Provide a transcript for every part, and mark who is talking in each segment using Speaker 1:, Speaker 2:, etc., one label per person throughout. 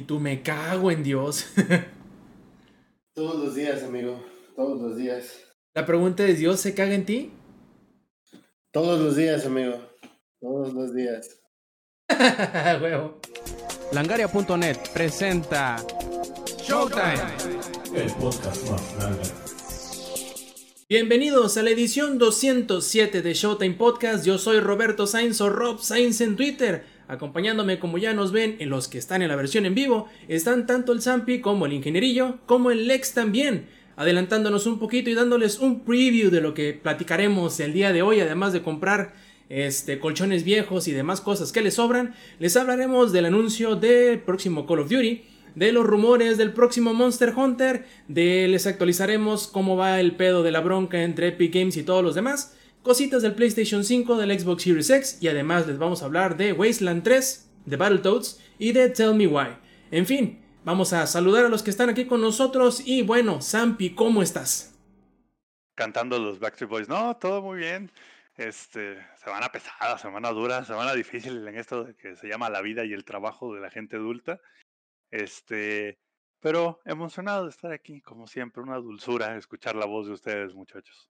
Speaker 1: Y tú me cago en Dios.
Speaker 2: Todos los días, amigo. Todos los días.
Speaker 1: La pregunta es, ¿Dios se caga en ti?
Speaker 2: Todos los días, amigo. Todos los días.
Speaker 1: Huevo.
Speaker 3: Langaria.net presenta Showtime.
Speaker 4: El podcast más grande.
Speaker 1: Bienvenidos a la edición 207 de Showtime Podcast. Yo soy Roberto Sainz o Rob Sainz en Twitter. Acompañándome, como ya nos ven, en los que están en la versión en vivo, están tanto el Zampi como el Ingenierillo, como el Lex también. Adelantándonos un poquito y dándoles un preview de lo que platicaremos el día de hoy, además de comprar este, colchones viejos y demás cosas que les sobran, les hablaremos del anuncio del próximo Call of Duty, de los rumores del próximo Monster Hunter, de les actualizaremos cómo va el pedo de la bronca entre Epic Games y todos los demás, cositas del PlayStation 5, del Xbox Series X y además les vamos a hablar de Wasteland 3, de Battletoads y de Tell Me Why. En fin, vamos a saludar a los que están aquí con nosotros y bueno, Zampi, ¿cómo estás?
Speaker 5: cantando los Backstreet Boys. No, todo muy bien. Este, semana pesada, semana dura, semana difícil en esto que se llama la vida y el trabajo de la gente adulta. Este, pero emocionado de estar aquí, como siempre, una dulzura escuchar la voz de ustedes, muchachos.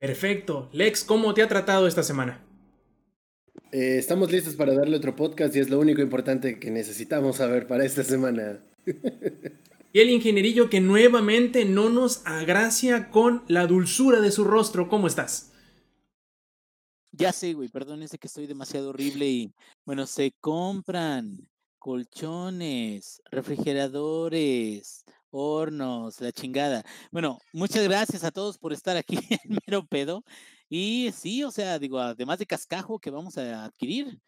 Speaker 1: Perfecto. Lex, ¿cómo te ha tratado esta semana?
Speaker 2: Eh, estamos listos para darle otro podcast y es lo único importante que necesitamos saber para esta semana.
Speaker 1: Y el ingenierillo que nuevamente no nos agracia con la dulzura de su rostro. ¿Cómo estás?
Speaker 6: Ya sé, güey, perdón, es de que estoy demasiado horrible y, bueno, se compran colchones, refrigeradores, hornos, la chingada. Bueno, muchas gracias a todos por estar aquí en Mero Pedo. Y sí, o sea, digo, además de cascajo que vamos a adquirir,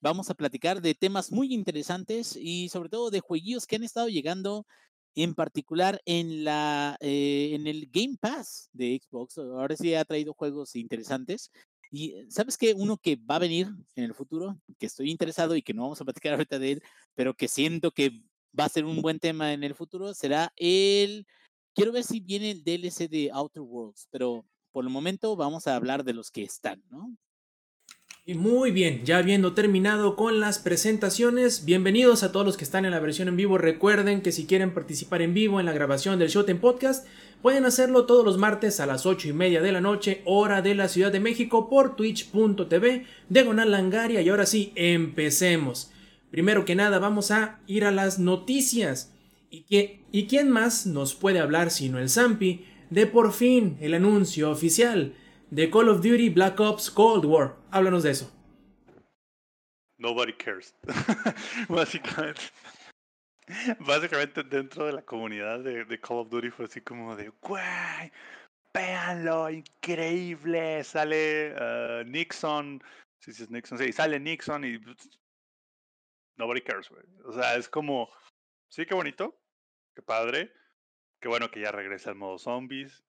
Speaker 6: vamos a platicar de temas muy interesantes y sobre todo de jueguillos que han estado llegando en particular en la eh, en el Game Pass de Xbox. Ahora sí ha traído juegos interesantes. Y eh, sabes que uno que va a venir en el futuro, que estoy interesado y que no vamos a platicar ahorita de él, pero que siento que va a ser un buen tema en el futuro, será el... Quiero ver si viene el DLC de Outer Worlds, pero por el momento vamos a hablar de los que están, ¿no?
Speaker 1: Y muy bien, ya habiendo terminado con las presentaciones, bienvenidos a todos los que están en la versión en vivo. Recuerden que si quieren participar en vivo en la grabación del Showtime Podcast, pueden hacerlo todos los martes a las 8 y media de la noche, hora de la Ciudad de México, por twitch.tv, diagonal langaria. Y ahora sí, empecemos. Primero que nada, vamos a ir a las noticias. ¿Y, que, ¿Y quién más nos puede hablar sino el Zampi de por fin el anuncio oficial de Call of Duty Black Ops Cold War? Háblanos de eso.
Speaker 5: Nobody cares. Básicamente. Básicamente dentro de la comunidad de, Call of Duty fue así como de, güey, véanlo, increíble, sale uh, Nixon, sí, sí es Nixon, sí, sale Nixon y nobody cares, güey. O sea, es como, sí, qué bonito, qué padre, qué bueno que ya regresa el modo zombies.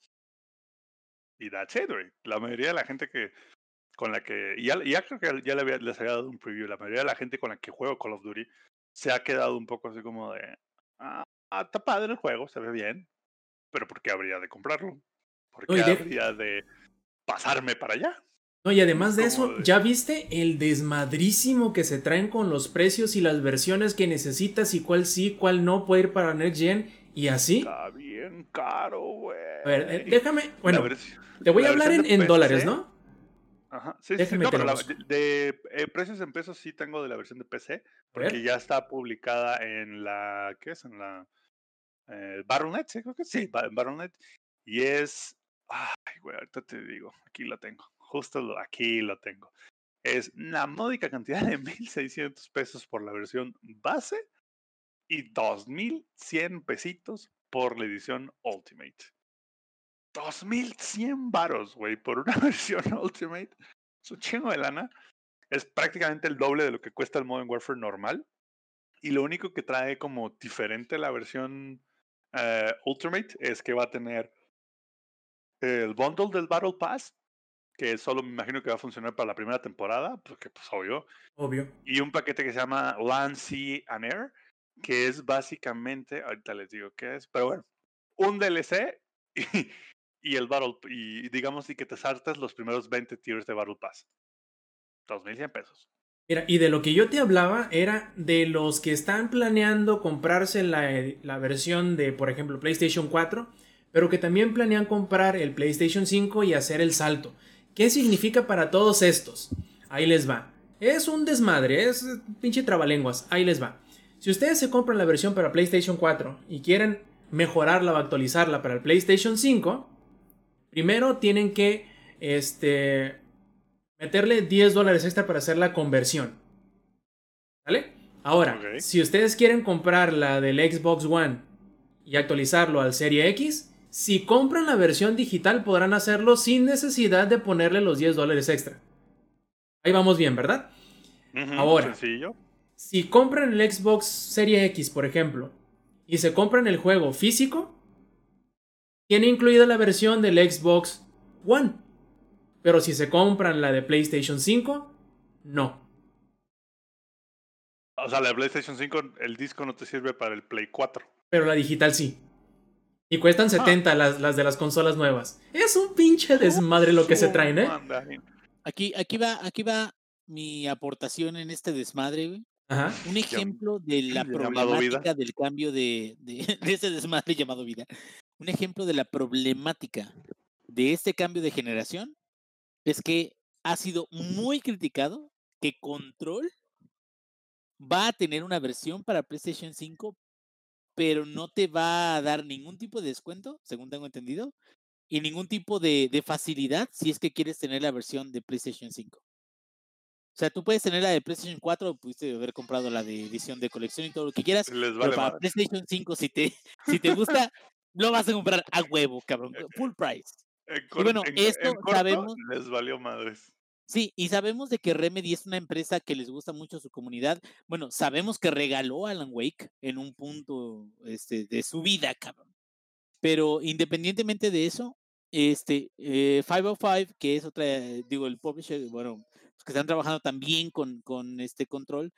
Speaker 5: Y that's it, güey. La mayoría de la gente que, con la que, y ya, ya creo que ya les había dado un preview, la mayoría de la gente con la que juego Call of Duty se ha quedado un poco así como de, ah, está padre el juego, se ve bien, pero ¿por qué habría de comprarlo? ¿Por qué
Speaker 1: Oye,
Speaker 5: habría de pasarme para allá?
Speaker 1: No, y además de eso, ¿ya viste el desmadrísimo que se traen con los precios y las versiones que necesitas y cuál sí, cuál no puede ir para Next Gen y así?
Speaker 5: Está bien caro, güey.
Speaker 1: A ver, eh, déjame, bueno,
Speaker 5: La
Speaker 1: te voy a
Speaker 5: la
Speaker 1: hablar en, dólares, ¿no?
Speaker 5: Ajá, sí, sí, sí,
Speaker 1: Déjame
Speaker 5: no, pero la- de, de, eh, precios en pesos sí tengo de la versión de PC, porque ya está publicada en la, ¿qué es? En la eh, Battle.net, sí, creo que sí, Ba- en Battle.net, y es, ay, güey, ahorita te digo, aquí lo tengo, justo aquí lo tengo. Es una módica cantidad de 1.600 pesos por la versión base y 2.100 pesitos por la edición Ultimate. 2.100 varos, güey, por una versión Ultimate. Es un chingo de lana. Es prácticamente el doble de lo que cuesta el Modern Warfare normal. Y lo único que trae como diferente la versión eh, Ultimate es que va a tener el bundle del Battle Pass, que solo me imagino que va a funcionar para la primera temporada, porque pues obvio,
Speaker 1: Obvio.
Speaker 5: y un paquete que se llama Land, Sea and Air, que es básicamente, ahorita les digo qué es, pero bueno, un DLC y, y el Battle, y digamos y que te saltas los primeros 20 tiers de Battle Pass. 2.100 pesos.
Speaker 1: Mira, y de lo que yo te hablaba era de los que están planeando comprarse la, la versión de, por ejemplo, PlayStation 4, pero que también planean comprar el PlayStation 5 y hacer el salto. ¿Qué significa para todos estos? Ahí les va. Es un desmadre, es pinche trabalenguas. Ahí les va. Si ustedes se compran la versión para PlayStation 4 y quieren mejorarla o actualizarla para el PlayStation 5, primero tienen que este, meterle 10 dólares extra para hacer la conversión. ¿Vale? Ahora, si ustedes quieren comprar la del Xbox One y actualizarlo al Serie X, si compran la versión digital podrán hacerlo sin necesidad de ponerle los 10 dólares extra. Ahí vamos bien, ¿verdad? Ahora.
Speaker 5: Sencillo.
Speaker 1: Si compran el Xbox Serie X, por ejemplo, y se compran el juego físico, tiene incluida la versión del Xbox One. Pero si se compran la de PlayStation 5, no.
Speaker 5: O sea, la de PlayStation 5, el disco no te sirve para el Play 4.
Speaker 1: Pero la digital sí. Y cuestan 70 las, las de las consolas nuevas. Es un pinche desmadre lo que se traen, ¿eh?
Speaker 6: Aquí, aquí va, aquí va mi aportación en este desmadre, güey.
Speaker 1: Ajá.
Speaker 6: Un ejemplo de la problemática del cambio de, de, de ese desmadre llamado vida. Un ejemplo de la problemática de este cambio de generación es que ha sido muy criticado que Control va a tener una versión para PlayStation 5, pero no te va a dar ningún tipo de descuento, según tengo entendido, y ningún tipo de, de facilidad si es que quieres tener la versión de PlayStation 5. O sea, tú puedes tener la de PlayStation 4, pudiste haber comprado la de edición de colección y todo lo que quieras,
Speaker 5: Les
Speaker 6: pero para
Speaker 5: madre.
Speaker 6: PlayStation 5, si te, si te gusta, lo vas a comprar a huevo, cabrón, full price.
Speaker 5: En
Speaker 6: Y bueno,
Speaker 5: en-
Speaker 6: esto
Speaker 5: en corto,
Speaker 6: sabemos-
Speaker 5: Les valió madres.
Speaker 6: Sí, y sabemos de que Remedy es una empresa que les gusta mucho a su comunidad. Bueno, sabemos que regaló Alan Wake en un punto este, de su vida, cabrón. Pero independientemente de eso, este eh, 505, que es otra, eh, digo, el publisher, bueno, los que están trabajando también con, con este control,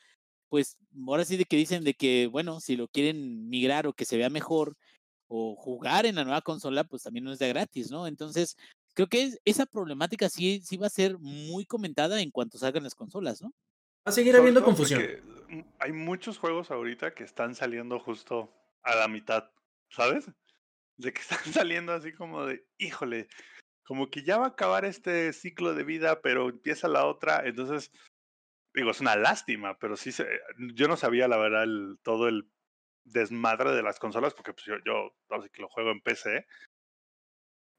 Speaker 6: pues ahora sí de que dicen de que, bueno, si lo quieren migrar o que se vea mejor o jugar en la nueva consola, pues también no es de gratis, ¿no? Entonces, creo que es- esa problemática sí, sí va a ser muy comentada en cuanto salgan las consolas, ¿no?
Speaker 1: Va a seguir habiendo confusión.
Speaker 5: mm, Hay muchos juegos ahorita que están saliendo justo a la mitad, ¿sabes? De que están saliendo así como de, híjole, como que ya va a acabar este ciclo de vida, pero empieza la otra, entonces, digo, es una lástima, pero sí, se, yo no sabía la verdad el- todo el desmadre de las consolas, porque pues yo, yo así que lo juego en PC,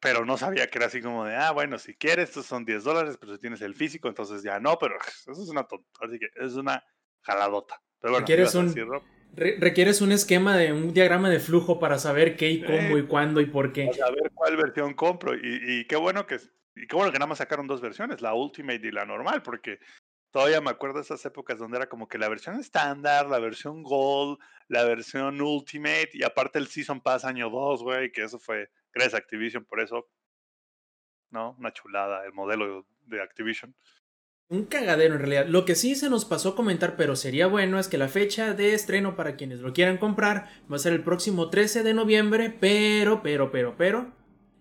Speaker 5: pero no sabía que era así como de, ah, bueno, si quieres, estos son 10 dólares, pero si tienes el físico, entonces ya no, pero eso es una tonta, así que es una jaladota. Pero bueno,
Speaker 1: un-
Speaker 5: decir, Rob?
Speaker 1: Re- requieres un esquema de un diagrama de flujo para saber qué y cómo y cuándo y por qué.
Speaker 5: a saber cuál versión compro. Y, y qué bueno que y qué bueno que nada más sacaron dos versiones, la Ultimate y la normal, porque todavía me acuerdo de esas épocas donde era como que la versión estándar, la versión Gold, la versión Ultimate y aparte el Season Pass año 2, güey, que eso fue gracias a Activision por eso. ¿No? Una chulada el modelo de Activision.
Speaker 1: Un cagadero en realidad. Lo que sí se nos pasó a comentar, pero sería bueno, es que la fecha de estreno para quienes lo quieran comprar va a ser el próximo 13 de noviembre, pero, pero, pero, pero,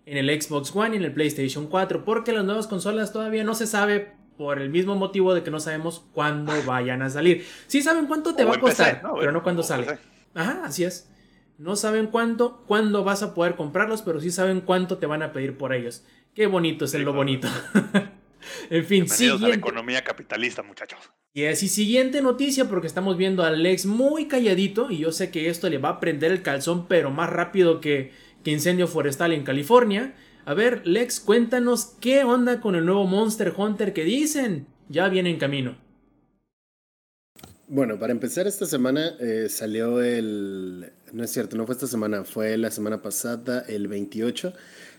Speaker 1: en el Xbox One y en el PlayStation 4, porque las nuevas consolas todavía no se sabe por el mismo motivo de que no sabemos cuándo vayan a salir. Sí saben cuánto te
Speaker 5: O
Speaker 1: va a
Speaker 5: PC,
Speaker 1: costar,
Speaker 5: ¿no?
Speaker 1: pero no cuándo sale.
Speaker 5: PC.
Speaker 1: Ajá, así es. No saben cuánto, cuándo vas a poder comprarlos, pero sí saben cuánto te van a pedir por ellos. Qué bonito es el
Speaker 5: Sí,
Speaker 1: lo
Speaker 5: claro.
Speaker 1: bonito. en fin,
Speaker 5: a la
Speaker 1: siguiente.
Speaker 5: economía capitalista, muchachos.
Speaker 1: Y así, siguiente noticia, porque estamos viendo a Lex muy calladito, y yo sé que esto le va a prender el calzón, pero más rápido que, que incendio forestal en California. A ver, Lex, cuéntanos qué onda con el nuevo Monster Hunter que dicen. Ya viene en camino.
Speaker 2: Bueno, para empezar esta semana eh, salió el... No es cierto, no fue esta semana, fue la semana pasada, el 28.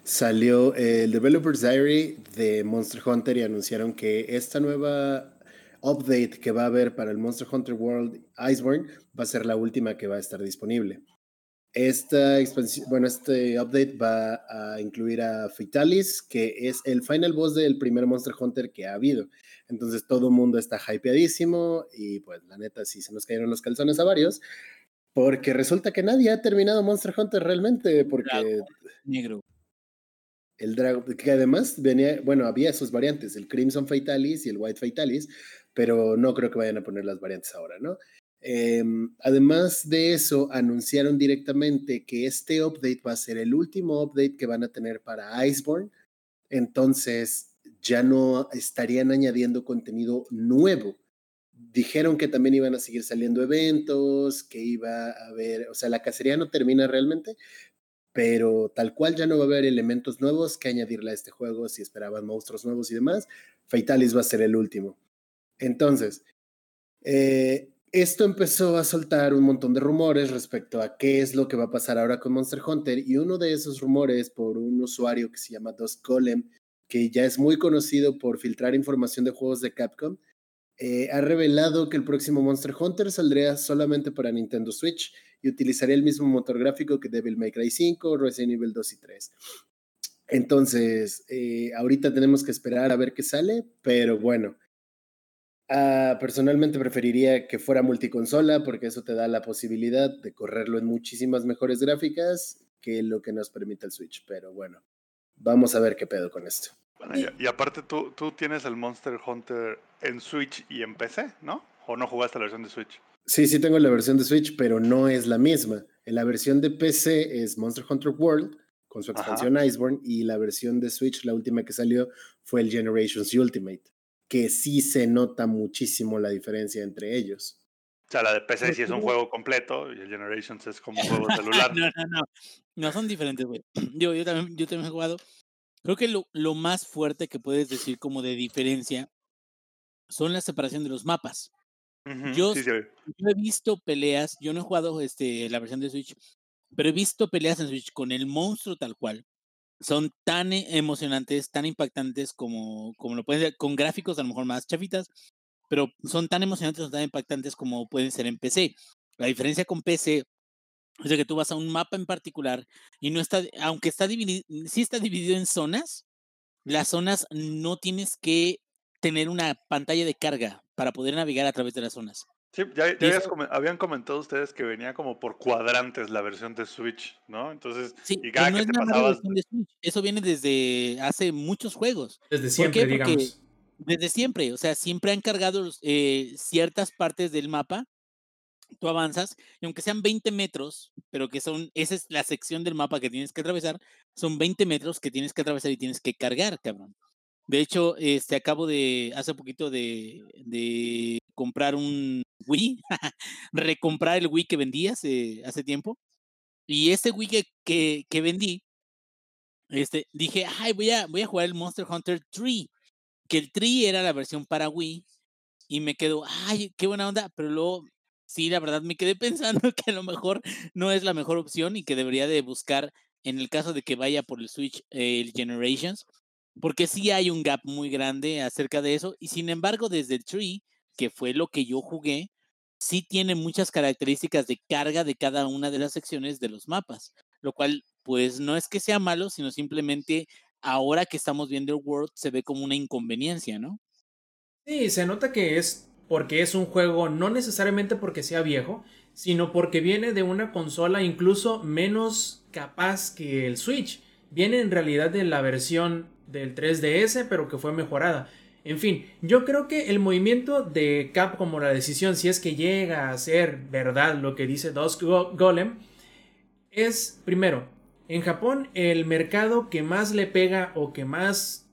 Speaker 2: Salió el Developer's Diary de Monster Hunter y anunciaron que esta nueva update que va a haber para el Monster Hunter World Iceborne va a ser la última que va a estar disponible. Esta expansión, bueno, este update va a incluir a Fitalis, que es el final boss del primer Monster Hunter que ha habido. Entonces todo el mundo está hypeadísimo y pues la neta sí se nos cayeron los calzones a varios. Porque resulta que nadie ha terminado Monster Hunter realmente, porque
Speaker 6: Negro.
Speaker 2: el dragón, que además venía, bueno, había sus variantes, el Crimson Fatalis y el White Fatalis, pero no creo que vayan a poner las variantes ahora, ¿no? Em, además de eso, anunciaron directamente que este update va a ser el último update que van a tener para Iceborne. Entonces, ya no estarían añadiendo contenido nuevo. Dijeron que también iban a seguir saliendo eventos, que iba a haber, o sea, la cacería no termina realmente, pero tal cual ya no va a haber elementos nuevos que añadirle a este juego si esperaban monstruos nuevos y demás. Fatalis va a ser el último. Entonces, eh, esto empezó a soltar un montón de rumores respecto a qué es lo que va a pasar ahora con Monster Hunter y uno de esos rumores por un usuario que se llama Dusk Golem, que ya es muy conocido por filtrar información de juegos de Capcom, eh, ha revelado que el próximo Monster Hunter saldría solamente para Nintendo Switch y utilizaría el mismo motor gráfico que Devil May Cry 5, Resident Evil 2 y 3. Entonces, eh, ahorita tenemos que esperar a ver qué sale, pero bueno, Ah, personalmente preferiría que fuera multiconsola porque eso te da la posibilidad de correrlo en muchísimas mejores gráficas que lo que nos permite el Switch. Pero bueno, vamos a ver qué pedo con esto.
Speaker 5: Y, aparte tú, tú tienes el Monster Hunter en Switch y en PC, ¿no? ¿O no jugaste la versión de Switch?
Speaker 2: Sí, sí tengo la versión de Switch, pero no es la misma. En la versión de PC es Monster Hunter World con su expansión Iceborne y la versión de Switch, la última que salió, fue el Generations Ultimate que sí se nota muchísimo la diferencia entre ellos.
Speaker 5: O sea, la de PC sí es un juego completo y el Generations es como un juego celular.
Speaker 6: no, no, no. No son diferentes, güey. Yo, yo, también, yo también he jugado. Creo que lo, lo más fuerte que puedes decir como de diferencia son la separación de los mapas. yo, yo, he visto peleas, yo no he jugado este, la versión de Switch, pero he visto peleas en Switch con el monstruo tal cual son tan e, emocionantes, tan impactantes como, como lo pueden ser, con gráficos a lo mejor más chafitas, pero son tan emocionantes, son tan impactantes como pueden ser en PC. La diferencia con PC es que tú vas a un mapa en particular y no está, aunque está dividido, sí está dividido en zonas, las zonas no tienes que tener una pantalla de carga para poder navegar a través de las zonas.
Speaker 5: Sí, ya, habían comentado ustedes que venía como por cuadrantes la versión de Switch, ¿no? Entonces,
Speaker 6: sí, y cada no que te pasabas... de Switch. Eso viene desde hace muchos juegos.
Speaker 1: Desde siempre, digamos.
Speaker 6: desde siempre, o sea, siempre han cargado eh, ciertas partes del mapa. Tú avanzas, y aunque sean 20 metros, pero que son, esa es la sección del mapa que tienes que atravesar, son 20 metros que tienes que atravesar y tienes que cargar, cabrón. De hecho, este acabo de, hace poquito de, de comprar un Wii, recomprar el Wii que vendí hace, hace tiempo. Y ese Wii que, que, vendí, este, dije, ay, voy a, voy a jugar el Monster Hunter 3, que el 3 era la versión para Wii, y me quedo, ay, qué buena onda, pero luego, sí, la verdad, me quedé pensando que a lo mejor no es la mejor opción y que debería de buscar, en el caso de que vaya por el Switch, el Generations, porque sí hay un gap muy grande acerca de eso, y sin embargo, desde el 3, que fue lo que yo jugué, sí tiene muchas características de carga de cada una de las secciones de los mapas, lo cual pues no es que sea malo, sino simplemente ahora que estamos viendo el World se ve como una inconveniencia, ¿no?
Speaker 1: Sí, se nota que es porque es un juego no necesariamente porque sea viejo, sino porque viene de una consola incluso menos capaz que el Switch. Viene en realidad de la versión del 3DS, pero que fue mejorada. En fin, yo creo que el movimiento de Cap como la decisión, si es que llega a ser verdad lo que dice Dusk Golem, es, primero, en Japón el mercado que más le pega o que más,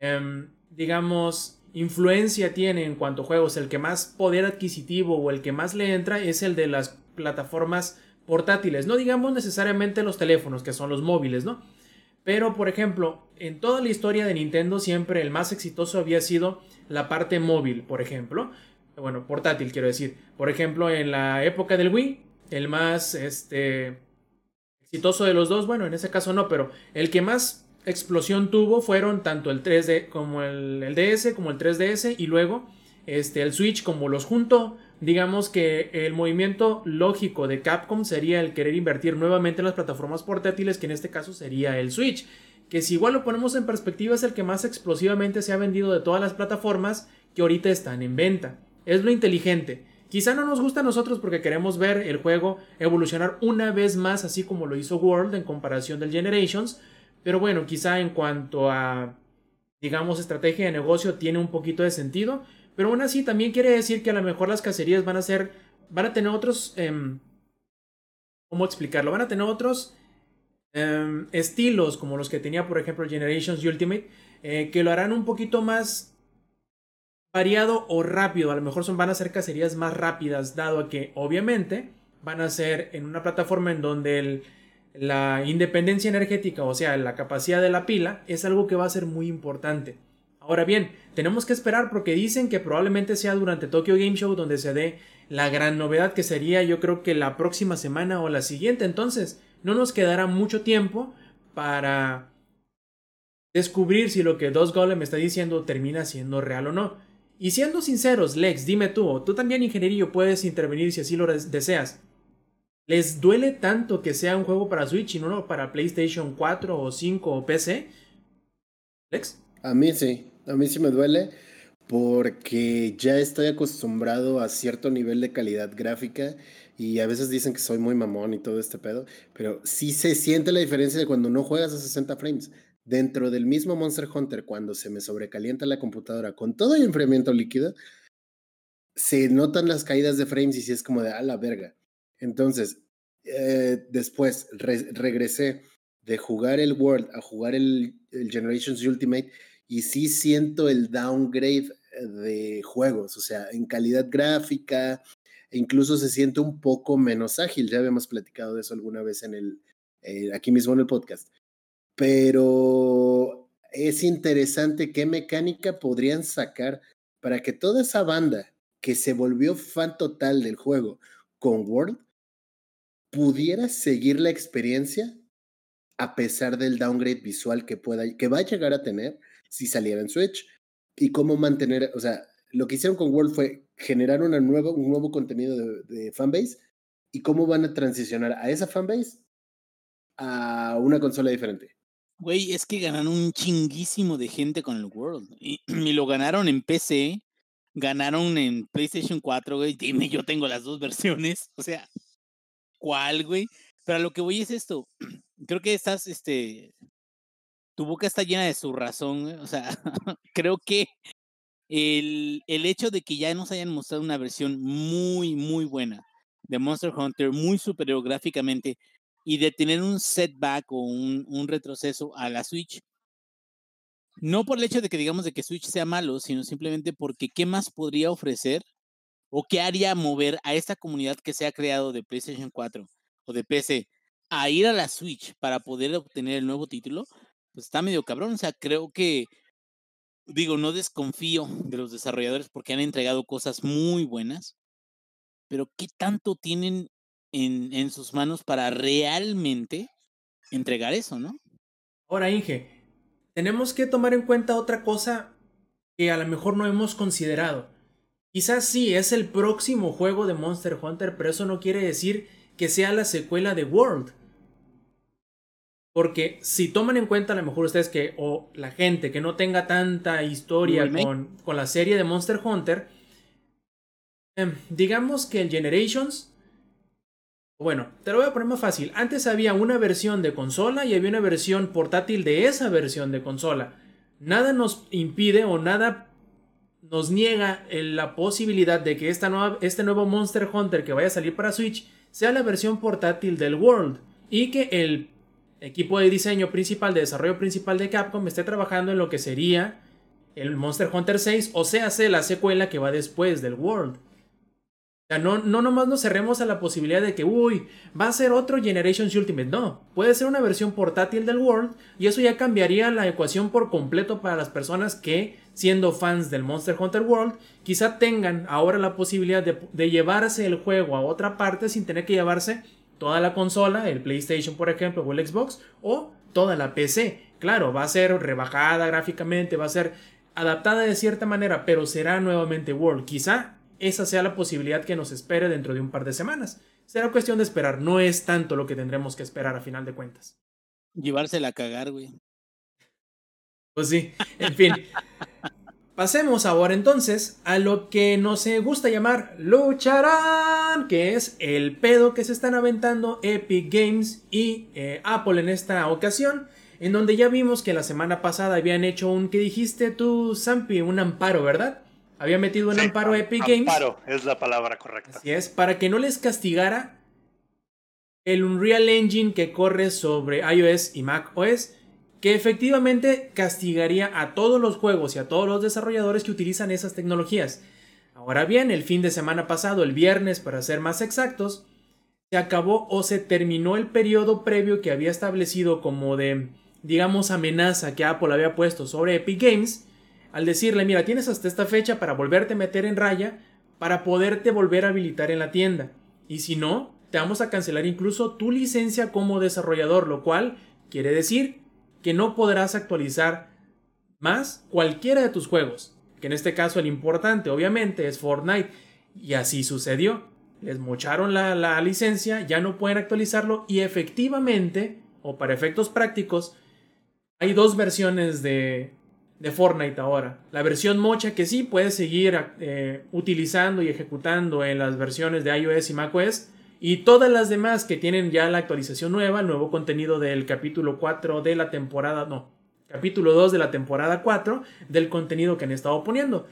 Speaker 1: em, digamos, influencia tiene en cuanto a juegos, el que más poder adquisitivo o el que más le entra es el de las plataformas portátiles, no digamos necesariamente los teléfonos, que son los móviles, ¿no? Pero, por ejemplo, en toda la historia de Nintendo siempre el más exitoso había sido la parte móvil, por ejemplo. Bueno, portátil quiero decir. Por ejemplo, en la época del Wii, el más este, exitoso de los dos, bueno, en ese caso no, pero el que más explosión tuvo fueron tanto el 3D como el, el DS, como el 3DS y luego este, el Switch como los juntó digamos que el movimiento lógico de Capcom sería el querer invertir nuevamente en las plataformas portátiles, que en este caso sería el Switch, que si igual lo ponemos en perspectiva es el que más explosivamente se ha vendido de todas las plataformas que ahorita están en venta. Es lo inteligente. Quizá no nos gusta a nosotros porque queremos ver el juego evolucionar una vez más así como lo hizo World en comparación del Generations, pero bueno, quizá en cuanto a digamos estrategia de negocio tiene un poquito de sentido, Pero aún así también quiere decir que a lo mejor las cacerías van a ser, van a tener otros, em, ¿cómo explicarlo? Van a tener otros em, estilos como los que tenía por ejemplo Generations Ultimate, eh, que lo harán un poquito más variado o rápido. A lo mejor son, van a ser cacerías más rápidas, dado a que obviamente van a ser en una plataforma en donde el, la independencia energética, o sea, la capacidad de la pila, es algo que va a ser muy importante. Ahora bien, tenemos que esperar porque dicen que probablemente sea durante Tokyo Game Show donde se dé la gran novedad que sería yo creo que la próxima semana o la siguiente. Entonces, no nos quedará mucho tiempo para descubrir si lo que Dos Golem está diciendo termina siendo real o no. Y siendo sinceros, Lex, dime tú, tú también ingenierillo puedes intervenir si así lo deseas. ¿Les duele tanto que sea un juego para Switch y no para PlayStation 4 o 5 o PC? Lex?
Speaker 2: A mí sí, a mí sí me duele porque ya estoy acostumbrado a cierto nivel de calidad gráfica y a veces dicen que soy muy mamón y todo este pedo, pero sí se siente la diferencia de cuando no juegas a 60 frames. Dentro del mismo Monster Hunter, cuando se me sobrecalienta la computadora con todo el enfriamiento líquido, se notan las caídas de frames y sí es como de a la verga. Entonces, eh, después regresé de jugar el World a jugar el, Generations Ultimate y sí siento el downgrade eh, de juegos, o sea, en calidad gráfica, e incluso se siente un poco menos ágil. Ya habíamos platicado de eso alguna vez en el, eh, aquí mismo en el podcast. Pero es interesante qué mecánica podrían sacar para que toda esa banda que se volvió fan total del juego con World pudiera seguir la experiencia a pesar del downgrade visual que pueda, que va a llegar a tener si saliera en Switch y cómo mantener, o sea, lo que hicieron con World fue generar una nueva, un nuevo contenido de, de fanbase y cómo van a transicionar a esa fanbase a una consola diferente.
Speaker 6: Güey, es que ganaron un chinguísimo de gente con el World y, y lo ganaron en PC, ganaron en PlayStation 4, güey. Dime, yo tengo las dos versiones, o sea, cuál, güey. Pero a lo que voy es esto. Creo que estás, este, tu boca está llena de su razón, O sea, creo que el, el hecho de que ya nos hayan mostrado una versión muy, muy buena de Monster Hunter, muy superior gráficamente, y de tener un setback o un, un retroceso a la Switch, no por el hecho de que digamos de que Switch sea malo, sino simplemente porque qué más podría ofrecer ¿O qué haría mover a esta comunidad que se ha creado de PlayStation 4 o de PC a ir a la Switch para poder obtener el nuevo título? Pues está medio cabrón. O sea, creo que, digo, no desconfío de los desarrolladores porque han entregado cosas muy buenas, pero ¿qué tanto tienen en, en sus manos para realmente entregar eso, no?
Speaker 1: Ahora, Inge, tenemos que tomar en cuenta otra cosa que a lo mejor no hemos considerado. Quizás sí, es el próximo juego de Monster Hunter, pero eso no quiere decir que sea la secuela de World. Porque si toman en cuenta a lo mejor ustedes que, o la gente que no tenga tanta historia con, con, la serie de Monster Hunter, em, digamos que el Generations, bueno, te lo voy a poner más fácil. Antes había una versión de consola y había una versión portátil de esa versión de consola. Nada nos impide o nada nos niega la posibilidad de que esta nueva, este nuevo Monster Hunter que vaya a salir para Switch sea la versión portátil del World y que el equipo de diseño principal, de desarrollo principal de Capcom esté trabajando en lo que sería el Monster Hunter 6 o sea, la secuela que va después del World. Sea, no, no nomás nos cerremos a la posibilidad de que, uy, va a ser otro Generations Ultimate. No, puede ser una versión portátil del World y eso ya cambiaría la ecuación por completo para las personas que, siendo fans del Monster Hunter World, quizá tengan ahora la posibilidad de llevarse el juego a otra parte sin tener que llevarse toda la consola, el PlayStation por ejemplo, o el Xbox, o toda la PC. Claro, va a ser rebajada gráficamente, va a ser adaptada de cierta manera, pero será nuevamente World. Quizá esa sea la posibilidad que nos espere dentro de un par de semanas. Será cuestión de esperar, no es tanto lo que tendremos que esperar a final de cuentas.
Speaker 6: Llevársela a cagar, güey.
Speaker 1: Pues sí, en fin. Pasemos ahora entonces a lo que nos gusta llamar lucharán, que es el pedo que se están aventando Epic Games y eh, Apple en esta ocasión, en donde ya vimos que la semana pasada habían hecho un, que dijiste tú, Zampi? Un amparo, ¿verdad? Había metido un
Speaker 5: Sí,
Speaker 1: amparo a Epic
Speaker 5: Amparo
Speaker 1: Games.
Speaker 5: es la palabra correcta.
Speaker 1: Así es, para que no les castigara el Unreal Engine que corre sobre iOS y Mac OS, que efectivamente castigaría a todos los juegos y a todos los desarrolladores que utilizan esas tecnologías. Ahora bien, el fin de semana pasado, el viernes para ser más exactos, se acabó o se terminó el periodo previo que había establecido como de, digamos, amenaza que Apple había puesto sobre Epic Games, al decirle, mira, tienes hasta esta fecha para volverte a meter en raya, para poderte volver a habilitar en la tienda. Y si no, te vamos a cancelar incluso tu licencia como desarrollador, lo cual quiere decir que no podrás actualizar más cualquiera de tus juegos. Que en este caso el importante obviamente es Fortnite. Y así sucedió. Les mocharon la, la licencia, ya no pueden actualizarlo y efectivamente, o para efectos prácticos, hay dos versiones de, de Fortnite ahora. La versión mocha que sí puedes seguir eh, utilizando y ejecutando en las versiones de iOS y macOS. Y todas las demás que tienen ya la actualización nueva, el nuevo contenido del capítulo 4 de la temporada, no, capítulo 2 de la temporada 4 del contenido que han estado poniendo.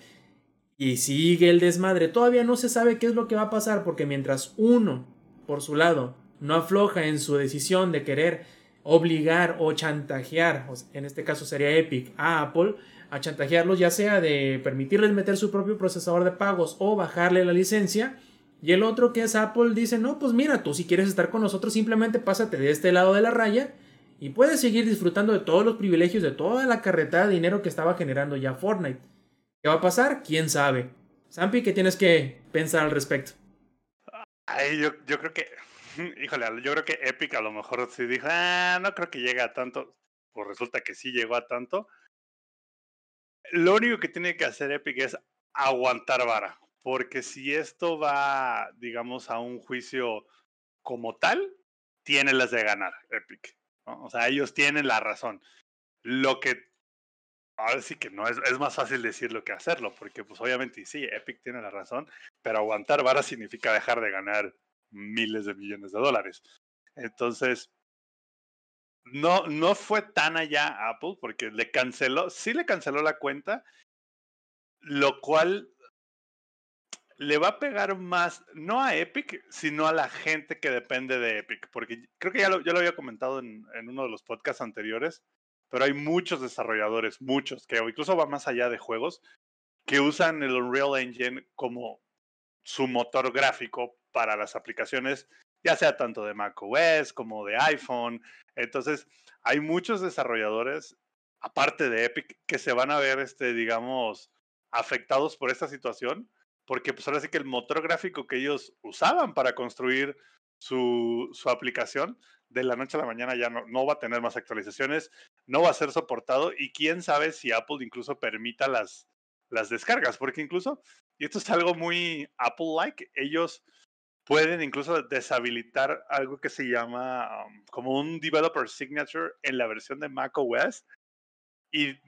Speaker 1: Y sigue el desmadre. Todavía no se sabe qué es lo que va a pasar porque mientras uno, por su lado, no afloja en su decisión de querer obligar o chantajear, en este caso sería Epic, a Apple, a chantajearlos ya sea de permitirles meter su propio procesador de pagos o bajarle la licencia. Y el otro que es Apple dice, no, pues mira, tú si quieres estar con nosotros simplemente pásate de este lado de la raya y puedes seguir disfrutando de todos los privilegios de toda la carretada de dinero que estaba generando ya Fortnite. ¿Qué va a pasar? ¿Quién sabe? Zampi, ¿qué tienes que pensar al respecto?
Speaker 5: Yo, yo creo que, híjole, yo creo que Epic a lo mejor sí dijo, ah, no creo que llegue a tanto, pues resulta que sí llegó a tanto. Lo único que tiene que hacer Epic es aguantar vara, porque si esto va, digamos, a un juicio como tal, tiene las de ganar Epic. O sea, ellos tienen la razón. Lo que ahora sí que no es, es más fácil decirlo que hacerlo, porque pues obviamente sí, Epic tiene la razón, pero aguantar vara significa dejar de ganar miles de millones de dólares. Entonces, no, no fue tan allá Apple porque le canceló, sí le canceló la cuenta, lo cual le va a pegar más, no a Epic, sino a la gente que depende de Epic, porque creo que ya lo, ya lo había comentado en, en uno de los podcasts anteriores, pero hay muchos desarrolladores, muchos, que incluso va más allá de juegos, que usan el Unreal Engine como su motor gráfico para las aplicaciones, ya sea tanto de macOS como de iPhone. Entonces, hay muchos desarrolladores, aparte de Epic, que se van a ver, este, digamos, afectados por esta situación, porque pues ahora sí que el motor gráfico que ellos usaban para construir su, su aplicación, de la noche a la mañana ya no, no, va a tener más actualizaciones, no va a ser soportado y quién sabe si Apple incluso permita las, las descargas, porque incluso, y esto es algo muy Apple-like, ellos pueden incluso deshabilitar algo que se llama um, como un developer signature en la versión de Mac OS y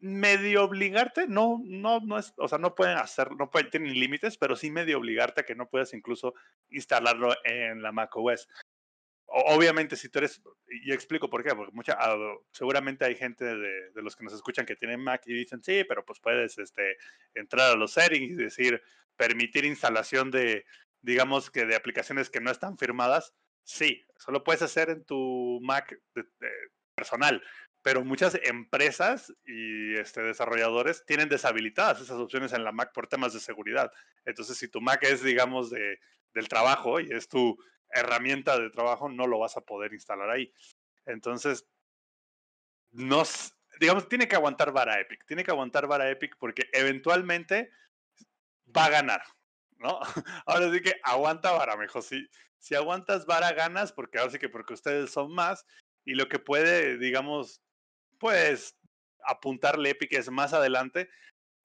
Speaker 5: medio obligarte, no, no, no es, o sea, no pueden hacer, no pueden, tienen límites, pero sí medio obligarte a que no puedas incluso instalarlo en la Mac OS obviamente si tú eres, y explico por qué, porque mucha, uh, seguramente hay gente de, de, los que nos escuchan que tienen Mac y dicen, sí, pero pues puedes este, entrar a los settings y decir, permitir instalación de, digamos que de aplicaciones que no están firmadas. Sí, eso lo puedes hacer en tu Mac personal, pero muchas empresas y este, desarrolladores tienen deshabilitadas esas opciones en la Mac por temas de seguridad. Entonces, si tu Mac es, digamos, de, del trabajo y es tu herramienta de trabajo, no lo vas a poder instalar ahí. Entonces, no, digamos, tiene que aguantar vara Epic, tiene que aguantar vara Epic porque eventualmente va a ganar, ¿no? Ahora sí que aguanta vara, mejor. Si, si aguantas vara, ganas, porque ahora sí que porque ustedes son más y lo que puede, digamos, pues apuntarle Epic es más adelante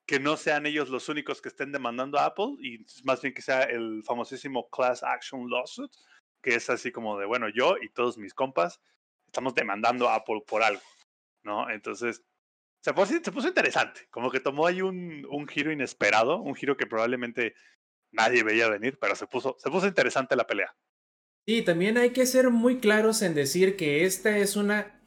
Speaker 5: que no sean ellos los únicos que estén demandando a Apple y más bien que sea el famosísimo Class Action Lawsuit, que es así como de, bueno, yo y todos mis compas estamos demandando a Apple por algo, ¿no? Entonces, se puso, interesante, como que tomó ahí un, un, giro inesperado, un giro que probablemente nadie veía venir, pero se puso, se puso interesante la pelea.
Speaker 1: Sí, también hay que ser muy claros en decir que esta es una...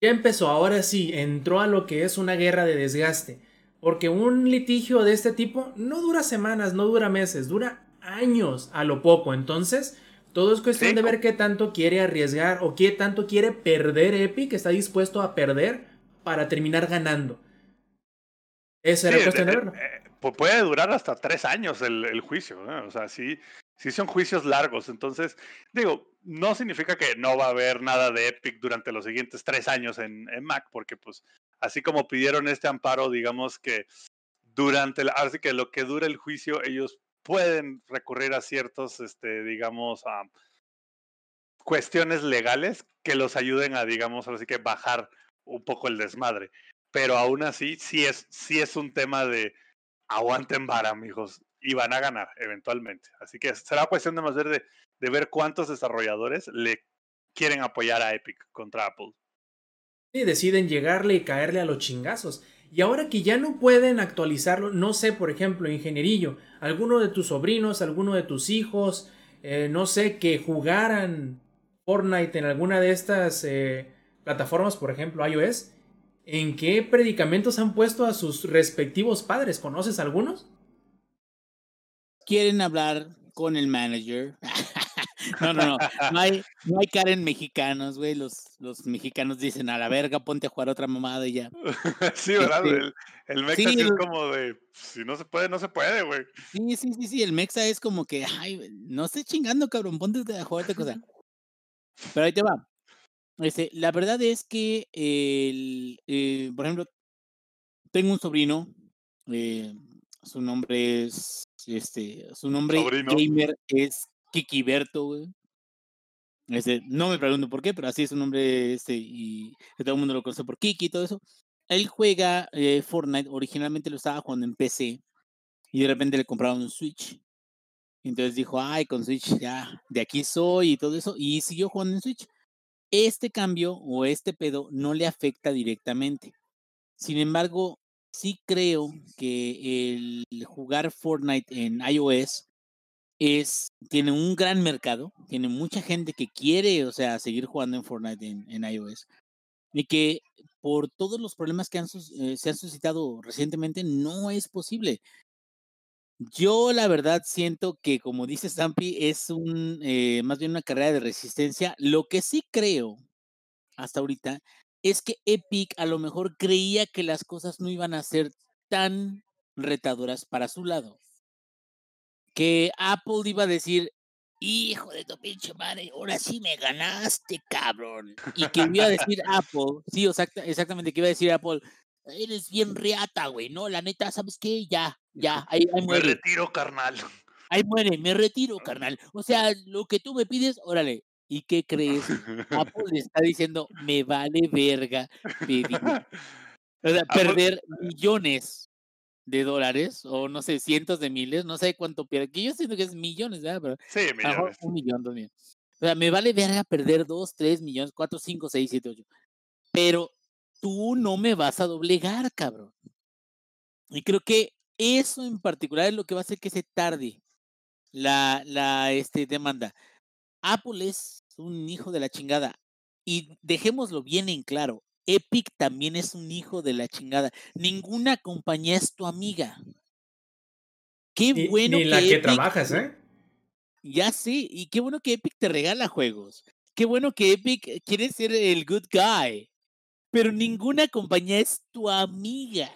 Speaker 1: Ya empezó, ahora sí, entró a lo que es una guerra de desgaste Porque un litigio de este tipo no dura semanas, no dura meses, dura años a lo poco. Entonces, todo es cuestión de ver qué tanto quiere arriesgar o qué tanto quiere perder Epic, está dispuesto a perder para terminar ganando.
Speaker 5: Esa era cuestión de verlo. Eh, puede durar hasta tres años el, juicio, o sea, sí, sí son juicios largos. Entonces, digo, no significa que no va a haber nada de Epic durante los siguientes tres años en, Mac, porque pues así como pidieron este amparo, digamos que durante, la, así que lo que dura el juicio, ellos pueden recurrir a ciertos, este, digamos, a cuestiones legales que los ayuden a, digamos, así que bajar un poco el desmadre. Pero aún así, sí es, sí es un tema de aguanten vara, amigos, y van a ganar eventualmente. Así que será cuestión de más ver de, ver cuántos desarrolladores le quieren apoyar a Epic contra Apple.
Speaker 1: Y deciden llegarle y caerle a los chingazos. Y ahora que ya no pueden actualizarlo, no sé, por ejemplo, ingenierillo, alguno de tus sobrinos, alguno de tus hijos, eh, no sé, que jugaran Fortnite en alguna de estas eh, plataformas, por ejemplo, iOS, ¿en qué predicamentos han puesto a sus respectivos padres? ¿Conoces algunos?
Speaker 6: Quieren hablar con el manager. No, no, no. No hay, no hay Karen mexicanos, güey. Los, los mexicanos dicen a la verga, ponte a jugar otra mamada y ya.
Speaker 5: sí, ¿verdad? Este, el, el Mexa es como de si no se puede, no se puede, güey.
Speaker 6: Sí, sí, sí, sí. El Mexa es como que, ay, no estés chingando, cabrón, ponte a jugar otra cosa. Pero ahí te va. Este, la verdad es que el, eh, por ejemplo, tengo un sobrino, eh, su nombre es, este, su nombre gamer es Kikiberto, güey. Este, no me pregunto por qué, pero así es su nombre, este, y todo el mundo lo conoce por Kiki y todo eso. Él juega eh, Fortnite, originalmente lo estaba jugando en PC, y de repente le compraron un Switch. Entonces dijo, ay, con Switch ya, de aquí soy y todo eso, y siguió jugando en Switch. Este cambio o este pedo no le afecta directamente. Sin embargo, sí creo que el jugar Fortnite en iOS tiene un gran mercado, tiene mucha gente que quiere, o sea, seguir jugando en Fortnite en, iOS, y que por todos los problemas que eh, se han suscitado recientemente no es posible. Yo la verdad siento que, como dice Stampy, es un eh, más bien una carrera de resistencia. Lo que sí creo hasta ahorita es que Epic a lo mejor creía que las cosas no iban a ser tan retadoras para su lado que Apple iba a decir, hijo de tu pinche madre, ahora sí me ganaste, cabrón. Y que iba a decir Apple, sí, exactamente, que iba a decir Apple, eres bien riata, güey, no, la neta, ¿sabes qué? Ya, ya, ahí, muere.
Speaker 5: Me retiro, carnal.
Speaker 6: Ahí muere, me retiro, carnal. O sea, lo que tú me pides, órale. ¿Y qué crees? Apple le está diciendo, me vale verga O sea, perder millones de dólares, o no sé, cientos de miles, no sé cuánto pierde, que yo siento que es millones, ¿verdad? Pero
Speaker 5: sí, millones.
Speaker 6: un millón, dos millones. O sea, me vale verga perder dos, tres millones, cuatro, cinco, seis, siete, ocho. Pero tú no me vas a doblegar, cabrón. Y creo que eso en particular es lo que va a hacer que se tarde la, la este, demanda. Apple es un hijo de la chingada. Y dejémoslo bien en claro. Epic también es un hijo de la chingada. Ninguna compañía es tu amiga. Qué bueno
Speaker 1: ni, la que trabajas, ¿eh?
Speaker 6: Ya sí, y qué bueno que Epic te regala juegos. Qué bueno que Epic quiere ser el good guy. Pero ninguna compañía es tu amiga.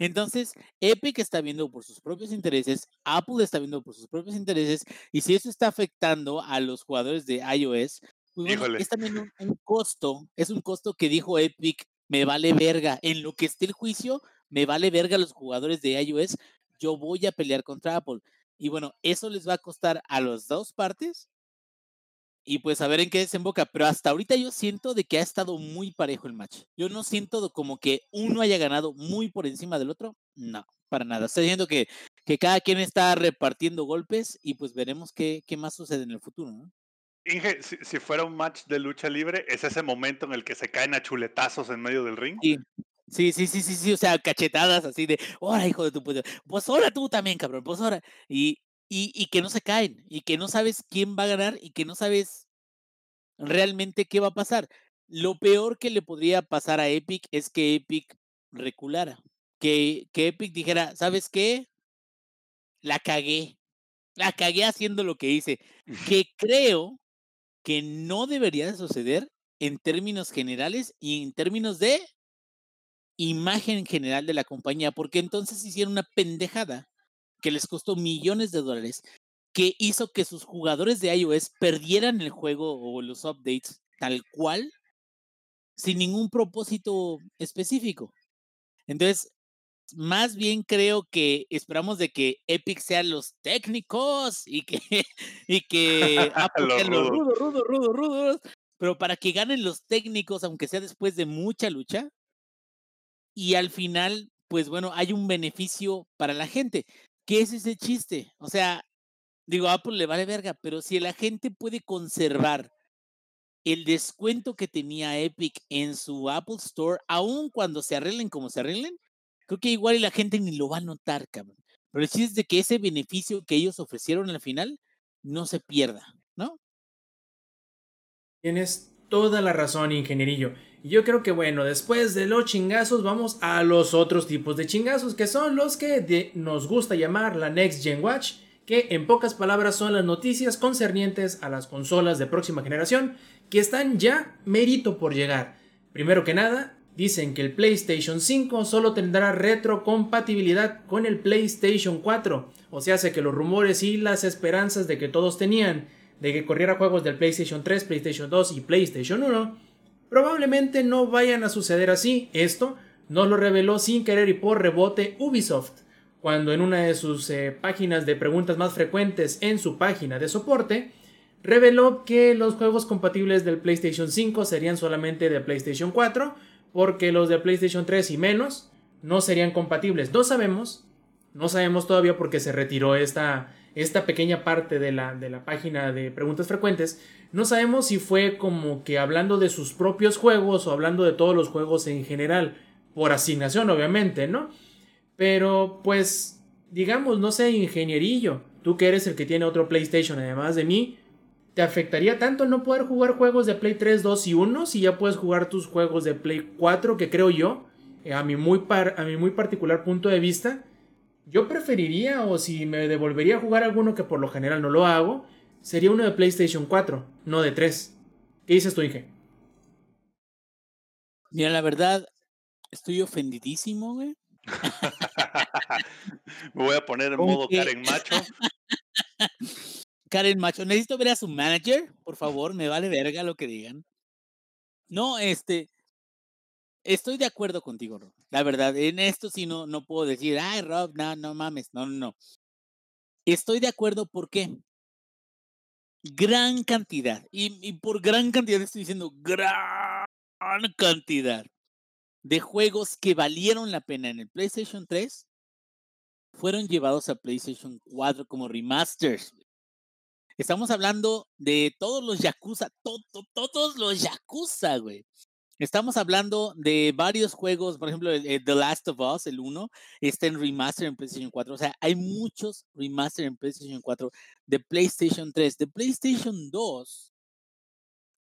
Speaker 6: Entonces, Epic está viendo por sus propios intereses, Apple está viendo por sus propios intereses, y si eso está afectando a los jugadores de iOS, pues es también un, costo, es un costo que dijo Epic, me vale verga, en lo que esté el juicio, me vale verga los jugadores de iOS, yo voy a pelear contra Apple. Y bueno, eso les va a costar a las dos partes y pues a ver en qué desemboca. Pero hasta ahorita yo siento de que ha estado muy parejo el match. Yo no siento como que uno haya ganado muy por encima del otro. No, para nada. Estoy diciendo que, que cada quien está repartiendo golpes y pues veremos qué, qué más sucede en el futuro. ¿no?
Speaker 5: Inge, si, fuera un match de lucha libre, es ese momento en el que se caen a chuletazos en medio del ring.
Speaker 6: Sí. Sí, sí, sí, sí, o sea, cachetadas así de, ahora hijo de tu puta, pues ahora tú también, cabrón, pues ahora, y, y, y que no se caen, y que no sabes quién va a ganar, y que no sabes realmente qué va a pasar. Lo peor que le podría pasar a Epic es que Epic reculara, que, que Epic dijera, ¿sabes qué? La cagué. La cagué haciendo lo que hice. Que creo que no debería de suceder en términos generales y en términos de imagen general de la compañía, porque entonces hicieron una pendejada que les costó millones de dólares, que hizo que sus jugadores de iOS perdieran el juego o los updates tal cual, sin ningún propósito específico. Entonces, más bien creo que esperamos de que Epic sean los técnicos y que, y que
Speaker 5: Los
Speaker 6: los
Speaker 5: rudos.
Speaker 6: rudos, rudos, rudos, rudos, pero para que ganen los técnicos, aunque sea después de mucha lucha, y al final, pues bueno, hay un beneficio para la gente. ¿Qué es ese chiste? O sea, digo, a Apple le vale verga, pero si la gente puede conservar el descuento que tenía Epic en su Apple Store, aun cuando se arreglen como se arreglen, creo que igual la gente ni lo va a notar, cabrón. Pero el chiste es de que ese beneficio que ellos ofrecieron al final no se pierda, ¿no?
Speaker 1: Tienes toda la razón, ingenierillo. Yo creo que bueno, después de los chingazos vamos a los otros tipos de chingazos, que son los que nos gusta llamar la Next Gen Watch, que en pocas palabras son las noticias concernientes a las consolas de próxima generación, que están ya mérito por llegar. Primero que nada, dicen que el PlayStation 5 solo tendrá retrocompatibilidad con el PlayStation 4. O sea, hace que los rumores y las esperanzas de que todos tenían de que corriera juegos del PlayStation 3, PlayStation 2 y PlayStation 1, probablemente no vayan a suceder así. Esto nos lo reveló sin querer y por rebote Ubisoft, cuando en una de sus eh, páginas de preguntas más frecuentes en su página de soporte, reveló que los juegos compatibles del PlayStation 5 serían solamente de PlayStation 4, porque los de PlayStation 3 y menos no serían compatibles. No sabemos, no sabemos todavía porque se retiró esta, esta pequeña parte de la, de la página de preguntas frecuentes. No sabemos si fue como que hablando de sus propios juegos o hablando de todos los juegos en general, por asignación obviamente, ¿no? Pero pues, digamos, no sé, ingenierillo, tú que eres el que tiene otro PlayStation además de mí, ¿te afectaría tanto no poder jugar juegos de Play 3, 2 y 1 si ya puedes jugar tus juegos de Play 4 que creo yo, eh, a muy, a mi muy particular punto de vista, yo preferiría o si me devolvería a jugar alguno que por lo general no lo hago, sería uno de PlayStation 4, no de 3. ¿Qué dices tú, Inge?
Speaker 6: Mira, la verdad, estoy ofendidísimo, güey.
Speaker 5: Me voy a poner en
Speaker 6: ¿Con
Speaker 5: modo
Speaker 6: qué?
Speaker 5: Karen Macho.
Speaker 6: Karen Macho, necesito ver a su manager, por favor, me vale verga lo que digan. No, este, estoy de acuerdo contigo, Rob. La verdad, en esto sí no, no puedo decir, ay, Rob, no, no mames, no, no, no. Estoy de acuerdo, ¿por qué? Gran cantidad, y, por gran cantidad estoy diciendo gran cantidad de juegos que valieron la pena en el PlayStation 3 fueron llevados a PlayStation 4 como remasters. Estamos hablando de todos los Yakuza, to- to- todos los Yakuza, güey. Estamos hablando de varios juegos, por ejemplo, el, el The Last of Us, el 1, está en remaster en PlayStation 4. O sea, hay muchos remaster en PlayStation 4 de PlayStation 3. De PlayStation 2,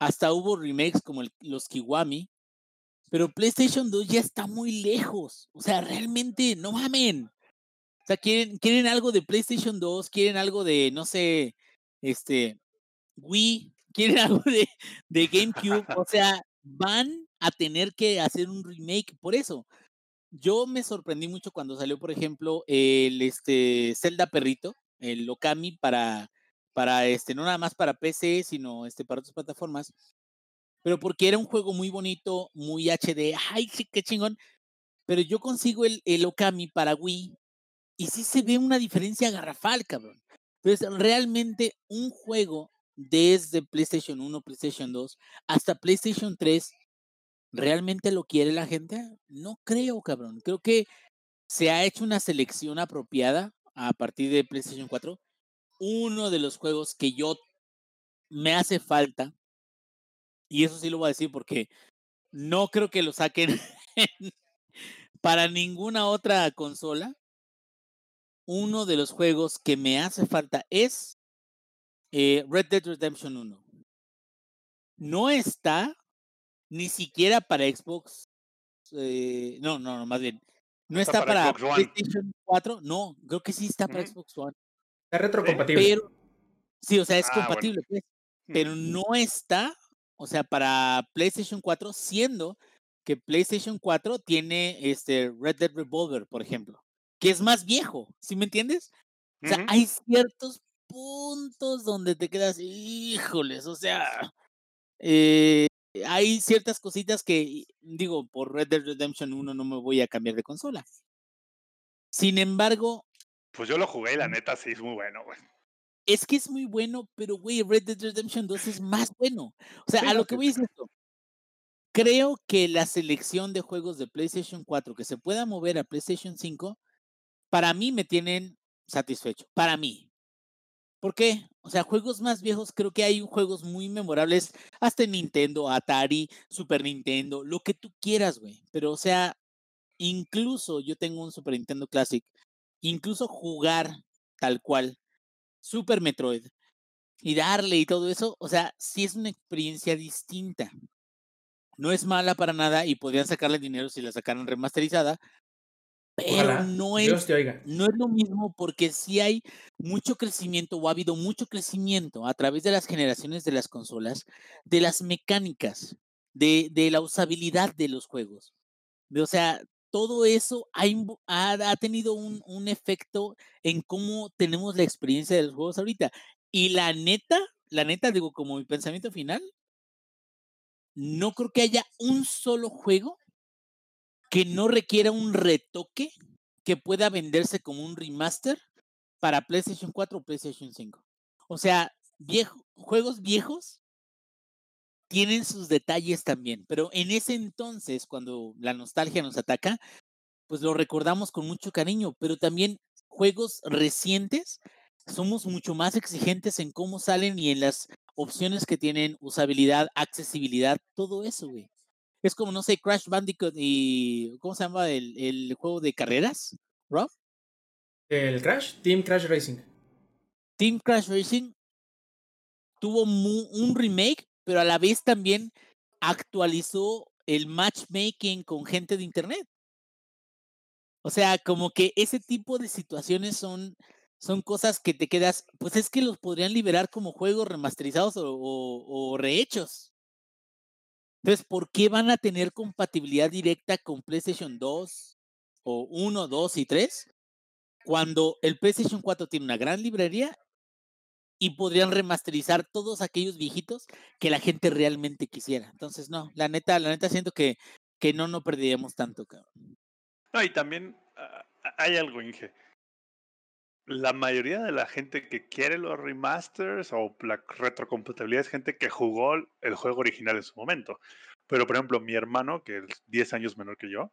Speaker 6: hasta hubo remakes como los Kiwami, pero PlayStation 2 ya está muy lejos. O sea, realmente, no mamen. O sea, quieren, quieren algo de PlayStation 2, quieren algo de, no sé, este, Wii, quieren algo de GameCube. O sea, van a tener que hacer un remake por eso. Yo me sorprendí mucho cuando salió, por ejemplo, el este Zelda Perrito, el Okami para, para este, no nada más para PC, sino este, para otras plataformas. Pero porque era un juego muy bonito, muy HD, ay, qué chingón. Pero yo consigo el, el Okami para Wii y sí se ve una diferencia garrafal, cabrón. Entonces, realmente un juego desde PlayStation 1, PlayStation 2 hasta PlayStation 3, ¿realmente lo quiere la gente? No creo, cabrón. Creo que se ha hecho una selección apropiada a partir de PlayStation 4. Uno de los juegos que yo me hace falta, y eso sí lo voy a decir porque no creo que lo saquen para ninguna otra consola. Uno de los juegos que me hace falta es eh, Red Dead Redemption 1. No está ni siquiera para Xbox. eh, no, no, no, más bien. No
Speaker 5: Está
Speaker 6: está,
Speaker 5: para
Speaker 6: para,
Speaker 5: Xbox One.
Speaker 6: PlayStation 4. No, creo que sí está para. Xbox One.
Speaker 1: Está retrocompatible.
Speaker 6: Pero, sí, o sea, es
Speaker 5: Ah, bueno.
Speaker 6: compatible, pues, pero no está, o sea, para PlayStation 4, siendo que PlayStation 4 tiene este Red Dead Revolver, por ejemplo, que es más viejo, ¿sí me entiendes? O sea, hay ciertos puntos donde te quedas, híjoles, o sea, eh, hay ciertas cositas que, digo, por Red Dead Redemption 1 no me voy a cambiar de consola. Sin embargo,
Speaker 5: Pues yo lo jugué y la neta sí es muy bueno, güey.
Speaker 6: es que es muy bueno, pero güey, Red Dead Redemption 2 es más bueno. O sea,
Speaker 5: Sí,
Speaker 6: a lo que voy es esto. Creo que la selección de juegos de PlayStation 4 que se pueda mover a PlayStation 5, para mí me tienen satisfecho. Para mí. ¿Por qué? O sea, juegos más viejos, creo que hay juegos muy memorables, hasta en Nintendo, Atari, Super Nintendo, lo que tú quieras, güey. Pero, o sea, incluso yo tengo un Super Nintendo Classic, incluso jugar tal cual Super Metroid y darle y todo eso, o sea, sí es una experiencia distinta. No es mala para nada y podrían sacarle dinero si la sacaran remasterizada, pero no es no es lo mismo porque sí hay mucho crecimiento o ha habido mucho crecimiento a través de las generaciones de las consolas, de las mecánicas, de, de la usabilidad de los juegos. De, o sea, todo eso ha, ha- ha tenido un, un efecto en cómo tenemos la experiencia de los juegos ahorita. Y la neta, la neta, digo, como mi pensamiento final, no creo que haya un solo juego que no requiera un retoque que pueda venderse como un remaster para PlayStation 4 o PlayStation 5. O sea, viejo, juegos viejos tienen sus detalles también, pero en ese entonces, cuando la nostalgia nos ataca, pues lo recordamos con mucho cariño, pero también juegos recientes somos mucho más exigentes en cómo salen y en las opciones que tienen, usabilidad, accesibilidad, todo eso, güey. Es como, no sé, Crash Bandicoot y. ¿Cómo se llama el, el juego de carreras? ¿Rob?
Speaker 1: El Crash, Team Crash Racing.
Speaker 6: Team Crash Racing tuvo un remake, pero a la vez también actualizó el matchmaking con gente de internet. O sea, como que ese tipo de situaciones son, son cosas que te quedas, pues es que los podrían liberar como juegos remasterizados o, o- o rehechos. Entonces, ¿por qué van a tener compatibilidad directa con PlayStation 2 o 1, 2 y 3 cuando el PlayStation 4 tiene una gran librería y podrían remasterizar todos aquellos viejitos que la gente realmente quisiera? Entonces, no, la neta, la neta siento que, que no, no perderíamos tanto, cabrón.
Speaker 5: No, y también ah, hay algo, Inge. La mayoría de la gente que quiere los remasters o la retrocompatibilidad es gente que jugó el juego original en su momento. Pero, por ejemplo, mi hermano, que es 10 años menor que yo,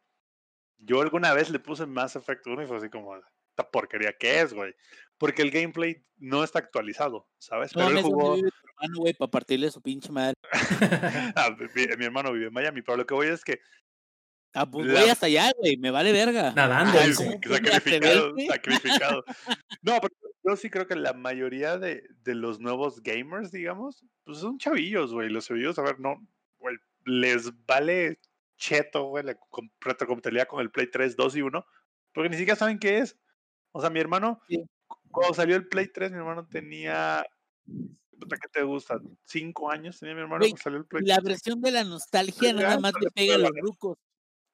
Speaker 5: yo alguna vez le puse Mass Effect 1 y fue así como, esta porquería que es, güey. Porque el gameplay no está actualizado, ¿sabes?
Speaker 6: No
Speaker 5: Pero él
Speaker 6: mames, ¿dónde
Speaker 5: jugó...
Speaker 6: vive tu hermano, güey, para partirle su pinche madre.
Speaker 5: Ah, mi, mi hermano vive en Miami, pero lo que voy es que
Speaker 6: Ah, pues
Speaker 5: La-
Speaker 6: voy hasta allá, güey, me vale verga.
Speaker 1: Nadando,
Speaker 5: Ay,
Speaker 1: dice.
Speaker 6: ¿cómo puede
Speaker 5: sacrificado, sacrificado. No, pero yo sí creo que la mayoría de, de los nuevos gamers, digamos, pues son chavillos, güey. Los chavillos, a ver, no, güey, les vale cheto, güey, la com- retrocompatibilidad con el Play 3, 2 y 1, porque ni siquiera saben qué es. O sea, mi hermano,
Speaker 6: Sí.
Speaker 5: cuando salió el Play 3, mi hermano tenía, ¿qué te gusta? ¿Cinco años tenía mi hermano cuando salió el Play
Speaker 6: La versión de la nostalgia nada más le pega a los rucos.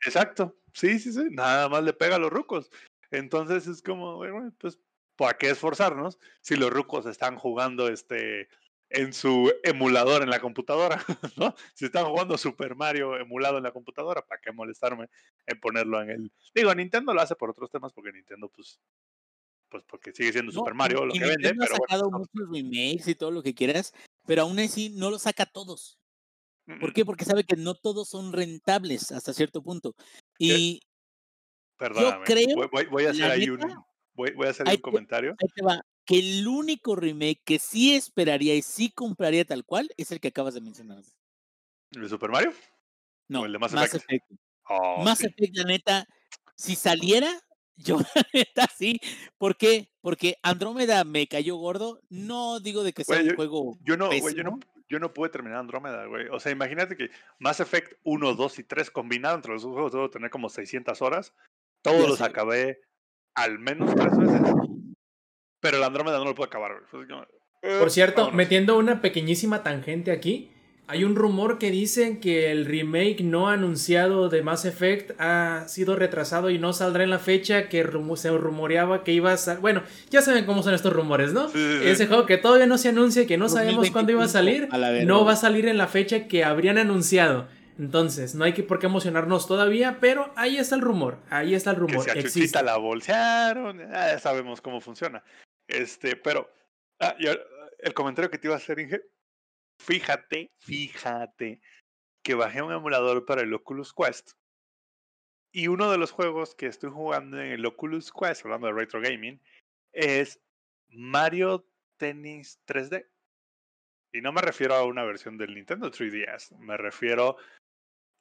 Speaker 5: Exacto, sí, sí, sí, nada más le pega a los rucos. Entonces es como, güey, pues, ¿para qué esforzarnos si los rucos están jugando este en su emulador en la computadora, ¿no? Si están jugando Super Mario emulado en la computadora, ¿para qué molestarme en ponerlo en el... Digo, Nintendo lo hace por otros temas porque Nintendo, pues, pues porque sigue siendo
Speaker 6: No,
Speaker 5: Super Mario lo que vende,
Speaker 6: Nintendo
Speaker 5: pero
Speaker 6: ha sacado
Speaker 5: bueno,
Speaker 6: muchos remakes y todo lo que quieras, pero aún así no lo saca todos. ¿Por qué? Porque sabe que no todos son rentables hasta cierto punto. Y
Speaker 5: Perdóname,
Speaker 6: creo,
Speaker 5: voy, voy- a hacer ahí
Speaker 6: neta,
Speaker 5: un... Voy, voy a hacer ahí un
Speaker 6: te-
Speaker 5: comentario.
Speaker 6: ahí te va, que el único remake que sí esperaría y sí compraría tal cual es el que acabas de mencionar.
Speaker 5: ¿El de Super Mario?
Speaker 6: No,
Speaker 5: el de Mass
Speaker 6: Mass
Speaker 5: Effect? Oh,
Speaker 6: Mass
Speaker 5: sí.
Speaker 6: Effect, la neta, si saliera, yo la neta sí. ¿Por qué? Porque Andrómeda me cayó gordo. No digo de que sea un
Speaker 5: yo-
Speaker 6: juego
Speaker 5: Yo no, güey, yo no. Yo no pude terminar Andrómeda, güey. O sea, imagínate que Mass Effect 1, 2 y 3 combinado entre los dos juegos debo tener como 600 horas. Todos los acabé al menos tres veces. Pero el Andrómeda no lo puedo acabar, güey. Como, eh,
Speaker 1: Por cierto,
Speaker 5: vámonos.
Speaker 1: metiendo una pequeñísima tangente aquí, hay un rumor que dice que el remake no anunciado de Mass Effect ha sido retrasado y no saldrá en la fecha que se rumoreaba que iba a salir. Bueno, ya saben cómo son estos rumores, ¿no?
Speaker 5: Sí, sí, sí.
Speaker 1: Ese juego que todavía no se anuncia y que no sabemos cuándo iba a
Speaker 6: 2025,
Speaker 1: salir,
Speaker 6: a
Speaker 1: no va a salir en la fecha que habrían anunciado. Entonces, no hay que por qué emocionarnos todavía, pero ahí está el rumor, ahí está el
Speaker 5: que
Speaker 1: rumor,
Speaker 5: a
Speaker 1: existe.
Speaker 5: La bolsearon, ah, ya sabemos cómo funciona. Este, pero ah, el comentario que te iba a hacer, Inge, fíjate, fíjate que bajé un emulador para el Oculus Quest y uno de los juegos que estoy jugando en el Oculus Quest, hablando de retro gaming, es Mario Tennis 3D. Y no me refiero a una versión del Nintendo 3DS, me refiero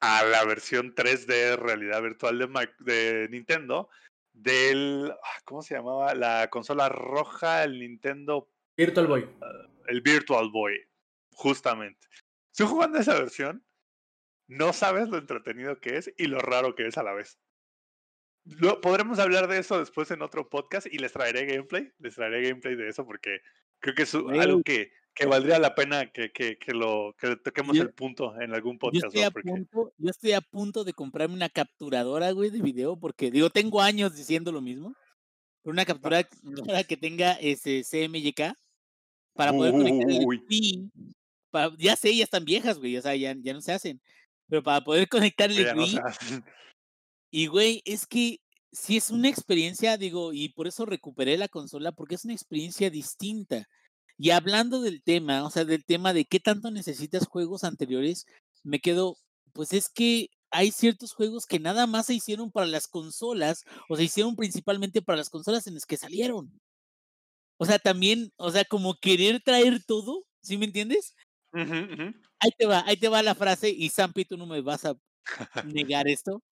Speaker 5: a la versión 3D realidad virtual de, de Nintendo del ah, ¿cómo se llamaba? La consola roja, el Nintendo,
Speaker 1: Virtual Boy.
Speaker 5: el Virtual Boy, justamente. Estoy jugando esa versión, no sabes lo entretenido que es y lo raro que es a la vez. Lo- podremos hablar de eso después en otro podcast y les traeré gameplay, les traeré gameplay de eso porque creo que es algo que, que valdría la pena que, que, que lo que toquemos
Speaker 6: Yo-
Speaker 5: el punto en algún
Speaker 6: Yo
Speaker 5: podcast.
Speaker 6: estoy,
Speaker 5: ¿no? Porque-
Speaker 6: punto, yo estoy a punto de comprarme una capturadora, güey, de video, porque digo, tengo años diciendo lo mismo. Pero una capturadora que tenga ese CMYK para poder conectar el
Speaker 5: Uy.
Speaker 6: Ya sé, ya están viejas, güey, o sea, ya, ya no se hacen. Pero para poder conectar el
Speaker 5: ya no se hacen.
Speaker 6: Y, güey, es que sí es una experiencia, digo, y por eso recuperé la consola, porque es una experiencia distinta. Y hablando del tema, o sea, del tema de qué tanto necesitas juegos anteriores, me quedo, pues es que hay ciertos juegos que nada más se hicieron para las consolas, o se hicieron principalmente para las consolas en las que salieron. O sea, también, o sea, como querer traer todo, ¿sí me entiendes? Ahí te va, ahí te va la frase, y Sampi, tú no me vas a negar esto.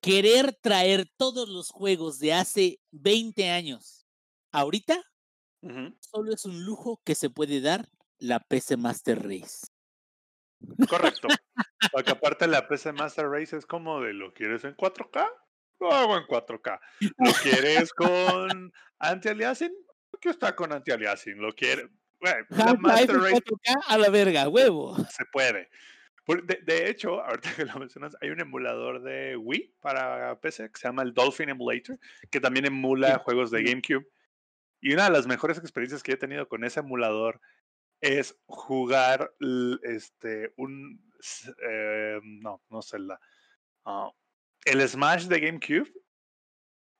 Speaker 6: Querer traer todos los juegos de hace 20 años, ahorita, solo es un lujo que se puede dar la PC Master Race.
Speaker 5: Correcto. Porque aparte la PC Master Race es como de lo quieres en 4K, lo hago en 4K. Lo quieres con anti-aliasing, aquí está con anti-aliasing. Lo quiere, bueno, la
Speaker 6: Half-Life
Speaker 5: Master
Speaker 6: en
Speaker 5: Race
Speaker 6: 4K a la verga, huevo.
Speaker 5: se puede. De, de hecho, ahorita que lo mencionas, hay un emulador de Wii para PC que se llama el Dolphin Emulator, que también emula juegos de. GameCube. Y una de las mejores experiencias que he tenido con ese emulador es jugar este un eh, no, no sé la ah, el Smash de GameCube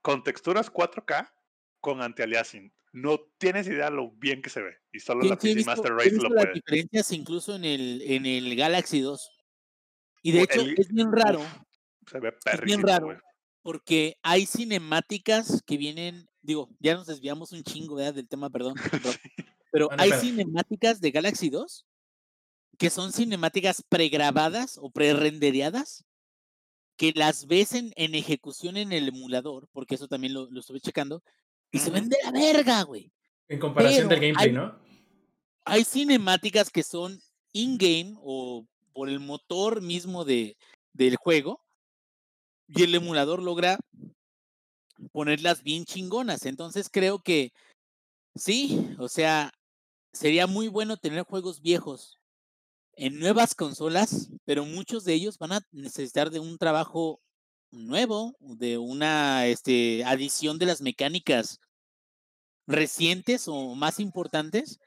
Speaker 5: con texturas 4K con anti-aliasing. No tienes idea lo bien que se ve. Y solo la PC
Speaker 6: visto,
Speaker 5: Master Race lo
Speaker 6: las
Speaker 5: puede.
Speaker 6: diferencias incluso en el, en el Galaxy 2. Y de hecho,
Speaker 5: el-
Speaker 6: es bien raro.
Speaker 5: uf, se ve
Speaker 6: bien
Speaker 5: perrísimo,
Speaker 6: raro. porque hay cinemáticas que vienen, digo, ya nos desviamos un chingo ¿verdad? del tema, perdón, pero hay cinemáticas de Galaxy 2 que son cinemáticas pregrabadas o pre-rendereadas que las ves en, en ejecución en el emulador, porque eso también lo, lo estuve checando, y se ven de la verga, güey.
Speaker 1: En comparación del
Speaker 6: Pero
Speaker 1: gameplay,
Speaker 6: hay-
Speaker 1: ¿no?
Speaker 6: Hay cinemáticas que son in-game o por el motor mismo de, del juego, y el emulador logra ponerlas bien chingonas. Entonces creo que sí, o sea, sería muy bueno tener juegos viejos en nuevas consolas, pero muchos de ellos van a necesitar de un trabajo nuevo, de una este, adición de las mecánicas recientes o más importantes.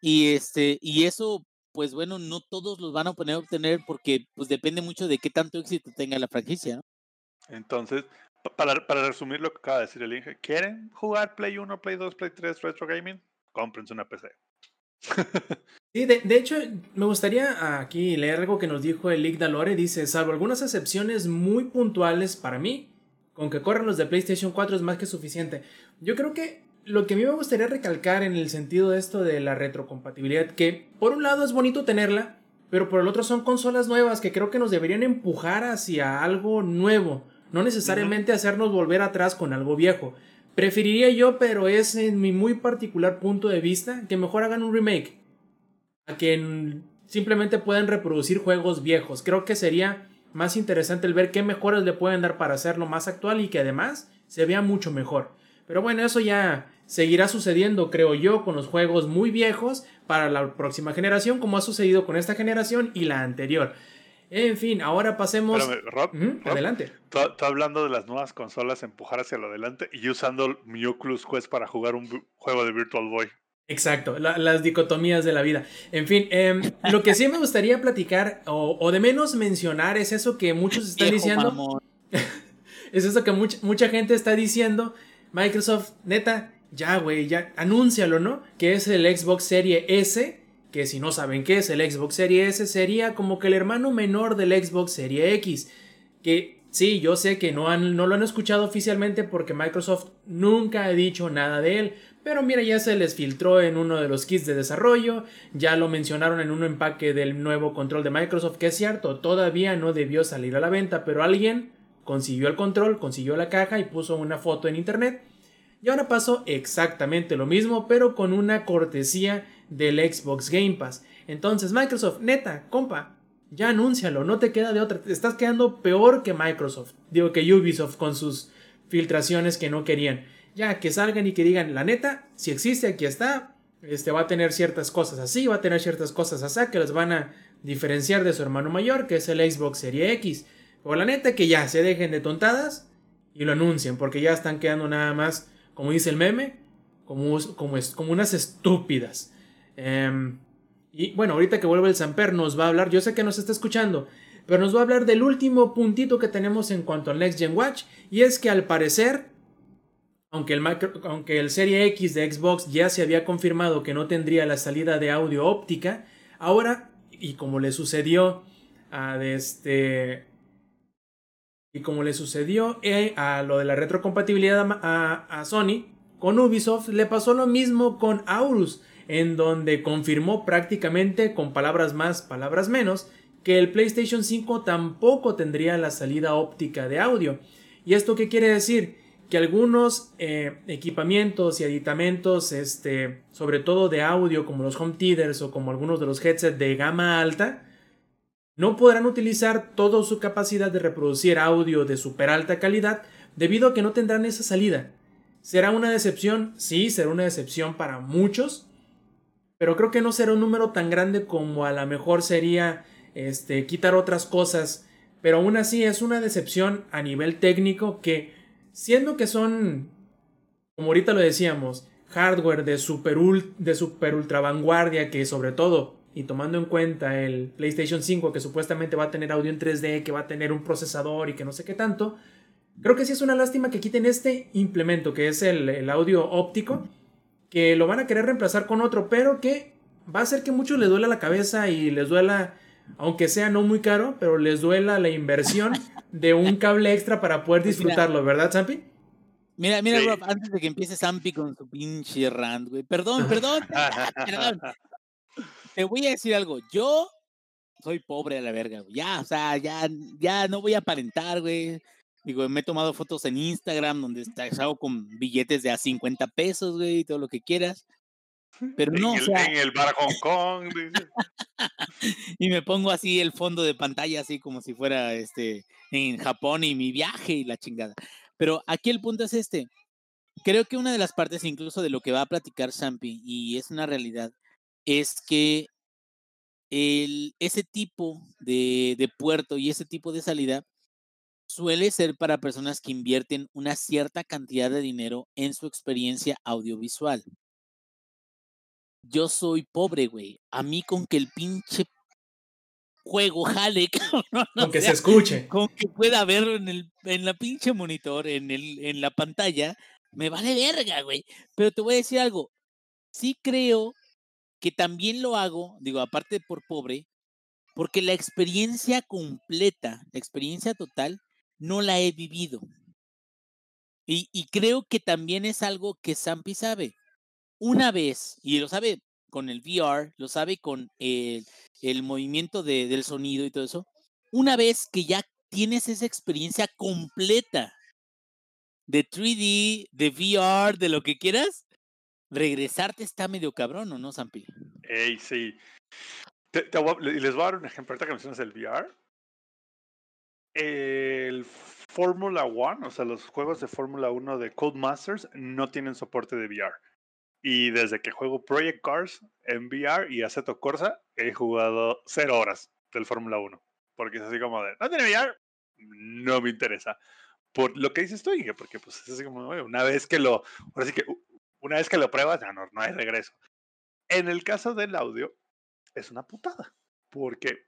Speaker 6: Y este, y eso, pues bueno, no todos los van a poder obtener porque pues depende mucho de qué tanto éxito tenga la franquicia. ¿no?
Speaker 5: Entonces, pa- para, para resumir lo que acaba de decir el Inge, ¿quieren jugar Play 1, Play 2, Play 3 Retro Gaming? Cómprense una PC.
Speaker 1: Sí, de, de hecho, me gustaría aquí leer algo que nos dijo el Lick Dalore. Dice, salvo algunas excepciones muy puntuales para mí, con que corran los de PlayStation 4 es más que suficiente. Yo creo que lo que a mí me gustaría recalcar en el sentido de esto de la retrocompatibilidad, que por un lado es bonito tenerla, pero por el otro son consolas nuevas que creo que nos deberían empujar hacia algo nuevo, no necesariamente hacernos volver atrás con algo viejo. Preferiría yo, pero es en mi muy particular punto de vista, que mejor hagan un remake a que simplemente puedan reproducir juegos viejos. Creo que sería más interesante el ver qué mejoras le pueden dar para hacerlo más actual y que además se vea mucho mejor. Pero bueno, eso ya seguirá sucediendo, creo yo, con los juegos muy viejos para la próxima generación, como ha sucedido con esta generación y la anterior. En fin, ahora pasemos.
Speaker 5: Espérame, Rob,
Speaker 1: adelante.
Speaker 5: Tú, tú hablando de las nuevas consolas, empujar hacia lo adelante y usando mi Oculus Quest para jugar un juego de Virtual Boy.
Speaker 1: Exacto, la- las dicotomías de la vida. En fin, em, lo que sí me gustaría platicar o, o de menos mencionar es eso que muchos están
Speaker 6: Viejo
Speaker 1: diciendo. Es eso que mucha gente está diciendo. Microsoft, neta, ya, güey, ya, anúncialo, ¿no? Que es el Xbox Series S. Que si no saben qué es el Xbox Series S, sería como que el hermano menor del Xbox Series X. Que sí, yo sé que no, han, no lo han escuchado oficialmente porque Microsoft nunca ha dicho nada de él. Pero mira, ya se les filtró en uno de los kits de desarrollo. Ya lo mencionaron en un empaque del nuevo control de Microsoft. Que es cierto, todavía no debió salir a la venta. Pero alguien consiguió el control, consiguió la caja y puso una foto en internet. Y ahora pasó exactamente lo mismo, pero con una cortesía del Xbox Game Pass. Entonces, Microsoft, neta, compa, ya anúncialo, no te queda de otra. Te estás quedando peor que Microsoft. Digo que Ubisoft con sus filtraciones que no querían. Ya, que salgan y que digan, la neta, si existe, aquí está. Este va a tener ciertas cosas así, va a tener ciertas cosas así que las van a diferenciar de su hermano mayor, que es el Xbox Series X. O la neta que ya se dejen de tontadas y lo anuncien, porque ya están quedando nada más, como dice el meme, como, como, como unas estúpidas. Em, y bueno, ahorita que vuelve el Samper nos va a hablar, yo sé que nos está escuchando, pero nos va a hablar del último puntito que tenemos en cuanto al Next Gen Watch, y es que al parecer, aunque el, aunque el Serie X de Xbox ya se había confirmado que no tendría la salida de audio óptica, ahora, y como le sucedió a este... Y como le sucedió eh, a lo de la retrocompatibilidad a, Sony, con Ubisoft le pasó lo mismo con Aurus, en donde confirmó prácticamente, con palabras más, palabras menos, que el PlayStation 5 tampoco tendría la salida óptica de audio. ¿Y esto qué quiere decir? Que algunos eh, equipamientos y aditamentos, este, sobre todo de audio, como los home theaters o como algunos de los headsets de gama alta, no podrán utilizar toda su capacidad de reproducir audio de super alta calidad debido a que no tendrán esa salida. ¿Será una decepción? Sí, será una decepción para muchos, pero creo que no será un número tan grande como a lo mejor sería este, quitar otras cosas, pero aún así es una decepción a nivel técnico que, siendo que son, como ahorita lo decíamos, hardware de super, de super ultra vanguardia que sobre todo y tomando en cuenta el PlayStation 5 que supuestamente va a tener audio en 3D, que va a tener un procesador y que no sé qué tanto, creo que sí es una lástima que quiten este implemento que es el, el audio óptico, que lo van a querer reemplazar con otro, pero que va a hacer que muchos les duela la cabeza y les duela, aunque sea no muy caro, pero les duela la inversión de un cable extra para poder
Speaker 6: Pues
Speaker 1: disfrutarlo, ¿verdad, Zampi?
Speaker 6: Mira, mira,
Speaker 5: Sí.
Speaker 6: Rob, antes de que empiece Zampi con su pinche rant, güey. Perdón, perdón, perdón. Te voy a decir algo. Yo soy pobre a la verga, güey. Ya, o sea, ya, ya no voy a aparentar, güey. Digo, me he tomado fotos en Instagram donde está- salgo con billetes de a 50 pesos, güey, y todo lo que quieras. Pero no,
Speaker 5: en,
Speaker 6: o
Speaker 5: el,
Speaker 6: sea,
Speaker 5: en el bar Hong Kong.
Speaker 6: y me pongo así el fondo de pantalla, así como si fuera este en Japón y mi viaje y la chingada. Pero aquí el punto es este. Creo que una de las partes, incluso de lo que va a platicar Champi, y es una realidad, es que el, ese tipo de, de puerto y ese tipo de salida suele ser para personas que invierten una cierta cantidad de dinero en su experiencia audiovisual. Yo soy pobre, güey. A mí con que el pinche juego jale, cabrón, o
Speaker 1: Aunque se escuche.
Speaker 6: con que pueda verlo en, el, en la pinche monitor, en, el, en la pantalla, me vale verga, güey. Pero te voy a decir algo. Sí creo que también lo hago, digo, aparte por pobre, porque la experiencia completa, la experiencia total, no la he vivido. Y, y creo que también es algo que Zampi sabe. Una vez, y lo sabe con el VR, lo sabe con el, el movimiento de- del sonido y todo eso, una vez que ya tienes esa experiencia completa de 3D, de VR, de lo que quieras, regresarte está medio cabrón, ¿o no, Zampi?
Speaker 5: Ey, sí. Te- te voy a- le- les voy a dar un ejemplo. Ahorita que mencionas el VR. El Fórmula One, o sea, los juegos de Fórmula 1 de Codemasters no tienen soporte de VR. Y desde que juego Project Cars en VR y Aceto Corsa, he jugado cero horas del Fórmula 1. Porque es así como de, no tiene VR, no me interesa. Por lo que dices tú, porque pues es así como, "Oye, una vez que lo, ahora sí que una vez que lo pruebas, ya no, no hay regreso. En el caso del audio, es una putada. Porque,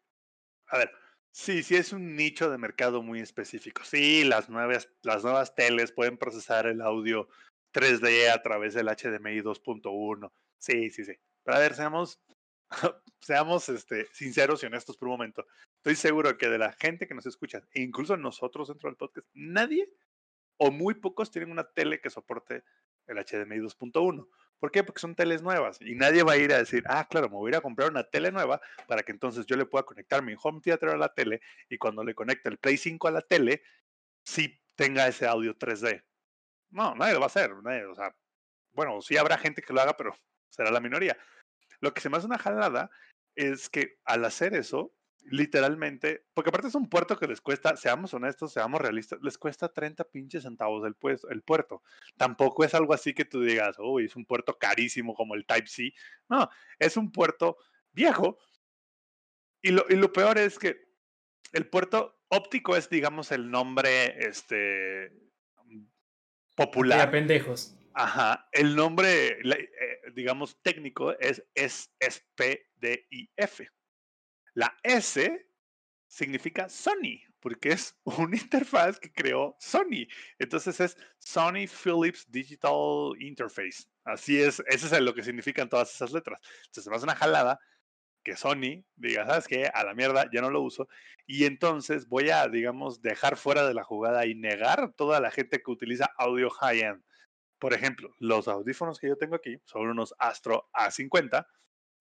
Speaker 5: a ver, sí, sí es un nicho de mercado muy específico. Sí, las nuevas, las nuevas teles pueden procesar el audio 3D a través del HDMI 2.1. Sí, sí, sí. Pero a ver, seamos, seamos este, sinceros y honestos por un momento. Estoy seguro que de la gente que nos escucha, e incluso nosotros dentro del podcast, nadie o muy pocos tienen una tele que soporte el HDMI 2.1. ¿Por qué? Porque son teles nuevas y nadie va a ir a decir, ah, claro, me voy a ir a comprar una tele nueva para que entonces yo le pueda conectar mi home theater a la tele y cuando le conecte el Play 5 a la tele, sí tenga ese audio 3D. No, nadie lo va a hacer. nadie, o sea, bueno, sí habrá gente que lo haga, pero será la minoría. Lo que se me hace una jalada es que al hacer eso, literalmente, porque aparte es un puerto que les cuesta, seamos honestos, seamos realistas, les cuesta 30 pinches centavos el, pues, el puerto. Tampoco es algo así que tú digas, uy, es un puerto carísimo como el Type-C. No, es un puerto viejo. Y lo, y lo peor es que el puerto óptico es, digamos, el nombre este, popular.
Speaker 1: Ya, pendejos.
Speaker 5: Ajá, el nombre, eh, digamos, técnico es, es SPDIF. La S significa Sony, porque es una interfaz que creó Sony. Entonces es Sony Philips Digital Interface. Así es, eso es lo que significan todas esas letras. Entonces se me hace una jalada que Sony diga, ¿sabes qué? A la mierda, ya no lo uso. Y entonces voy a, digamos, dejar fuera de la jugada y negar toda la gente que utiliza audio high-end. Por ejemplo, los audífonos que yo tengo aquí son unos Astro A50,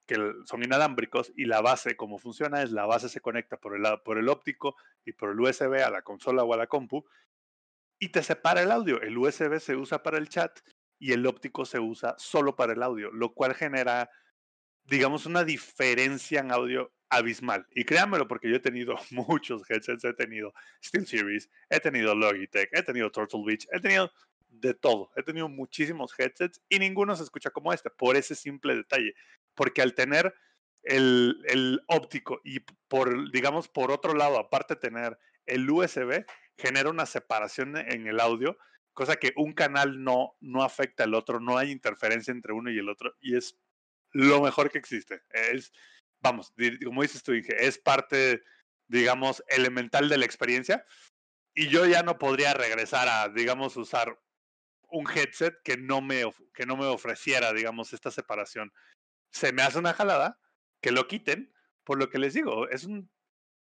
Speaker 5: que son inalámbricos y la base, como funciona, es la base se conecta por el, por el óptico y por el USB a la consola o a la compu y te separa el audio. El USB se usa para el chat y el óptico se usa solo para el audio, lo cual genera, digamos, una diferencia en audio abismal. Y créanmelo, porque yo he tenido muchos headsets, he tenido SteelSeries, he tenido Logitech, he tenido Turtle Beach, he tenido de todo. He tenido muchísimos headsets y ninguno se escucha como este, por ese simple detalle. Porque al tener el, el óptico y por, digamos, por otro lado, aparte de tener el USB, genera una separación en el audio, cosa que un canal no, no afecta al otro, no hay interferencia entre uno y el otro, y es lo mejor que existe. Es, vamos, como dices tú, Inge, es parte, digamos, elemental de la experiencia, y yo ya no podría regresar a, digamos, usar un headset que no me, que no me ofreciera, digamos, esta separación. Se me hace una jalada que lo quiten, por lo que les digo, es un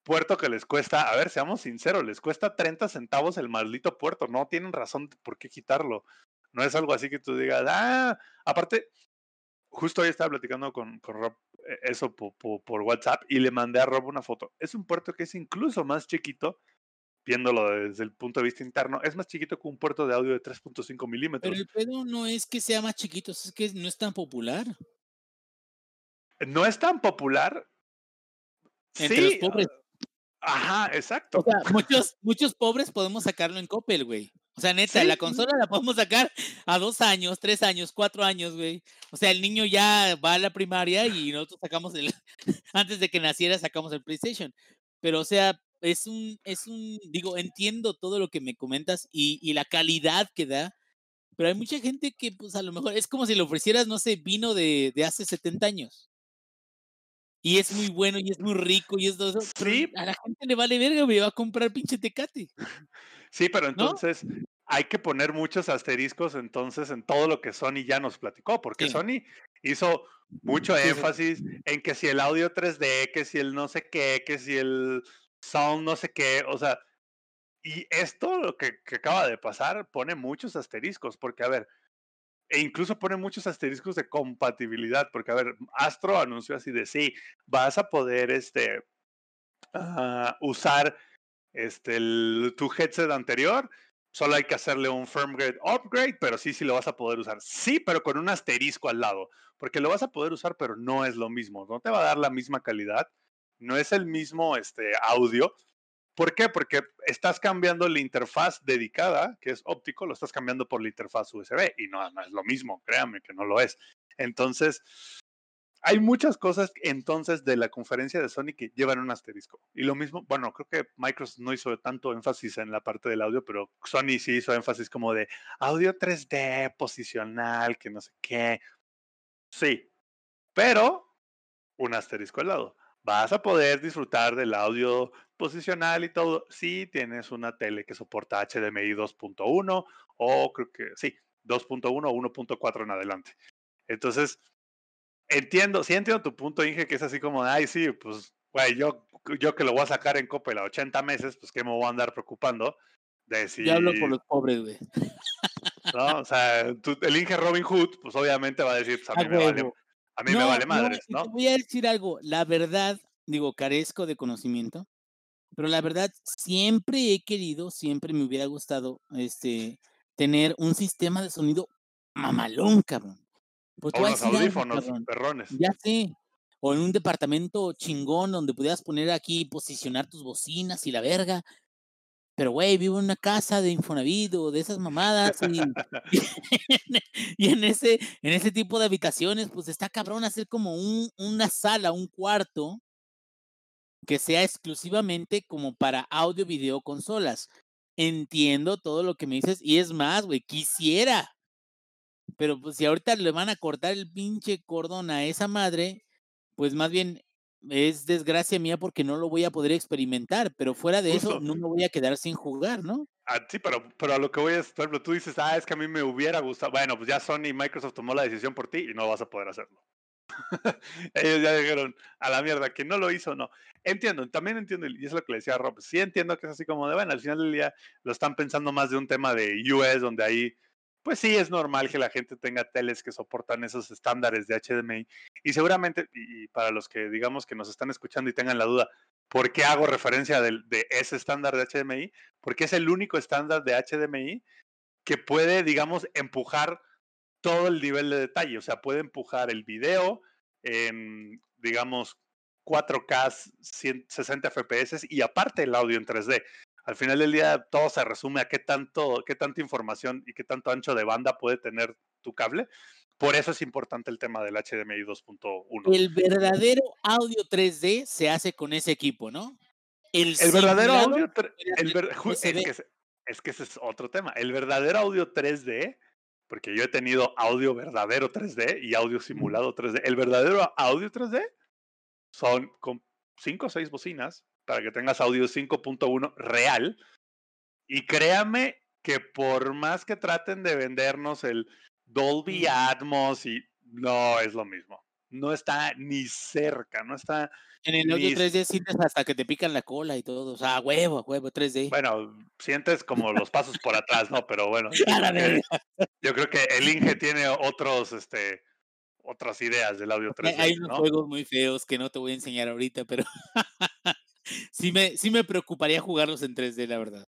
Speaker 5: puerto que les cuesta, a ver, seamos sinceros, les cuesta 30 centavos el maldito puerto, no tienen razón por qué quitarlo. No es algo así que tú digas, ah, aparte, justo hoy estaba platicando con, con Rob eh, eso po- po- por WhatsApp y le mandé a Rob una foto. Es un puerto que es incluso más chiquito, viéndolo desde el punto de vista interno, es más chiquito que un puerto de audio de 3.5
Speaker 6: Pero
Speaker 5: milímetros.
Speaker 6: el pedo no es que sea más chiquito, es que no es tan popular.
Speaker 5: No es tan popular.
Speaker 6: Entre los
Speaker 5: sí,
Speaker 6: pobres.
Speaker 5: Ajá, exacto.
Speaker 6: O sea, muchos, muchos pobres podemos sacarlo en Coppel, güey. O sea, neta,
Speaker 5: Sí,
Speaker 6: la consola la podemos sacar a dos años, tres años, cuatro años, güey. O sea, el niño ya va a la primaria y nosotros sacamos el, antes de que naciera sacamos el PlayStation. Pero, o sea, es un, es un, digo, entiendo todo lo que me comentas y, y la calidad que da, pero hay mucha gente que, pues, a lo mejor es como si le ofrecieras, no sé, vino de, de hace 70 años. Y es muy bueno y es muy rico y es todo eso.
Speaker 5: Sí.
Speaker 6: a la gente le vale verga, güey, va a comprar pinche tecate.
Speaker 5: Sí, pero
Speaker 6: ¿No?
Speaker 5: entonces hay que poner muchos asteriscos entonces en todo lo que Sony ya nos platicó, porque
Speaker 6: Sí.
Speaker 5: Sony hizo mucho
Speaker 6: Sí, sí.
Speaker 5: énfasis en que si el audio 3D, que si el no sé qué, que si el sound no sé qué, o sea, y esto lo que, que acaba de pasar pone muchos asteriscos, porque a ver, e incluso pone muchos asteriscos de compatibilidad, porque a ver, Astro anunció así de sí, vas a poder este, ah, usar este, el- tu headset anterior, solo hay que hacerle un firmware upgrade, pero sí, sí lo vas a poder usar. Sí, pero con un asterisco al lado, porque lo vas a poder usar, pero no es lo mismo, no te va a dar la misma calidad, no es el mismo este, audio, ¿Por qué? Porque estás cambiando la interfaz dedicada, que es óptico, lo estás cambiando por la interfaz USB y no, es lo mismo, créanme que no lo es. Entonces, hay muchas cosas entonces de la conferencia de Sony que llevan un asterisco. Y lo mismo, bueno, creo que Microsoft no hizo tanto énfasis en la parte del audio, pero Sony sí hizo énfasis como de audio 3D, posicional, que no sé qué. Sí, pero un asterisco al lado. Vas a poder disfrutar del audio posicional y todo si tienes una tele que soporta HDMI 2.1 o creo que sí, 2.1 o 1.4 en adelante. Entonces, entiendo, sí entiendo tu punto, Inge, que es así como, ay, sí, pues, güey, yo, yo que lo voy a sacar en Coppel a 80 meses, pues, ¿qué me voy a andar preocupando? De si...
Speaker 6: Ya hablo por los pobres, güey.
Speaker 5: ¿No? O sea, el Inge Robin Hood, pues, obviamente va a decir, pues, a mí, me vale, a mí me vale madres, ¿no?
Speaker 6: Te voy a decir algo, la verdad, digo, carezco de conocimiento, pero la verdad, siempre he querido, siempre me hubiera gustado, este, tener un sistema de sonido mamalón, cabrón.
Speaker 5: Pues o unos audífonos, perrones.
Speaker 6: Ya sé. O en un departamento chingón donde pudieras poner aquí, posicionar tus bocinas y la verga. Pero, güey, vivo en una casa de Infonavit o de esas mamadas y, y, en, ese, en ese tipo de habitaciones, pues está cabrón hacer como un, una sala, un cuarto que sea exclusivamente como para audio, video, consolas. Entiendo todo lo que me dices y es más, güey, quisiera pero pues si ahorita le van a cortar el pinche cordón a esa madre, pues más bien es desgracia mía porque no lo voy a poder experimentar, pero fuera de eso no me voy a quedar sin jugar, ¿no?
Speaker 5: Ah, sí, pero, pero a lo que voy es, por ejemplo, tú dices, ah, es que a mí me hubiera gustado. Bueno, pues ya Sony y Microsoft tomó la decisión por ti y no vas a poder hacerlo. Ellos ya dijeron, a la mierda, que no lo hizo, no. Entiendo, también entiendo, y es lo que le decía a Rob, sí entiendo que es así como de, bueno, al final del día lo están pensando más de un tema de US, donde ahí pues sí es normal que la gente tenga teles que soportan esos estándares de HDMI. Y seguramente, y, para los que digamos que nos están escuchando y tengan la duda, ¿por qué hago referencia de, ese estándar de HDMI? Porque es el único estándar de HDMI que puede, digamos, empujar todo el nivel de detalle. O sea, puede empujar el video en, digamos, 4K 60 FPS y aparte el audio en 3D al final del día todo se resume a qué tanto, qué tanta información y qué tanto ancho de banda puede tener tu cable. Por eso es importante el tema del HDMI 2.1.
Speaker 6: El verdadero audio 3D se hace con ese equipo, ¿no?
Speaker 5: El, verdadero audio es, que, ese es otro tema. El verdadero audio 3D, porque yo he tenido audio verdadero 3D y audio simulado 3D. El verdadero audio 3D son con 5 o 6 bocinas para que tengas audio 5.1 real. Y créame que por más que traten de vendernos el Dolby Atmos y no es lo mismo. No está ni cerca, no está.
Speaker 6: En el audio 3D sientes hasta que te pican la cola y todo. O sea, huevo, huevo, 3D.
Speaker 5: Bueno, sientes como los pasos por atrás, ¿no? Pero bueno. Yo creo que, el Inge tiene otros, este, otras ideas del audio 3D.
Speaker 6: Hay unos juegos muy feos que no te voy a enseñar ahorita, pero sí, me, me preocuparía jugarlos en 3D, la verdad.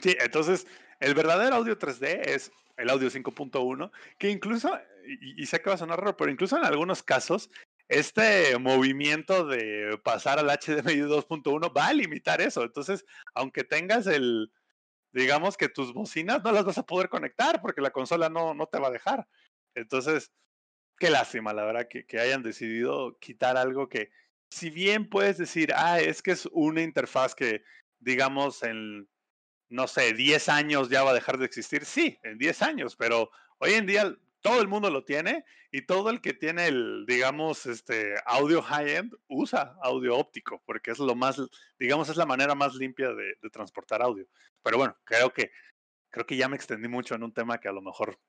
Speaker 5: Sí, entonces el verdadero audio 3D es el audio 5.1, que incluso, y, sé que va a sonar raro, pero incluso en algunos casos, este movimiento de pasar al HDMI 2.1 va a limitar eso. Entonces, aunque tengas el, digamos que tus bocinas no las vas a poder conectar porque la consola no, no te va a dejar. Entonces, qué lástima, la verdad, que, que hayan decidido quitar algo que, si bien puedes decir, ah, es que es una interfaz que, digamos, en, no sé, 10 años ya va a dejar de existir, sí, en 10 años, pero hoy en día todo el mundo lo tiene y todo el que tiene el, digamos, este audio high-end usa audio óptico, porque es lo más, digamos, es la manera más limpia de, de, transportar audio. Pero bueno, creo que, creo que ya me extendí mucho en un tema que a lo mejor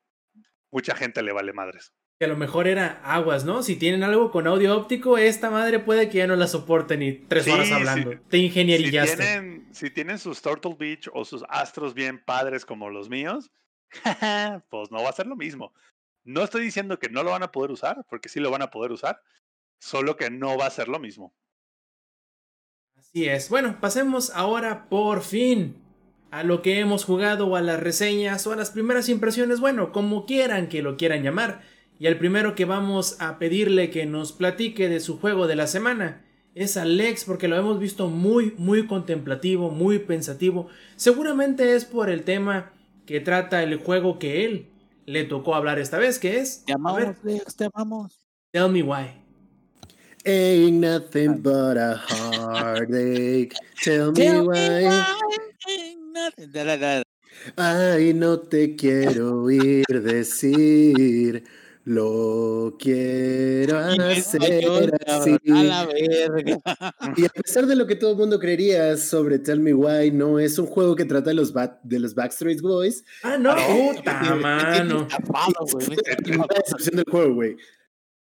Speaker 5: mucha gente le vale madres
Speaker 1: que a lo mejor era aguas, ¿no? Si tienen algo con audio óptico, esta madre puede que ya no la soporte ni tres horas hablando. Te ingenierillaste.
Speaker 5: Si tienen, si tienen sus Turtle Beach o sus astros bien padres como los míos, pues no va a ser lo mismo. No estoy diciendo que no lo van a poder usar, porque sí lo van a poder usar, solo que no va a ser lo mismo.
Speaker 1: Así es. Bueno, pasemos ahora por fin a lo que hemos jugado o a las reseñas o a las primeras impresiones, bueno, como quieran que lo quieran llamar. Y el primero que vamos a pedirle que nos platique de su juego de la semana es Alex porque lo hemos visto muy, muy contemplativo, muy pensativo. Seguramente es por el tema que trata el juego que él le tocó hablar esta vez, que es...
Speaker 6: Te amamos, te amamos.
Speaker 1: Tell me why.
Speaker 2: Ain't nothing but a heartache. Tell me why. Ay, no te quiero oír decir. Lo quiero hacer así.
Speaker 6: A la verga.
Speaker 2: Y a pesar de lo que todo el mundo creería sobre Tell Me Why, no es un juego que trata de los, Bat- de los Backstreet Boys.
Speaker 1: Ah, no, puta
Speaker 6: Me
Speaker 1: mano.
Speaker 6: tapado, güey,
Speaker 2: del juego, güey.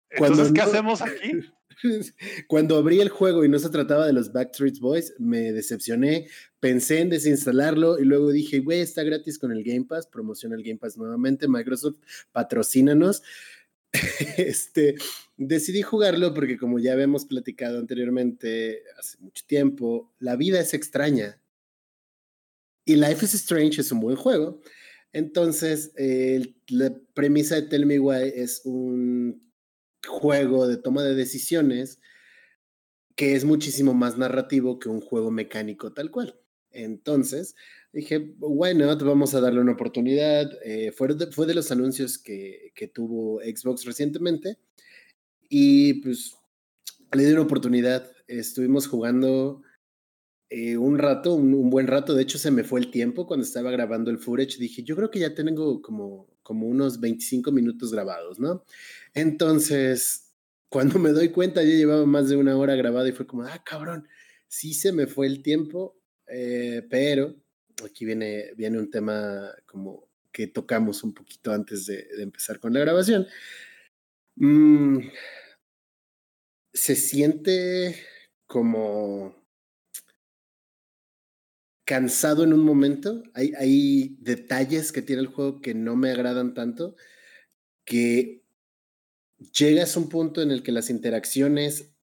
Speaker 5: Entonces, ¿qué
Speaker 2: no-
Speaker 5: hacemos aquí?
Speaker 2: Cuando abrí el juego y no se trataba de los Backstreet Boys, me decepcioné. Pensé en desinstalarlo y luego dije, güey, está gratis con el Game Pass. Promociona el Game Pass nuevamente. Microsoft, patrocínanos. Este, decidí jugarlo porque como ya habíamos platicado anteriormente hace mucho tiempo, la vida es extraña. Y Life is Strange es un buen juego. Entonces, eh, la premisa de Tell Me Why es un juego de toma de decisiones que es muchísimo más narrativo que un juego mecánico tal cual. Entonces dije, why not, vamos a darle una oportunidad. Eh, fue, de, fue de los anuncios que, que tuvo Xbox recientemente y pues le di una oportunidad. Estuvimos jugando eh, un rato, un, buen rato. De hecho, se me fue el tiempo cuando estaba grabando el footage. Dije, yo creo que ya tengo como, como unos 25 minutos grabados, ¿no? Entonces, cuando me doy cuenta, ya llevaba más de una hora grabada y fue como, ah, cabrón, sí se me fue el tiempo, eh, pero aquí viene, viene un tema como que tocamos un poquito antes de, de empezar con la grabación. Mm, se siente como cansado en un momento. Hay, detalles que tiene el juego que no me agradan tanto, que llegas a un punto en el que las interacciones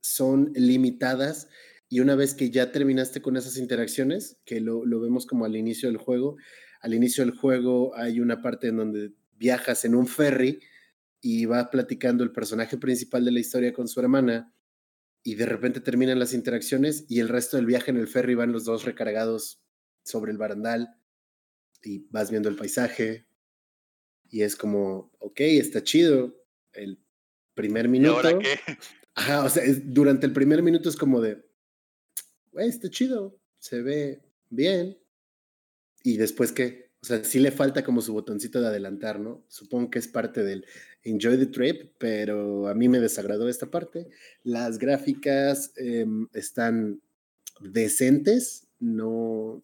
Speaker 2: son limitadas y una vez que ya terminaste con esas interacciones, que lo, lo, vemos como al inicio del juego, al inicio del juego hay una parte en donde viajas en un ferry y va platicando el personaje principal de la historia con su hermana y de repente terminan las interacciones y el resto del viaje en el ferry van los dos recargados sobre el barandal y vas viendo el paisaje y es como, ok, está chido, el primer minuto.
Speaker 5: ¿Y ahora qué?
Speaker 2: Ajá, o sea, es, durante el primer minuto es como de, güey, está chido, se ve bien. ¿Y después qué? O sea, sí le falta como su botoncito de adelantar, ¿no? Supongo que es parte del enjoy the trip, pero a mí me desagradó esta parte. Las gráficas eh, están decentes, no,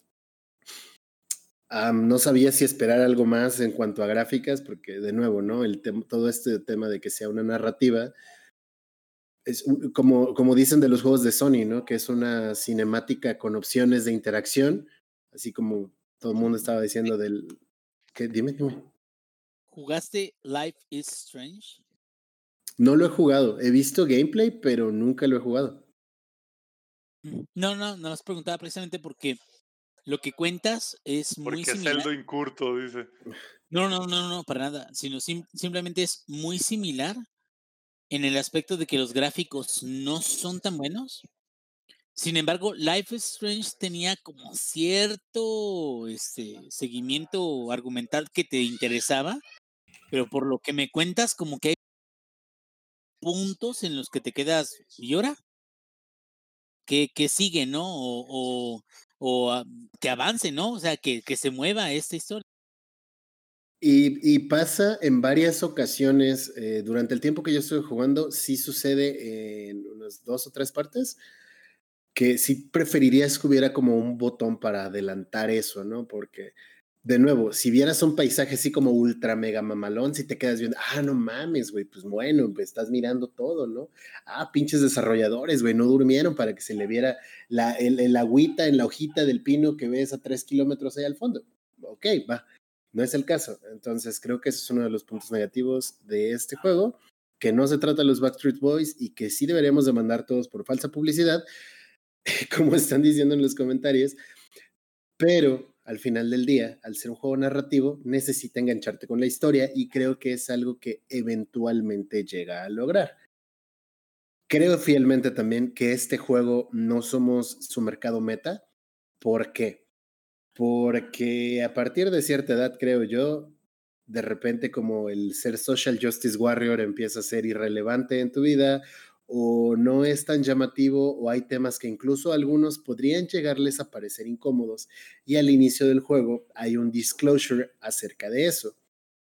Speaker 2: no sabía si esperar algo más en cuanto a gráficas, porque de nuevo, ¿no? El todo este tema de que sea una narrativa es como, como dicen de los juegos de Sony, ¿no? Que es una cinemática con opciones de interacción, así como todo el mundo estaba diciendo del. ¿Qué? Dime, dime.
Speaker 6: ¿Jugaste Life is Strange?
Speaker 2: No lo he jugado. He visto gameplay, pero nunca lo he jugado.
Speaker 6: No, no, no os preguntaba precisamente porque lo que cuentas es muy
Speaker 5: Porque
Speaker 6: similar.
Speaker 5: Celdo incurto, dice.
Speaker 6: No, no, no, no, para nada, sino sim simplemente es muy similar en el aspecto de que los gráficos no son tan buenos. Sin embargo, Life is Strange tenía como cierto este, seguimiento argumental que te interesaba, pero por lo que me cuentas, como que hay puntos en los que te quedas, ¿y ahora? ¿Qué, qué sigue, no? O, o, o uh, que avance, ¿no? O sea, que, que se mueva esta historia.
Speaker 2: Y, y, pasa en varias ocasiones, eh, durante el tiempo que yo estoy jugando, sí sucede en unas dos o tres partes, que sí preferirías que hubiera como un botón para adelantar eso, ¿no? Porque, de nuevo, si vieras un paisaje así como ultra mega mamalón, si te quedas viendo, ah, no mames, güey, pues bueno, pues estás mirando todo, ¿no? Ah, pinches desarrolladores, güey, no durmieron para que se le viera la, el, el agüita en la hojita del pino que ves a tres kilómetros ahí al fondo. Ok, va. No es el caso. Entonces creo que ese es uno de los puntos negativos de este juego, que no se trata de los Backstreet Boys y que sí deberíamos demandar todos por falsa publicidad, como están diciendo en los comentarios, pero al final del día, al ser un juego narrativo, necesita engancharte con la historia y creo que es algo que eventualmente llega a lograr. creo fielmente también que este juego no somos su mercado meta. ¿Por qué? Porque a partir de cierta edad, creo yo, de repente como el ser social justice warrior empieza a ser irrelevante en tu vida o no es tan llamativo o hay temas que incluso algunos podrían llegarles a parecer incómodos y al inicio del juego hay un disclosure acerca de eso.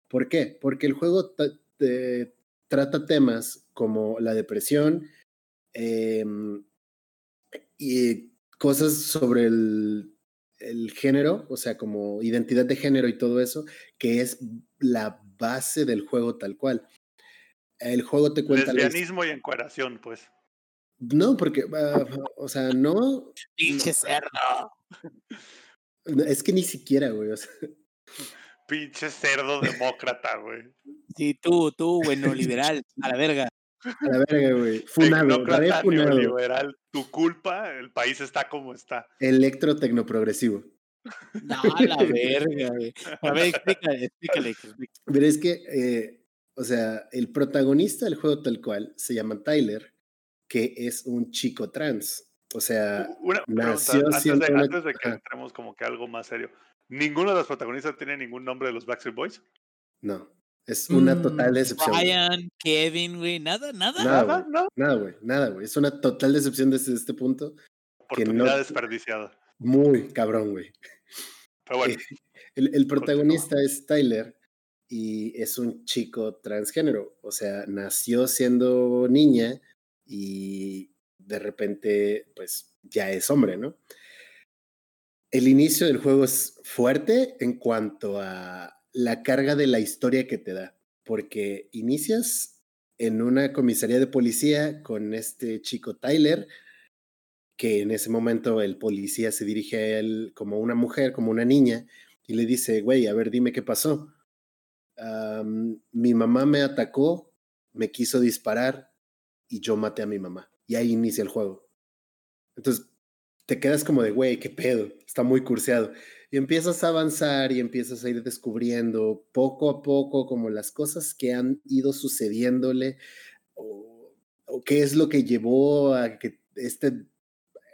Speaker 2: ¿Por qué? Porque el juego trata temas como la depresión em, y cosas sobre el género, o sea, como identidad de género y todo eso, que es la base del juego tal cual. El juego te cuenta.
Speaker 5: Lesbianismo y encueración, pues.
Speaker 2: No, porque, ah, o sea, no.
Speaker 6: Pinche cerdo.
Speaker 2: Es que ni siquiera, güey. O sea.
Speaker 5: Pinche cerdo demócrata, güey.
Speaker 6: Sí, tú, tú, bueno, liberal, a la verga.
Speaker 2: A la verga, güey. Funado, funado.
Speaker 5: liberal, tu culpa, el país está como está.
Speaker 2: Electro tecnoprogresivo.
Speaker 6: No, a la verga, güey. A ver, explícale, explícale. explícale.
Speaker 2: Pero es que eh, o sea, el protagonista del juego tal cual se llama Tyler, que es un chico trans. O sea,
Speaker 5: una nació antes, de, antes de que entremos como que algo más serio. ¿Ninguno de los protagonistas tiene ningún nombre de los Backstreet Boys?
Speaker 2: No. Es una total mm, decepción.
Speaker 6: Ryan, Kevin, güey, nada, nada.
Speaker 2: Nada, no. Nada, güey, nada, güey. Es una total decepción desde este punto.
Speaker 5: Oportunidad desperdiciada.
Speaker 2: Muy cabrón, güey.
Speaker 5: Pero bueno.
Speaker 2: el, el protagonista es Tyler, y es un chico transgénero, o sea, nació siendo niña y de repente pues ya es hombre, ¿no? El inicio del juego es fuerte en cuanto a la carga de la historia que te da, porque inicias en una comisaría de policía con este chico Tyler, que en ese momento el policía se dirige a él como una mujer, como una niña, y le dice, güey, a ver, dime qué pasó mi mamá me atacó, me quiso disparar y yo maté a mi mamá. Y ahí inicia el juego. Entonces te quedas como de, güey, qué pedo, está muy curseado. Y empiezas a avanzar y empiezas a ir descubriendo poco a poco como las cosas que han ido sucediéndole o, qué es lo que llevó a que este,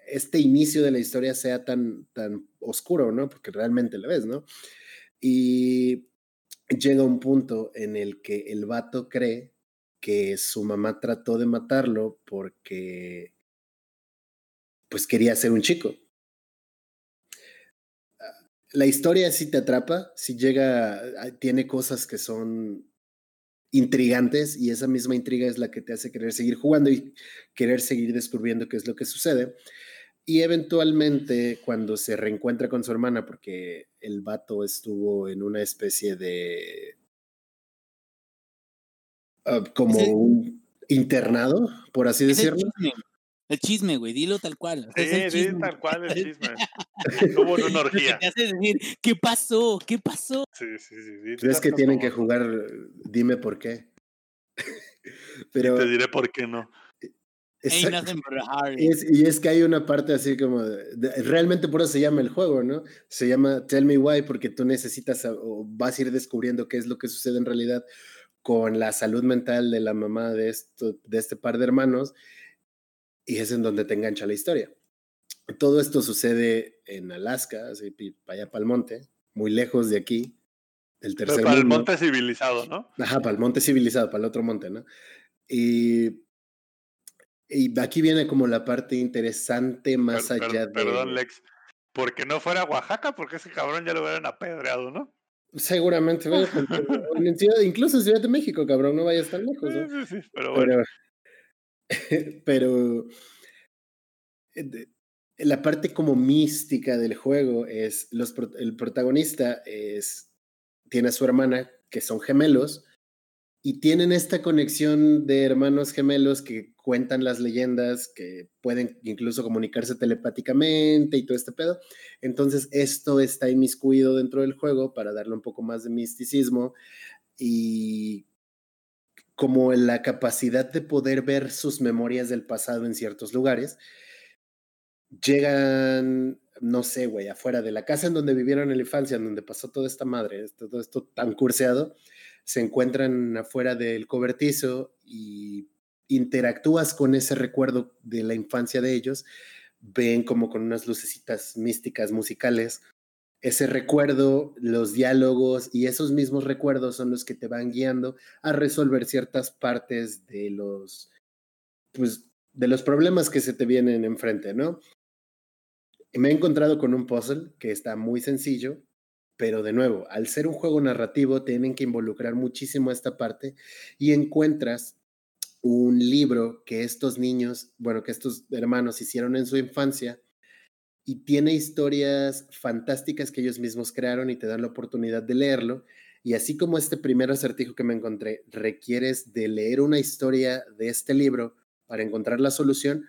Speaker 2: este inicio de la historia sea tan, tan oscuro, ¿no? Porque realmente lo ves, ¿no? Y llega un punto en el que el vato cree que su mamá trató de matarlo porque pues quería ser un chico. La historia sí te atrapa, sí llega, ah, tiene cosas que son intrigantes y esa misma intriga es la que te hace querer seguir jugando y querer seguir descubriendo qué es lo que sucede. Y eventualmente, cuando se reencuentra con su hermana, porque el vato estuvo en una especie de. Ah, como un internado, por así decirlo.
Speaker 6: El chisme, güey, dilo tal cual.
Speaker 5: sí, sí, tal cual el chisme. Hubo una orgía.
Speaker 6: Te hace decir, ¿qué pasó? ¿Qué pasó?
Speaker 5: Sí, sí, sí.
Speaker 2: sí es que tienen que jugar, dime por qué.
Speaker 5: Pero, te diré por qué no
Speaker 2: y es que hay una parte así como, realmente por eso se llama el juego, ¿no? Se llama Tell Me Why porque tú necesitas o vas a ir descubriendo qué es lo que sucede en realidad con la salud mental de la mamá de, esto, de este par de hermanos y es en donde te engancha la historia. Todo esto sucede en Alaska, así para allá para el monte, muy lejos de aquí,
Speaker 5: el tercer para el monte civilizado, ¿no?
Speaker 2: Ajá, para el monte civilizado, para el otro monte, ¿no? Y y aquí viene como la parte interesante más allá de.
Speaker 5: Perdón, Lex. Porque no fuera Oaxaca, porque ese cabrón ya lo hubieran apedreado, ¿no?
Speaker 2: Seguramente, incluso en Ciudad de México, cabrón, no vayas tan lejos. ¿no?
Speaker 5: Sí, sí, pero bueno.
Speaker 2: Pero, eh, la parte como mística del juego es los, el protagonista es tiene a su hermana que son gemelos y tienen esta conexión de hermanos gemelos que cuentan las leyendas, que pueden incluso comunicarse telepáticamente y todo este pedo. Entonces, esto está inmiscuido dentro del juego para darle un poco más de misticismo y como la capacidad de poder ver sus memorias del pasado en ciertos lugares. Llegan, no sé, güey, afuera de la casa en donde vivieron en la infancia, en donde pasó toda esta madre, todo esto tan curseado se encuentran afuera del cobertizo y, interactúas con ese recuerdo de la infancia de ellos, ven como con unas lucecitas místicas musicales. Ese recuerdo, los diálogos y esos mismos recuerdos son los que te van guiando a resolver ciertas partes de los, pues, de los problemas que se te vienen enfrente, ¿no? Me he encontrado con un puzzle que está muy sencillo, pero de nuevo, al ser un juego narrativo, tienen que involucrar muchísimo esta parte y encuentras un libro que estos niños, bueno, que estos hermanos hicieron en su infancia y tiene historias fantásticas que ellos mismos crearon y te dan la oportunidad de leerlo. Y así como este primer acertijo que me encontré, requieres de leer una historia de este libro para encontrar la solución,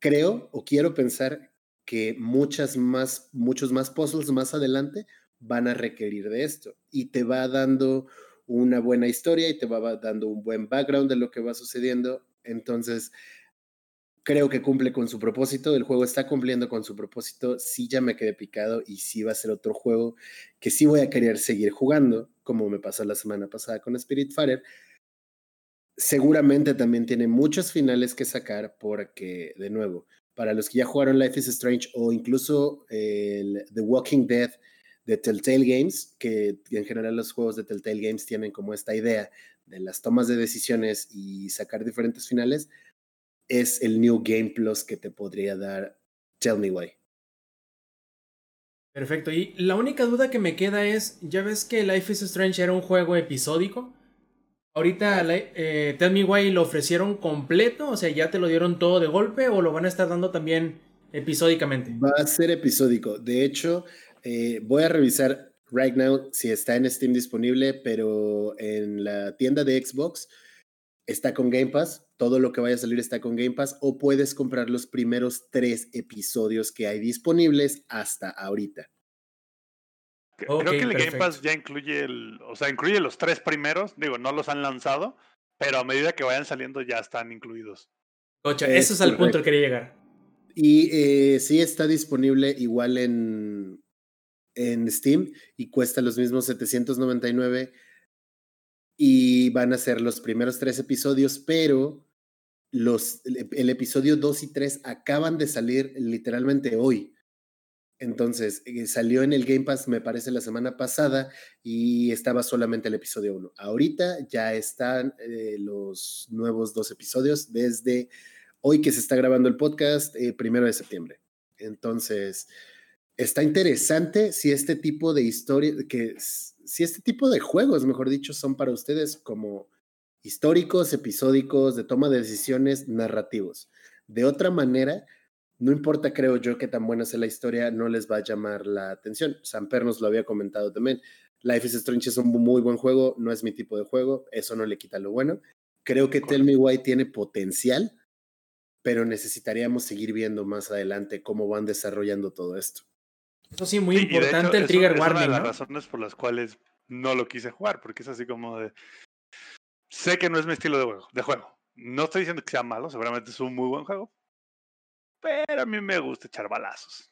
Speaker 2: creo o quiero pensar que muchas más, muchos más puzzles más adelante van a requerir de esto y te va dando una buena historia y te va dando un buen background de lo que va sucediendo. Entonces, creo que cumple con su propósito, el juego está cumpliendo con su propósito, sí ya me quedé picado y sí va a ser otro juego que sí voy a querer seguir jugando, como me pasó la semana pasada con Spirit Fighter. Seguramente también tiene muchos finales que sacar porque, de nuevo, para los que ya jugaron Life is Strange o incluso The Walking Dead, de Telltale Games, que en general los juegos de Telltale Games tienen como esta idea de las tomas de decisiones y sacar diferentes finales, es el New Game Plus que te podría dar Tell Me Why.
Speaker 1: Perfecto, y la única duda que me queda es, ya ves que Life is Strange era un juego episódico, ahorita eh, Tell Me Why lo ofrecieron completo, o sea, ya te lo dieron todo de golpe o lo van a estar dando también episódicamente.
Speaker 2: Va a ser episódico, de hecho, eh, voy a revisar right now si está en Steam disponible, pero en la tienda de Xbox está con Game Pass. Todo lo que vaya a salir está con Game Pass o puedes comprar los primeros tres episodios que hay disponibles hasta ahorita.
Speaker 5: Creo que el Game Pass ya incluye el, o sea, incluye los tres primeros, digo, no los han lanzado, pero a medida que vayan saliendo ya están incluidos.
Speaker 1: Ocha, eso es al punto que quería llegar.
Speaker 2: Y eh, sí está disponible igual en, en Steam y cuesta los mismos 799 y van a ser los primeros tres episodios, pero los, el, episodio 2 y 3 acaban de salir literalmente hoy. Entonces, eh, salió en el Game Pass, me parece, la semana pasada y estaba solamente el episodio 1. Ahorita ya están eh, los nuevos dos episodios desde hoy que se está grabando el podcast, eh, primero de septiembre. Entonces, está interesante si este tipo de historia, que si este tipo de juegos, mejor dicho, son para ustedes como históricos, episódicos, de toma de decisiones, narrativos. De otra manera, no importa, creo yo, que tan buena sea la historia, no les va a llamar la atención. Samper nos lo había comentado también. Life is Strange es un muy buen juego, no es mi tipo de juego, eso no le quita lo bueno. Creo que Tell Me Why tiene potencial, pero necesitaríamos seguir viendo más adelante cómo van desarrollando todo esto.
Speaker 1: Eso sí, muy importante el trigger warning. Es
Speaker 5: una de las razones por las cuales no lo quise jugar, porque es así como de. Sé que no es mi estilo de juego. De juego. No estoy diciendo que sea malo, seguramente es un muy buen juego. Pero a mí me gusta echar balazos.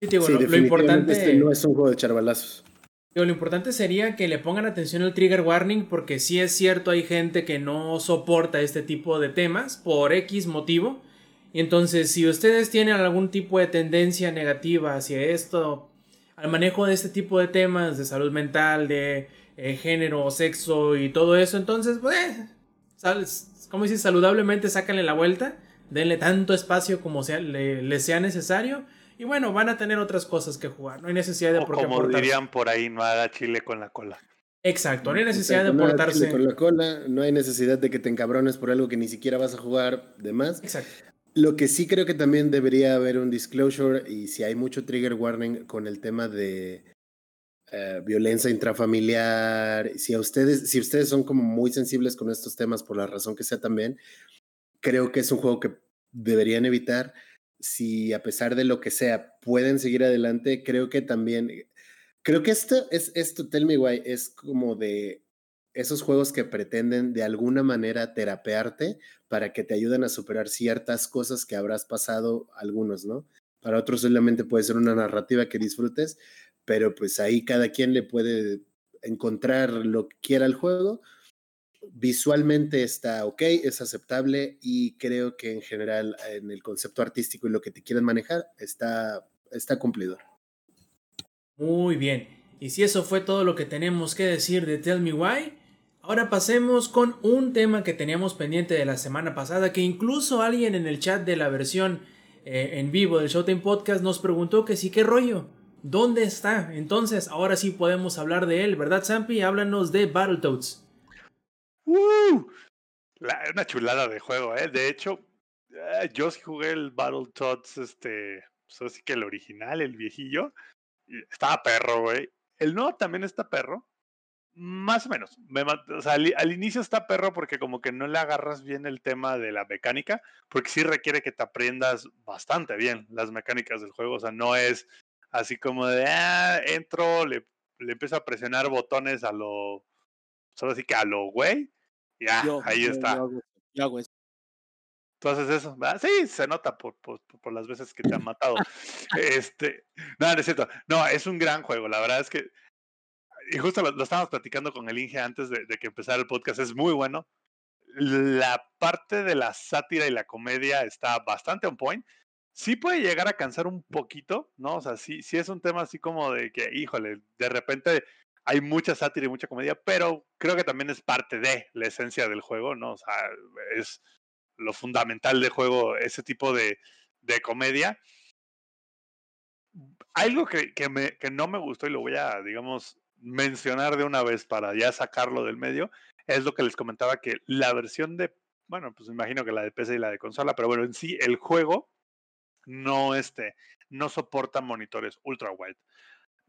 Speaker 1: Sí, digo, lo, importante.
Speaker 2: Este no es un juego de echar balazos.
Speaker 1: Digo, lo importante sería que le pongan atención al trigger warning, porque sí es cierto, hay gente que no soporta este tipo de temas por X motivo. Entonces, si ustedes tienen algún tipo de tendencia negativa hacia esto, al manejo de este tipo de temas de salud mental, de eh, género, sexo y todo eso, entonces, pues, como dices, saludablemente sácanle la vuelta, denle tanto espacio como sea, le, sea necesario. Y bueno, van a tener otras cosas que jugar. No hay necesidad de
Speaker 5: o Como dirían por ahí, no haga chile con la cola.
Speaker 1: Exacto, no hay necesidad de portarse.
Speaker 2: con la cola, no hay necesidad de que te encabrones por algo que ni siquiera vas a jugar de más.
Speaker 1: Exacto.
Speaker 2: Lo que sí creo que también debería haber un disclosure y si hay mucho trigger warning con el tema de eh, violencia intrafamiliar, si a ustedes, si ustedes son como muy sensibles con estos temas por la razón que sea también, creo que es un juego que deberían evitar. Si a pesar de lo que sea pueden seguir adelante, creo que también, creo que esto es esto, Tell Me Why, es como de esos juegos que pretenden de alguna manera terapearte para que te ayuden a superar ciertas cosas que habrás pasado algunos, ¿no? Para otros solamente puede ser una narrativa que disfrutes, pero pues ahí cada quien le puede encontrar lo que quiera al juego. Visualmente está ok, es aceptable y creo que en general en el concepto artístico y lo que te quieren manejar está, está cumplido.
Speaker 1: Muy bien. Y si eso fue todo lo que tenemos que decir de Tell Me Why, ahora pasemos con un tema que teníamos pendiente de la semana pasada, que incluso alguien en el chat de la versión eh, en vivo del Showtime Podcast nos preguntó que sí, qué rollo, ¿dónde está? Entonces, ahora sí podemos hablar de él, ¿verdad, Zampi? Háblanos de Battletoads.
Speaker 5: Una chulada de juego, ¿eh? De hecho, eh, yo sí jugué el Battletoads, este, pues así que el original, el viejillo, estaba perro, güey. El nuevo también está perro, más o menos. o sea, al, inicio está perro porque como que no le agarras bien el tema de la mecánica, porque sí requiere que te aprendas bastante bien las mecánicas del juego. O sea, no es así como de, ah, entro, le, le empiezo a presionar botones a lo, solo así que a lo güey, ya, ahí está.
Speaker 6: Yo hago, eso.
Speaker 5: Tú haces eso, Sí, se nota por, por, por, las veces que te han matado. este, no, no es cierto. No, es un gran juego. La verdad es que, y justo lo, estábamos platicando con el Inge antes de, de, que empezara el podcast, es muy bueno. La parte de la sátira y la comedia está bastante on point. Sí puede llegar a cansar un poquito, ¿no? O sea, sí, sí es un tema así como de que, híjole, de repente hay mucha sátira y mucha comedia, pero creo que también es parte de la esencia del juego, ¿no? O sea, es lo fundamental del juego, ese tipo de, de comedia. Algo que, que, me, que no me gustó y lo voy a, digamos, mencionar de una vez para ya sacarlo del medio, es lo que les comentaba que la versión de, bueno, pues imagino que la de PC y la de consola, pero bueno, en sí el juego no, este, no soporta monitores ultra wide.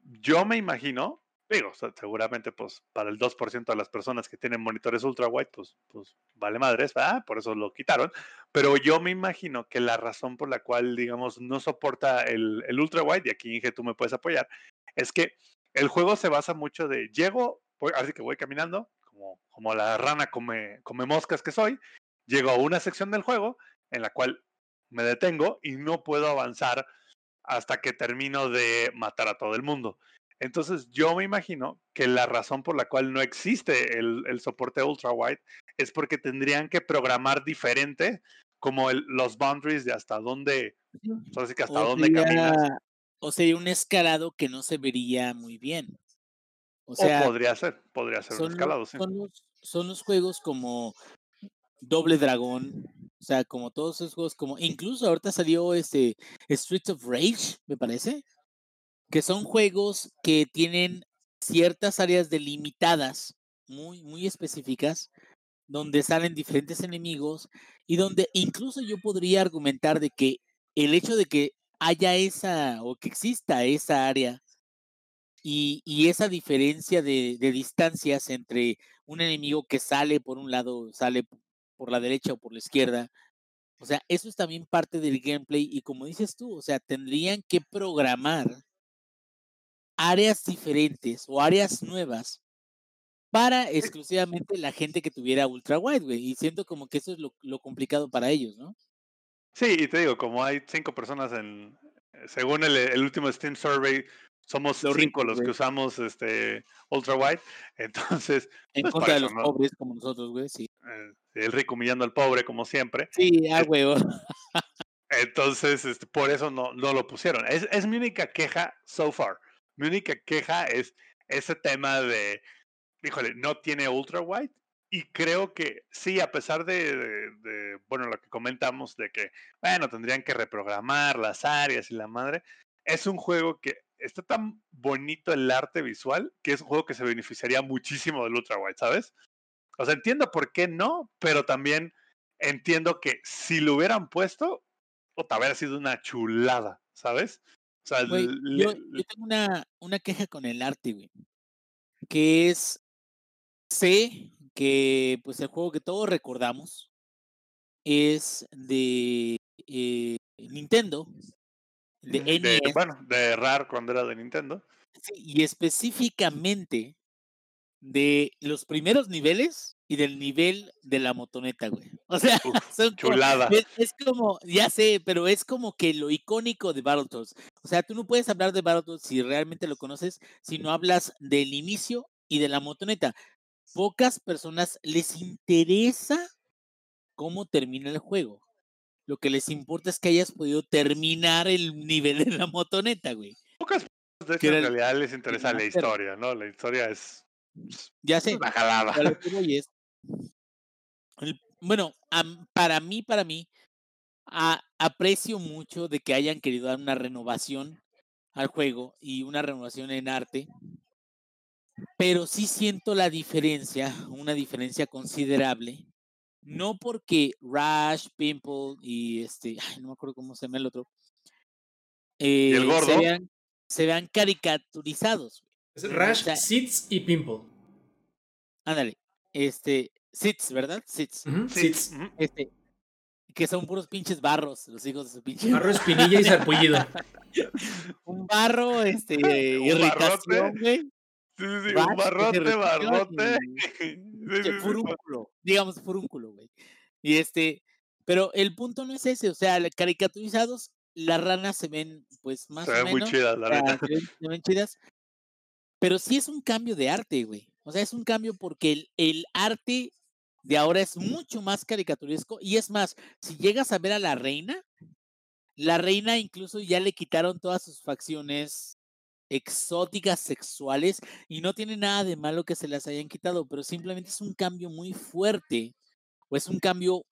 Speaker 5: Yo me imagino Digo, seguramente pues para el 2% de las personas que tienen monitores ultra wide, pues, pues vale madres, ¿verdad? Por eso lo quitaron. Pero yo me imagino que la razón por la cual, digamos, no soporta el, el ultra wide, y aquí Inge tú me puedes apoyar, es que el juego se basa mucho de llego, así que voy caminando, como, como la rana come, come moscas que soy, llego a una sección del juego en la cual me detengo y no puedo avanzar hasta que termino de matar a todo el mundo. Entonces, yo me imagino que la razón por la cual no existe el, el soporte ultra wide es porque tendrían que programar diferente como el, los boundaries de hasta dónde, así que hasta dónde caminas.
Speaker 6: O sea, un escalado que no se vería muy bien.
Speaker 5: O sea, podría ser, podría ser un escalado, sí.
Speaker 6: Son los, son los juegos como Doble Dragón, o sea, como todos esos juegos, como incluso ahorita salió este Streets of Rage, me parece, que son juegos que tienen ciertas áreas delimitadas muy, muy específicas, donde salen diferentes enemigos y donde incluso yo podría argumentar de que el hecho de que haya esa o que exista esa área y, esa diferencia de, de, distancias entre un enemigo que sale por un lado, sale por la derecha o por la izquierda, o sea, eso es también parte del gameplay y como dices tú, o sea, tendrían que programar áreas diferentes o áreas nuevas para exclusivamente la gente que tuviera ultra wide, güey. Y siento como que eso es lo, lo, complicado para ellos, ¿no?
Speaker 5: Sí, y te digo, como hay cinco personas en, según el, el último Steam Survey, somos los cinco los que usamos este ultra wide, entonces
Speaker 6: en pues contra de los pobres como nosotros, güey, sí.
Speaker 5: Eh, el rico humillando al pobre como siempre.
Speaker 6: Sí, ah, güey.
Speaker 5: entonces, este, por eso no, no lo pusieron. Es, es mi única queja so far. Mi única queja es ese tema de, híjole, no tiene ultra wide. Y creo que sí, a pesar de, bueno, lo que comentamos de que, bueno, tendrían que reprogramar las áreas y la madre, es un juego que está tan bonito el arte visual que es un juego que se beneficiaría muchísimo del ultra wide, ¿sabes? O sea, entiendo por qué no, pero también entiendo que si lo hubieran puesto, puta, habría sido una chulada, ¿sabes?
Speaker 6: Yo, tengo una, una queja con el arte, güey. Que es. Sé que pues el juego que todos recordamos es de eh, Nintendo. De,
Speaker 5: de NES. Bueno, de RAR cuando era de Nintendo.
Speaker 6: Sí, y específicamente de los primeros niveles y del nivel de la motoneta, güey. O sea, son
Speaker 5: chulada.
Speaker 6: es, como, ya sé, pero es como que lo icónico de Battletoads. O sea, tú no puedes hablar de Battletoads si realmente lo conoces, si no hablas del inicio y de la motoneta. pocas personas les interesa cómo termina el juego. Lo que les importa es que hayas podido terminar el nivel de la motoneta, güey.
Speaker 5: Pocas personas, de hecho,
Speaker 6: Que
Speaker 5: en
Speaker 6: era el-
Speaker 5: realidad les interesa la historia, ¿no? La historia es
Speaker 6: Ya sé.
Speaker 5: una jalada.
Speaker 6: lo que voy es- el- bueno, am- para mí, para mí, a- aprecio mucho de que hayan querido dar una renovación al juego y una renovación en arte, pero sí siento la diferencia, una diferencia considerable, no porque Rash, Pimple y este, ay, no me acuerdo cómo se llama el otro,
Speaker 5: el
Speaker 6: eh,
Speaker 5: gordo?
Speaker 6: se vean, se vean caricaturizados.
Speaker 1: Es Rash,
Speaker 6: O sea-
Speaker 1: Sits y Pimple.
Speaker 6: Ándale, este, Sits, ¿verdad? Sits.
Speaker 1: Sits.
Speaker 6: Este, que son puros pinches barros, los hijos de su pinche.
Speaker 1: Barro, espinilla y sarpullido.
Speaker 6: Un barro, este,
Speaker 5: Un
Speaker 6: irritación, güey.
Speaker 5: Sí, sí, sí, un barrote, barrote.
Speaker 6: y
Speaker 5: Sí, sí,
Speaker 6: pinche
Speaker 5: sí,
Speaker 6: furúnculo, digamos furúnculo, güey. Y este, pero el punto no es ese, o sea, caricaturizados, las ranas se ven, pues, más
Speaker 5: Se
Speaker 6: o
Speaker 5: ve muy
Speaker 6: menos.
Speaker 5: chida,
Speaker 6: o
Speaker 5: la
Speaker 6: sea,
Speaker 5: neta.
Speaker 6: se, ven, se ven chidas. Pero sí es un cambio de arte, güey. O sea, es un cambio porque el, el arte de ahora es mucho más caricaturesco. Y es más, si llegas a ver a la reina, la reina incluso ya le quitaron todas sus facciones exóticas sexuales y no tiene nada de malo que se las hayan quitado, pero simplemente es un cambio muy fuerte o es un cambio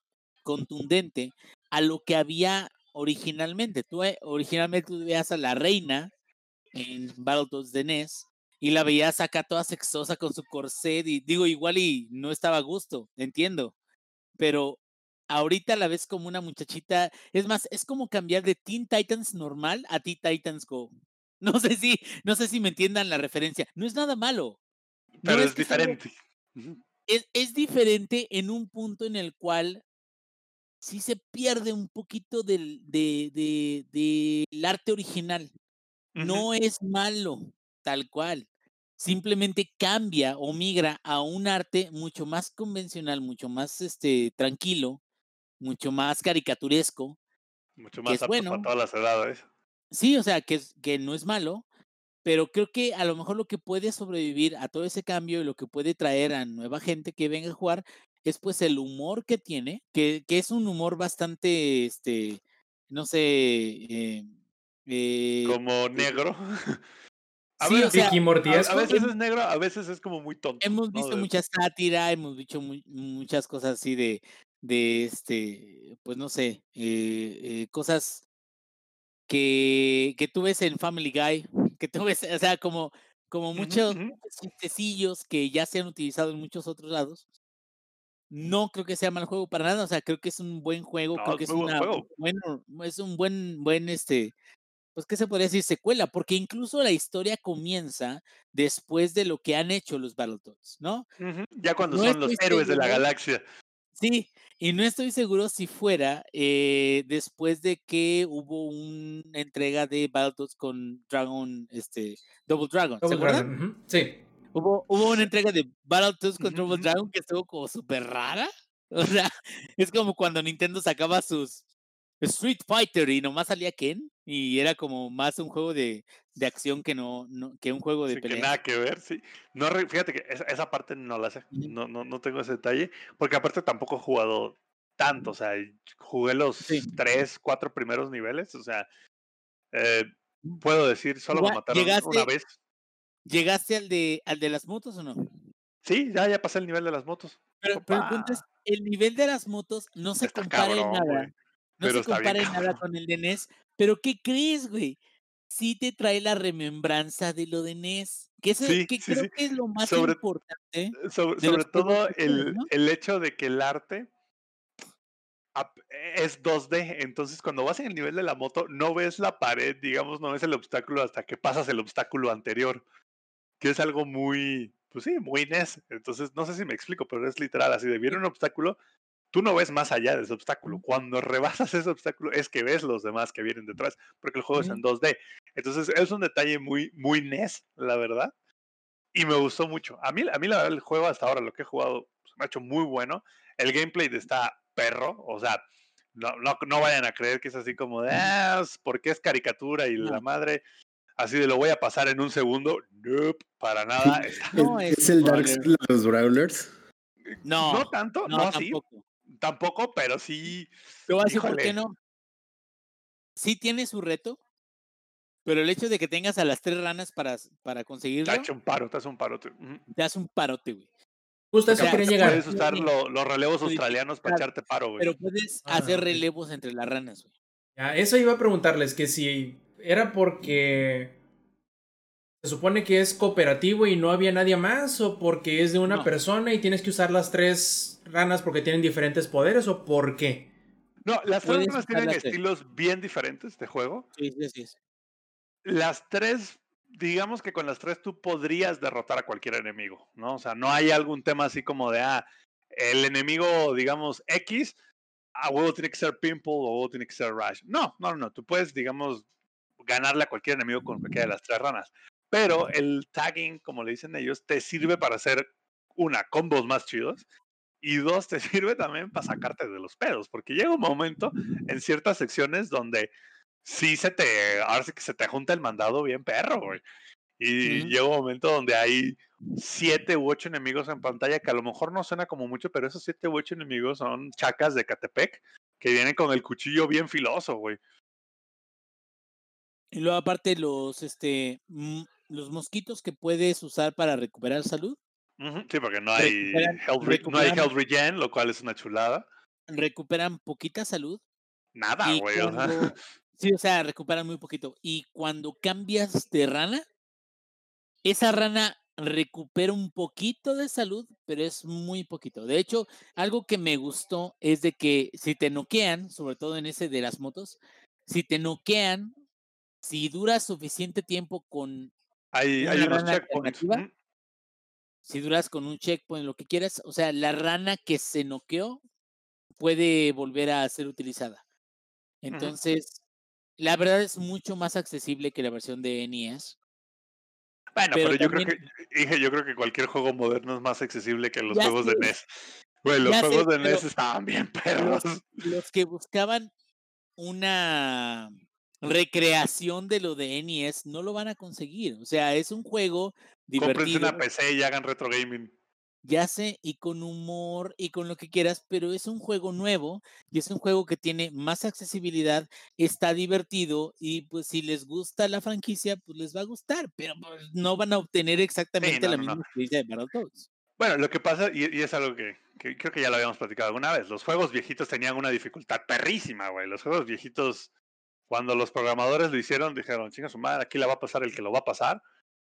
Speaker 6: contundente a lo que había originalmente. Tú eh, originalmente tú veías a la reina en Battletoads de NES y la veías acá toda sexosa con su corset y digo igual y no estaba a gusto, entiendo, pero ahorita la ves como una muchachita, es más, es como cambiar de Teen Titans normal a Teen Titans Go. No sé si, no sé si me entiendan la referencia. No es nada malo. No
Speaker 5: Pero es
Speaker 6: sea
Speaker 5: diferente.
Speaker 6: Es, es diferente en un punto en el cual sí se pierde un poquito del, de, de- arte original. No es malo, tal cual. Simplemente cambia o migra a un arte mucho más convencional, mucho más este, tranquilo, mucho más caricaturesco.
Speaker 5: Mucho más apto
Speaker 6: bueno.
Speaker 5: para todas las edades.
Speaker 6: Sí, o sea, que, es, que no es malo, pero creo que a lo mejor lo que puede sobrevivir a todo ese cambio y lo que puede traer a nueva gente que venga a jugar es pues el humor que tiene, que, que es un humor bastante, este, no sé, eh, eh,
Speaker 5: Como negro. A
Speaker 6: sí,
Speaker 5: ver,
Speaker 6: o sea,
Speaker 1: Ricky
Speaker 5: a, a veces es negro, a veces es como muy tonto.
Speaker 6: hemos
Speaker 5: ¿no?
Speaker 6: visto
Speaker 5: De-
Speaker 6: mucha sátira, hemos visto mu- muchas cosas así de, de este, pues no sé, eh, eh, cosas que, que tú ves en Family Guy, que tú ves, o sea, como, como muchos
Speaker 5: ujú.
Speaker 6: chistecillos que ya se han utilizado en muchos otros lados. No creo que sea mal juego para nada, o sea, creo que es un buen juego,
Speaker 5: No,
Speaker 6: creo
Speaker 5: es
Speaker 6: que es
Speaker 5: muy buen
Speaker 6: una
Speaker 5: juego.
Speaker 6: bueno, es un buen, buen este, pues qué se podría decir secuela, porque incluso la historia comienza después de lo que han hecho los Battletoads, ¿no?
Speaker 5: Ya cuando
Speaker 6: No
Speaker 5: son los héroes de la galaxia.
Speaker 6: Sí, y no estoy seguro si fuera eh, después de que hubo una entrega de Battletoads con Dragon, este, Double Dragon, ¿se
Speaker 1: Double
Speaker 6: acuerdan?
Speaker 1: Dragon, Sí.
Speaker 6: Hubo, hubo una entrega de Battletoads con Double. Dragon que estuvo como súper rara. O sea, es como cuando Nintendo sacaba sus Street Fighter y nomás salía Ken y era como más un juego de, de acción que no, no que un juego de
Speaker 5: Sí, que
Speaker 6: pelea.
Speaker 5: nada que ver, sí. No, fíjate que esa, esa parte no la sé. No, no, no tengo ese detalle. Porque aparte tampoco he jugado tanto. O sea, jugué los
Speaker 6: Sí.
Speaker 5: tres, cuatro primeros niveles. O sea, eh, puedo decir, solo me mataron una
Speaker 6: llegaste-
Speaker 5: vez.
Speaker 6: ¿Llegaste al de al de las motos o no?
Speaker 5: Sí, ya, ya pasé el nivel de las motos.
Speaker 6: Pero, pero el punto es,
Speaker 5: Opa.
Speaker 6: el nivel de las motos no se
Speaker 5: Está
Speaker 6: compara en nada. No
Speaker 5: Pero
Speaker 6: se compara en nada con el de NES. Pero ¿qué crees, güey? Sí te trae la remembranza de lo de NES. Que, eso,
Speaker 5: Sí,
Speaker 6: que
Speaker 5: sí,
Speaker 6: creo
Speaker 5: sí.
Speaker 6: que es lo más
Speaker 5: Sobre-
Speaker 6: importante.
Speaker 5: Eh, Sobre, todo el,
Speaker 6: ¿no?
Speaker 5: el hecho de que el arte ap- es 2D, entonces cuando vas en el nivel de la moto no ves la pared, digamos, no ves el obstáculo hasta que pasas el obstáculo anterior, que es algo muy, pues sí, muy NES. Entonces, no sé si me explico, pero es literal, así de viene un obstáculo, tú no ves más allá de ese obstáculo. Cuando rebasas ese obstáculo es que ves los demás que vienen detrás, porque el juego es en 2D. Entonces, es un detalle muy, muy NES, la verdad. Y me gustó mucho. A mí, a mí la verdad, el juego hasta ahora, lo que he jugado, se me ha hecho muy bueno. El gameplay está perro, o sea, no, no, no vayan a creer que es así como de, ah, porque es caricatura y la madre. así de lo voy a pasar en un segundo. Nope, para nada. Está-
Speaker 6: No,
Speaker 2: ¿Es, el Dark. Souls de los Brawlers?
Speaker 6: No,
Speaker 5: no tanto, no,
Speaker 6: no,
Speaker 5: así,
Speaker 6: tampoco.
Speaker 5: Tampoco, pero sí.
Speaker 6: Te voy a decir por qué no. Sí tiene su reto, pero el hecho de que tengas a las tres ranas para, para conseguirlo,
Speaker 5: Te hace un paro, te hace un paro. te-
Speaker 6: hace un parote, güey.
Speaker 1: Justo eso
Speaker 6: se
Speaker 1: llegar.
Speaker 5: Puedes usar lo- los relevos australianos para echarte paro, güey.
Speaker 6: Pero puedes
Speaker 1: Ah,
Speaker 6: hacer
Speaker 1: ok.
Speaker 6: relevos entre las ranas, güey.
Speaker 1: Ya, eso iba a preguntarles, que si era porque se supone que es cooperativo y no había nadie más, o porque es de una
Speaker 6: No.
Speaker 1: persona y tienes que usar las tres ranas porque tienen diferentes poderes, o por qué.
Speaker 5: No, las tres ranas tienen
Speaker 6: las tres.
Speaker 5: estilos bien diferentes de juego.
Speaker 6: Sí, sí, sí. sí.
Speaker 5: Las tres, digamos que con las tres tú podrías derrotar a cualquier enemigo, ¿no? O sea, no hay algún tema así como de, ah, el enemigo, digamos, X, a huevo tiene que ser Pimple o a huevo tiene que ser Rush. No, no, no, tú puedes, digamos, ganarle a cualquier enemigo con cualquiera de las tres ranas. Pero el tagging, como le dicen ellos, te sirve para hacer, una, combos más chidos. Y dos, te sirve también para sacarte de los pedos, porque llega un momento en ciertas secciones donde sí se te, ahora sí que se te junta el mandado bien perro, güey. Y llega un momento donde hay siete u ocho enemigos en pantalla, que a lo mejor no suena como mucho, pero esos siete u ocho enemigos son chacas de Catepec, que vienen con el cuchillo bien filoso, güey.
Speaker 6: Y luego aparte los, este, mm, los mosquitos que puedes usar para recuperar salud,
Speaker 5: Sí, porque no hay, health, no hay health regen, lo cual es una chulada.
Speaker 6: recuperan poquita salud.
Speaker 5: Nada, güey.
Speaker 6: cuando- sí, o sea, recuperan muy poquito. Y cuando cambias de rana, esa rana recupera un poquito de salud, pero es muy poquito. De hecho, algo que me gustó es de que si te noquean, sobre todo en ese de las motos, si te noquean, si duras suficiente tiempo con,
Speaker 5: hay, unos checkpoints.
Speaker 6: si duras con un checkpoint, lo que quieras, o sea, la rana que se noqueó puede volver a ser utilizada. Entonces, la verdad es mucho más accesible que la versión de NES.
Speaker 5: Bueno,
Speaker 6: Pero
Speaker 5: pero, yo
Speaker 6: también-
Speaker 5: creo que dije, yo creo que cualquier juego moderno es más accesible que los
Speaker 6: Ya
Speaker 5: juegos de. NES. Güey, los
Speaker 6: Ya sé,
Speaker 5: juegos de NES estaban bien perros.
Speaker 6: Los que buscaban una recreación de lo de NES no lo van a conseguir. O sea, es un juego
Speaker 5: Cómprense
Speaker 6: divertido,
Speaker 5: una PC y hagan retro gaming.
Speaker 6: ya sé, y con humor y con lo que quieras, pero es un juego nuevo y es un juego que tiene más accesibilidad, está divertido y pues si les gusta la franquicia, pues les va a gustar, pero pues, no van a obtener exactamente
Speaker 5: no,
Speaker 6: la
Speaker 5: no, no.
Speaker 6: misma experiencia de Battletoads.
Speaker 5: Bueno, lo que pasa, y, y es algo que, que creo que ya lo habíamos platicado alguna vez, los juegos viejitos tenían una dificultad perrísima, güey. Los juegos viejitos, cuando los programadores lo hicieron, dijeron, chinga su madre, aquí la va a pasar el que lo va a pasar.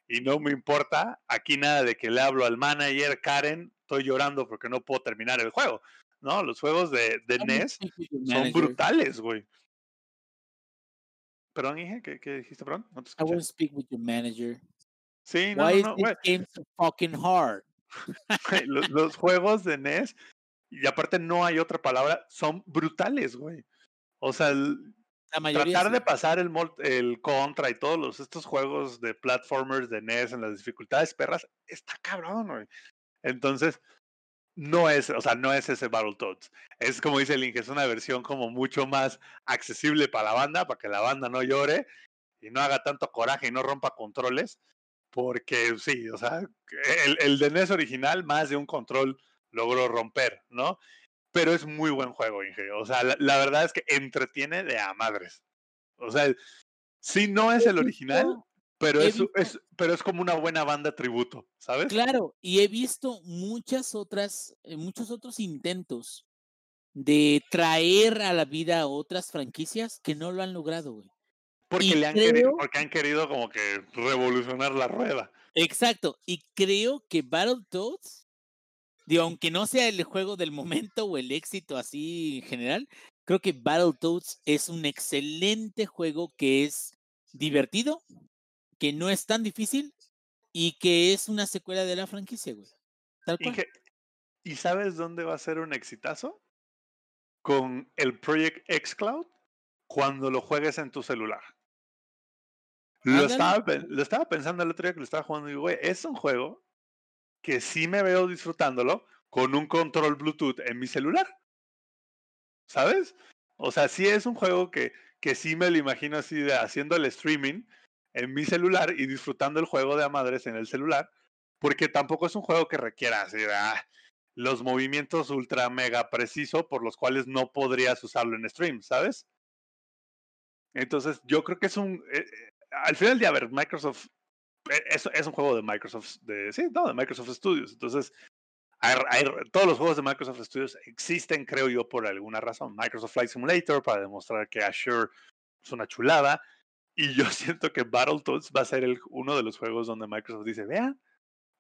Speaker 5: Y no me importa, aquí nada de que le hablo al manager, Karen, estoy llorando porque no puedo terminar el juego. No, los juegos de, de NES son
Speaker 6: manager.
Speaker 5: brutales, güey. Perdón, dije, ¿qué, qué dijiste, perdón? No te
Speaker 6: I will speak with your manager.
Speaker 5: Sí, no,
Speaker 6: Why
Speaker 5: no, no,
Speaker 6: is this game so fucking hard?
Speaker 5: Los, los juegos de NES, y aparte no hay otra palabra, son brutales, güey. O sea,
Speaker 6: La mayoría
Speaker 5: tratar
Speaker 6: sí.
Speaker 5: de pasar el contra y todos los, estos juegos de platformers de NES en las dificultades perras, está cabrón, güey. Entonces, no es, o sea, no es ese Battletoads. Es como dice Link, es una versión como mucho más accesible para la banda, para que la banda no llore y no haga tanto coraje y no rompa controles. Porque sí, o sea, el, el de NES original, más de un control logró romper, ¿no? Pero es muy buen juego, Inge. O sea, la, la verdad es que entretiene de a madres. O sea, sí no es el original, pero es, es, pero es como una buena banda tributo, ¿sabes?
Speaker 6: Claro, y he visto muchas otras, eh, muchos otros intentos de traer a la vida otras franquicias que no lo han logrado, güey.
Speaker 5: Porque
Speaker 6: y
Speaker 5: le han querido, porque han querido como que revolucionar la rueda.
Speaker 6: Exacto, y creo que Battletoads, digo, aunque no sea el juego del momento o el éxito así en general, creo que Battletoads es un excelente juego que es divertido, que no es tan difícil y que es una secuela de la franquicia, güey. Tal cual.
Speaker 5: ¿y sabes dónde va a ser un exitazo? Con el Project xCloud cuando lo juegues en tu celular. Lo estaba, lo estaba pensando el otro día que lo estaba jugando y digo, güey, es un juego que sí me veo disfrutándolo con un control Bluetooth en mi celular. ¿Sabes? O sea, sí es un juego que, que sí me lo imagino así de haciendo el streaming en mi celular y disfrutando el juego de a madres en el celular, porque tampoco es un juego que requiera así, ah, los movimientos ultra mega preciso por los cuales no podrías usarlo en stream, ¿sabes? Entonces, yo creo que es un. eh, eh, al final a ver, Microsoft. Eh, Es, un juego de Microsoft. De, sí, no, de Microsoft Studios. Entonces, todos los juegos de Microsoft Studios existen, creo yo, por alguna razón. Microsoft Flight Simulator para demostrar que Azure es una chulada. Y yo siento que Battletoads va a ser uno de los juegos donde Microsoft dice: Vean,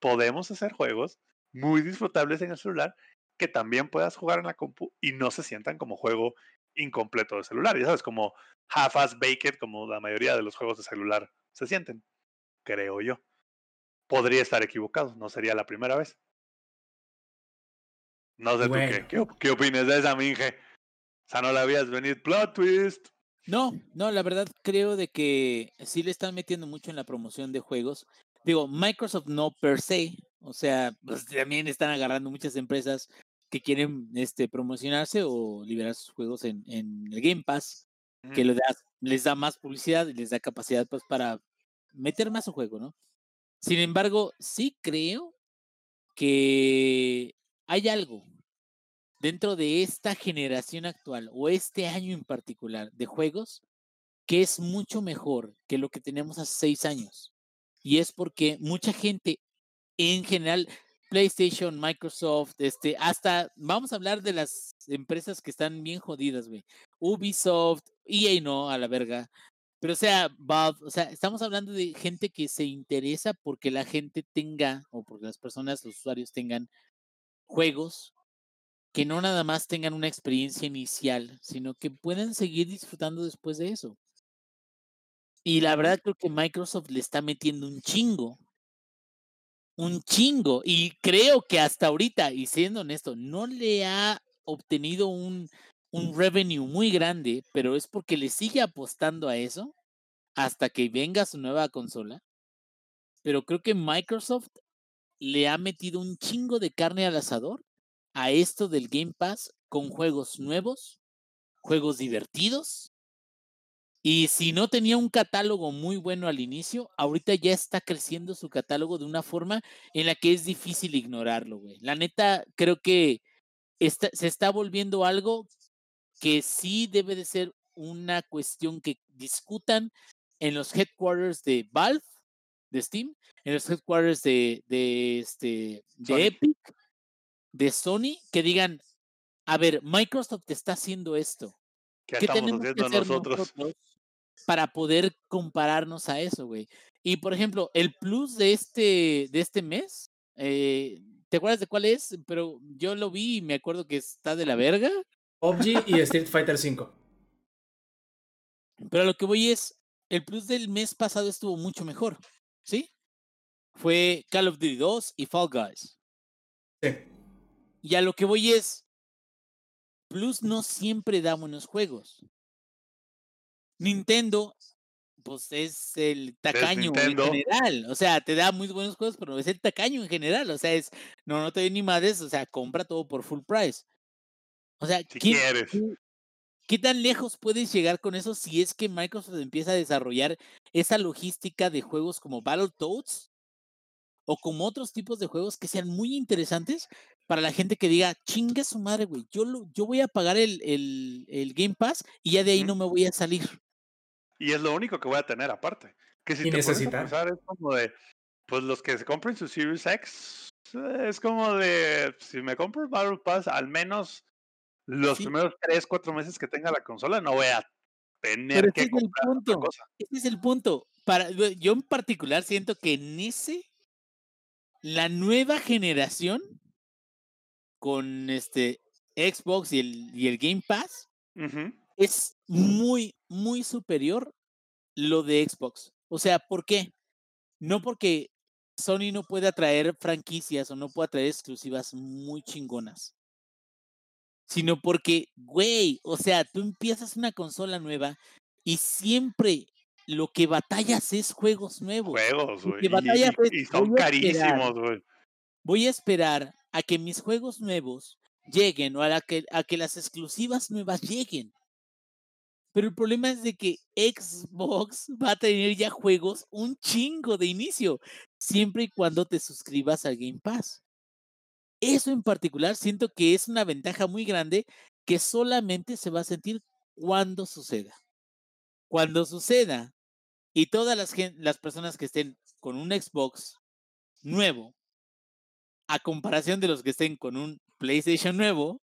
Speaker 5: podemos hacer juegos muy disfrutables en el celular que también puedas jugar en la compu y no se sientan como juego incompleto de celular. Ya sabes, como half-ass baked, como la mayoría de los juegos de celular se sienten, creo yo. Podría estar equivocado, no sería la primera vez. No sé
Speaker 1: Bueno.
Speaker 5: tú qué, qué, op- qué opinas de esa, Minge. O sea, no la habías venido. Plot twist.
Speaker 6: No, no, la verdad creo de que sí le están metiendo mucho en la promoción de juegos. Digo, Microsoft no per se, o sea, pues también están agarrando muchas empresas que quieren este, promocionarse o liberar sus juegos en, en el Game Pass, que
Speaker 5: Ujú.
Speaker 6: le da- les da más publicidad y les da capacidad pues para meter más su juego, ¿no? Sin embargo, sí creo que hay algo dentro de esta generación actual o este año en particular de juegos que es mucho mejor que lo que tenemos hace seis años. Y es porque mucha gente en general, PlayStation, Microsoft, este, hasta vamos a hablar de las empresas que están bien jodidas, güey. Ubisoft, EA no, a la verga. Pero o sea, Valve, o sea, estamos hablando de gente que se interesa porque la gente tenga, o porque las personas, los usuarios tengan juegos que no nada más tengan una experiencia inicial, sino que puedan seguir disfrutando después de eso. Y la verdad creo que Microsoft le está metiendo un chingo. Un chingo. Y creo que hasta ahorita, y siendo honesto, no le ha obtenido un, un revenue muy grande, pero es porque le sigue apostando a eso hasta que venga su nueva consola. Pero creo que Microsoft le ha metido un chingo de carne al asador a esto del Game Pass con juegos nuevos, juegos divertidos. Y si no tenía un catálogo muy bueno al inicio, ahorita ya está creciendo su catálogo de una forma en la que es difícil ignorarlo, güey. La neta, creo que está- se está volviendo algo que sí debe de ser una cuestión que discutan en los headquarters de Valve, de Steam, en los headquarters de, de, este, de
Speaker 5: Sony.
Speaker 6: Epic, de Sony, que digan, a ver, Microsoft está haciendo esto.
Speaker 5: ¿Qué,
Speaker 6: ¿Qué
Speaker 5: estamos
Speaker 6: tenemos que
Speaker 5: haciendo
Speaker 6: hacer
Speaker 5: nosotros?
Speaker 6: nosotros para poder compararnos a eso, güey? Y por ejemplo, el plus de este, de este mes, eh, ¿te acuerdas de cuál es? Pero yo lo vi y me acuerdo que está de la verga.
Speaker 1: PUBG y Street Fighter V.
Speaker 6: Pero a lo que voy es, el plus del mes pasado estuvo mucho mejor, ¿sí? Fue Call of Duty 2 y Fall Guys.
Speaker 1: Sí.
Speaker 6: Y a lo que voy es, Plus no siempre da buenos juegos. Nintendo, pues es el tacaño en general. O sea, te da muy buenos juegos, pero es el tacaño en general. O sea, es, no, no te doy ni madres, o sea, compra todo por full price. O sea,
Speaker 5: Si
Speaker 6: ¿qué,
Speaker 5: quieres.
Speaker 6: qué- qué tan lejos puedes llegar con eso si es que Microsoft empieza a desarrollar esa logística de juegos como Battletoads o como otros tipos de juegos que sean muy interesantes para la gente que diga, chinga su madre, güey, yo, lo, yo voy a pagar el, el, el Game Pass y ya de ahí no me voy a salir.
Speaker 5: Y es lo único que voy a tener aparte. Que si
Speaker 1: Y
Speaker 5: te
Speaker 1: necesitar.
Speaker 5: pensar, es como de, pues los que se compren su Series X, eh, es como de, si me compro el Battle Pass, al menos los
Speaker 6: Sí.
Speaker 5: primeros 3, 4 meses que tenga la consola, no voy a tener
Speaker 6: Pero ese
Speaker 5: que
Speaker 6: es el
Speaker 5: comprar otra
Speaker 6: punto.
Speaker 5: cosa.
Speaker 6: Ese es el punto. Para, yo- yo en particular siento que en ese, la nueva generación con este Xbox y el, y el Game Pass es muy, muy superior lo de Xbox. O sea, ¿por qué? No porque Sony no pueda traer franquicias o no pueda traer exclusivas muy chingonas, sino porque, güey, o sea, tú empiezas una consola nueva y siempre lo que batallas es juegos nuevos.
Speaker 5: Juegos, güey. Y, son carísimos, güey.
Speaker 6: voy a esperar a que mis juegos nuevos lleguen o a, la que, a que las exclusivas nuevas lleguen. Pero el problema es de que Xbox va a tener ya juegos un chingo de inicio, siempre y cuando te suscribas al Game Pass. Eso en particular siento que es una ventaja muy grande que solamente se va a sentir cuando suceda. Cuando suceda y todas las, las personas que estén con un Xbox nuevo, a comparación de los que estén con un PlayStation nuevo,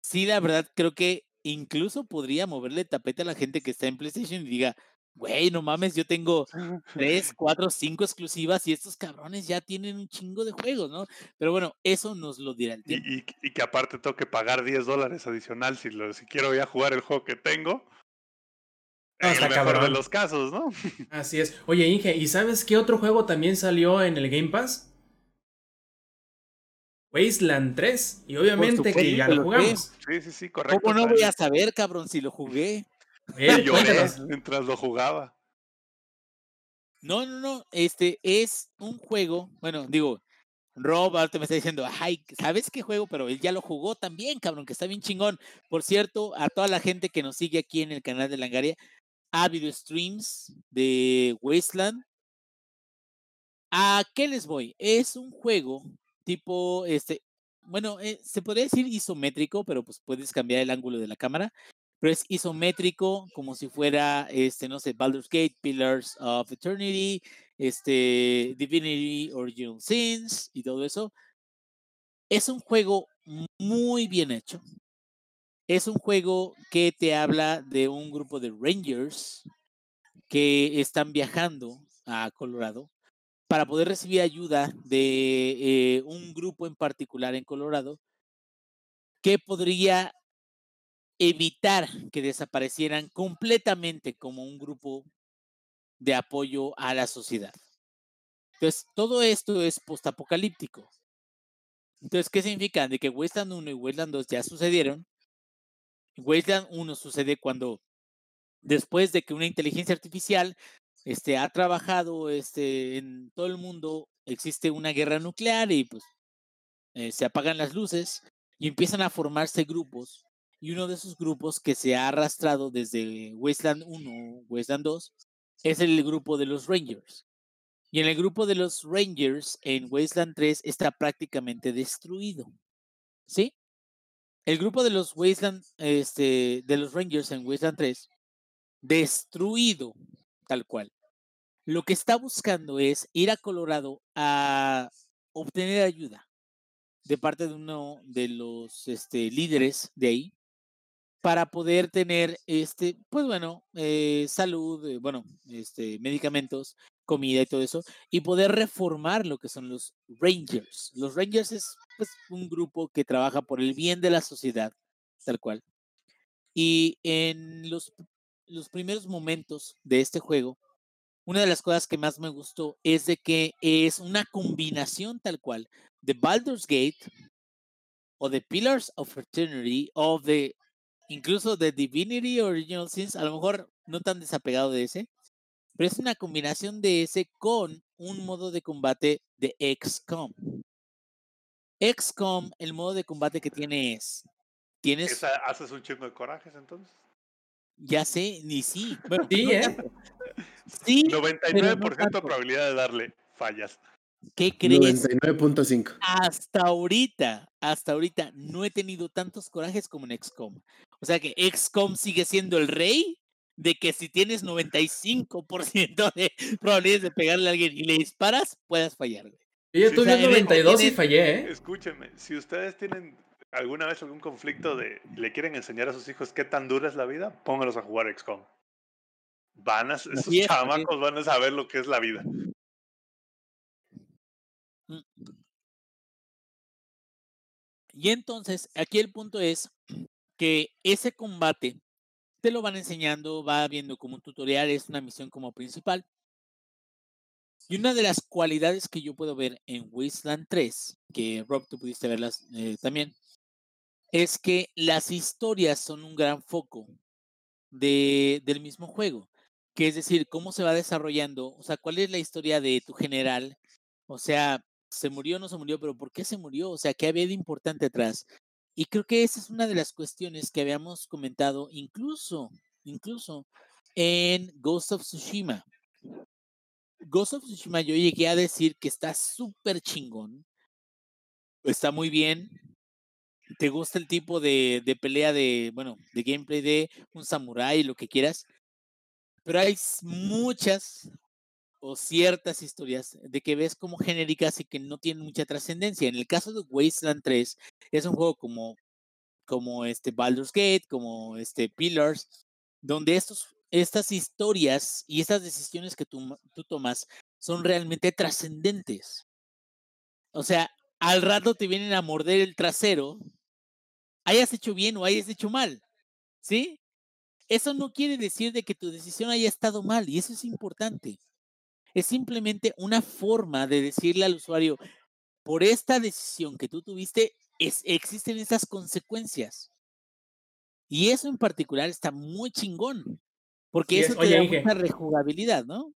Speaker 6: sí, la verdad creo que incluso podría moverle tapete a la gente que está en PlayStation y diga, güey, no mames, yo tengo tres, cuatro, cinco exclusivas y estos cabrones ya tienen un chingo de juegos, ¿no? Pero bueno, eso nos lo dirá el tiempo.
Speaker 5: Y, que aparte tengo que pagar 10 dólares adicional si, lo, si quiero ya jugar el juego que tengo. No, está el mejor de los casos, ¿no?
Speaker 1: Así es. Oye, Inge, ¿y sabes qué otro juego también salió en el Game Pass? Wasteland 3. Y obviamente que ya lo jugamos.
Speaker 5: Sí, sí, sí, correcto.
Speaker 6: ¿Cómo no voy a saber, cabrón, si lo jugué?
Speaker 5: yo mientras lo jugaba.
Speaker 6: No, no, no. Este es un juego. Bueno, digo, Rob ahorita me está diciendo, ay, ¿sabes qué juego? Pero él ya lo jugó también, cabrón, que está bien chingón. Por cierto, a toda la gente que nos sigue aquí en el canal de Langaria, ha habido streams de Wasteland. ¿A qué les voy? Es un juego tipo, este, bueno, eh, se podría decir isométrico, pero pues puedes cambiar el ángulo de la cámara pero es isométrico, como si fuera, este, no sé, Baldur's Gate, Pillars of Eternity, este, Divinity Original Sins y todo eso. Es un juego muy bien hecho. Es un juego que te habla de un grupo de Rangers que están viajando a Colorado para poder recibir ayuda de eh, un grupo en particular en Colorado que podría evitar que desaparecieran completamente como un grupo de apoyo a la sociedad. Entonces, todo esto es postapocalíptico. Entonces, ¿qué significa? De que Wasteland 1 y Wasteland 2 ya sucedieron. Wasteland 1 sucede cuando, después de que una inteligencia artificial este, ha trabajado este, en todo el mundo, existe una guerra nuclear y pues eh, se apagan las luces y empiezan a formarse grupos y uno de esos grupos que se ha arrastrado desde Wasteland 1, Wasteland 2, es el grupo de los Rangers. Y en el grupo de los Rangers en Wasteland 3 está prácticamente destruido. ¿Sí? El grupo de los Wasteland, este, de los Rangers en Wasteland 3, destruido, tal cual. Lo que está buscando es ir a Colorado a obtener ayuda de parte de uno de los este, líderes de ahí para poder tener, este, pues bueno, eh, salud, eh, bueno, este, medicamentos, comida y todo eso, y poder reformar lo que son los Rangers. Los Rangers es pues, un grupo que trabaja por el bien de la sociedad, tal cual. Y en los, los primeros momentos de este juego, una de las cosas que más me gustó es de que es una combinación tal cual de Baldur's Gate o de Pillars of Eternity o de incluso de Divinity Original Sins, a lo mejor no tan desapegado de ese, pero es una combinación de ese con un modo de combate de XCOM. XCOM, el modo de combate que tiene es. Tienes.
Speaker 5: ¿Haces un chingo de corajes entonces?
Speaker 6: Ya sé, ni sí. Bueno,
Speaker 1: sí, ¿eh?
Speaker 6: Sí.
Speaker 5: 99% de probabilidad de darle fallas.
Speaker 6: ¿Qué crees?
Speaker 2: 99.5.
Speaker 6: Hasta ahorita, hasta ahorita no he tenido tantos corajes como en XCOM. O sea que XCOM sigue siendo el rey de que si tienes 95% de probabilidades de pegarle a alguien y le disparas, puedas fallar.
Speaker 1: Yo tuve 92 y fallé, ¿eh?
Speaker 5: Escúchenme, si ustedes tienen alguna vez algún conflicto de le quieren enseñar a sus hijos qué tan dura es la vida, póngalos a jugar XCOM. Van a, esos chamacos van a saber lo que es la vida.
Speaker 6: Mm. Y entonces, aquí el punto es que ese combate te lo van enseñando, va viendo como un tutorial, es una misión como principal. Y una de las cualidades que yo puedo ver en Wasteland 3, que Rob, tú pudiste verlas eh, también, es que las historias son un gran foco de, del mismo juego. Que es decir, cómo se va desarrollando, o sea, cuál es la historia de tu general, o sea, se murió o no se murió, pero ¿por qué se murió? O sea, ¿qué había de importante atrás? Y creo que esa es una de las cuestiones que habíamos comentado incluso incluso en Ghost of Tsushima. Ghost of Tsushima yo llegué a decir que está súper chingón. Está muy bien. ¿Te gusta el tipo de, de pelea de, bueno, de gameplay de un samurái, lo que quieras? Pero hay muchas o ciertas historias de que ves como genéricas y que no tienen mucha trascendencia. En el caso de Wasteland 3, es un juego como, como este Baldur's Gate, como este Pillars, donde estos, estas historias y estas decisiones que tú, tú tomas son realmente trascendentes. O sea, al rato te vienen a morder el trasero, hayas hecho bien o hayas hecho mal, ¿sí? Eso no quiere decir de que tu decisión haya estado mal y eso es importante. Es simplemente una forma de decirle al usuario, por esta decisión que tú tuviste, es, existen estas consecuencias. Y eso en particular está muy chingón, porque eso te da mucha rejugabilidad, ¿no?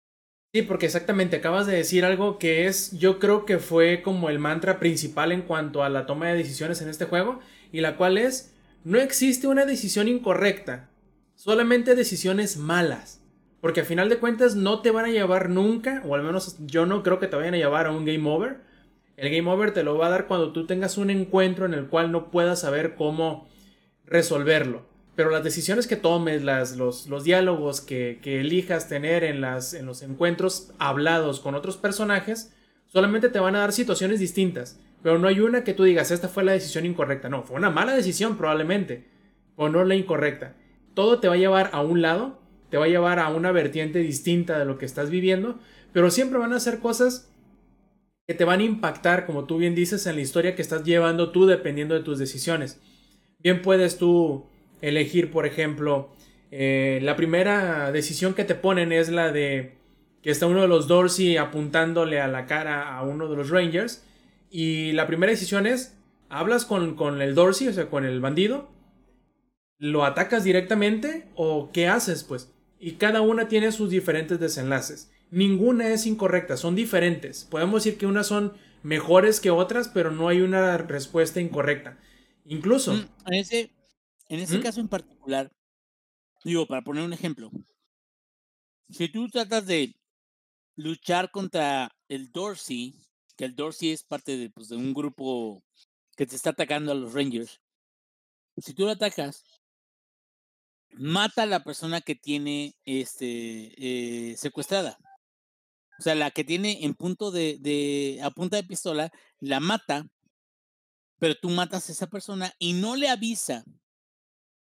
Speaker 1: Sí, porque exactamente acabas de decir algo que es, yo creo que fue como el mantra principal en cuanto a la toma de decisiones en este juego, y la cual es, no existe una decisión incorrecta, solamente decisiones malas. Porque a final de cuentas no te van a llevar nunca, o al menos yo no creo que te vayan a llevar a un game over. El game over te lo va a dar cuando tú tengas un encuentro en el cual no puedas saber cómo resolverlo. Pero las decisiones que tomes, las, los, los diálogos que, que, elijas tener en, las, en los encuentros hablados con otros personajes, solamente te van a dar situaciones distintas. Pero no hay una que tú digas, esta fue la decisión incorrecta. No, fue una mala decisión probablemente, o no la incorrecta. Todo te va a llevar a un lado te va a llevar a una vertiente distinta de lo que estás viviendo, pero siempre van a ser cosas que te van a impactar, como tú bien dices, en la historia que estás llevando tú dependiendo de tus decisiones. Bien puedes tú elegir, por ejemplo, eh, la primera decisión que te ponen es la de que está uno de los Dorsey apuntándole a la cara a uno de los Rangers. Y la primera decisión es, hablas con, con el Dorsey, o sea, con el bandido, lo atacas directamente o qué haces, pues y cada una tiene sus diferentes desenlaces. Ninguna es incorrecta, son diferentes. Podemos decir que unas son mejores que otras, pero no hay una respuesta incorrecta. Incluso. Mm,
Speaker 6: en ese, en ese ¿Mm? caso en particular, digo, para poner un ejemplo, si tú tratas de luchar contra el Dorsey, que el Dorsey es parte de, pues, de un grupo que te está atacando a los Rangers, si tú lo atacas mata a la persona que tiene este, eh, secuestrada. O sea, la que tiene en punto de, de, a punta de pistola, la mata, pero tú matas a esa persona y no le avisa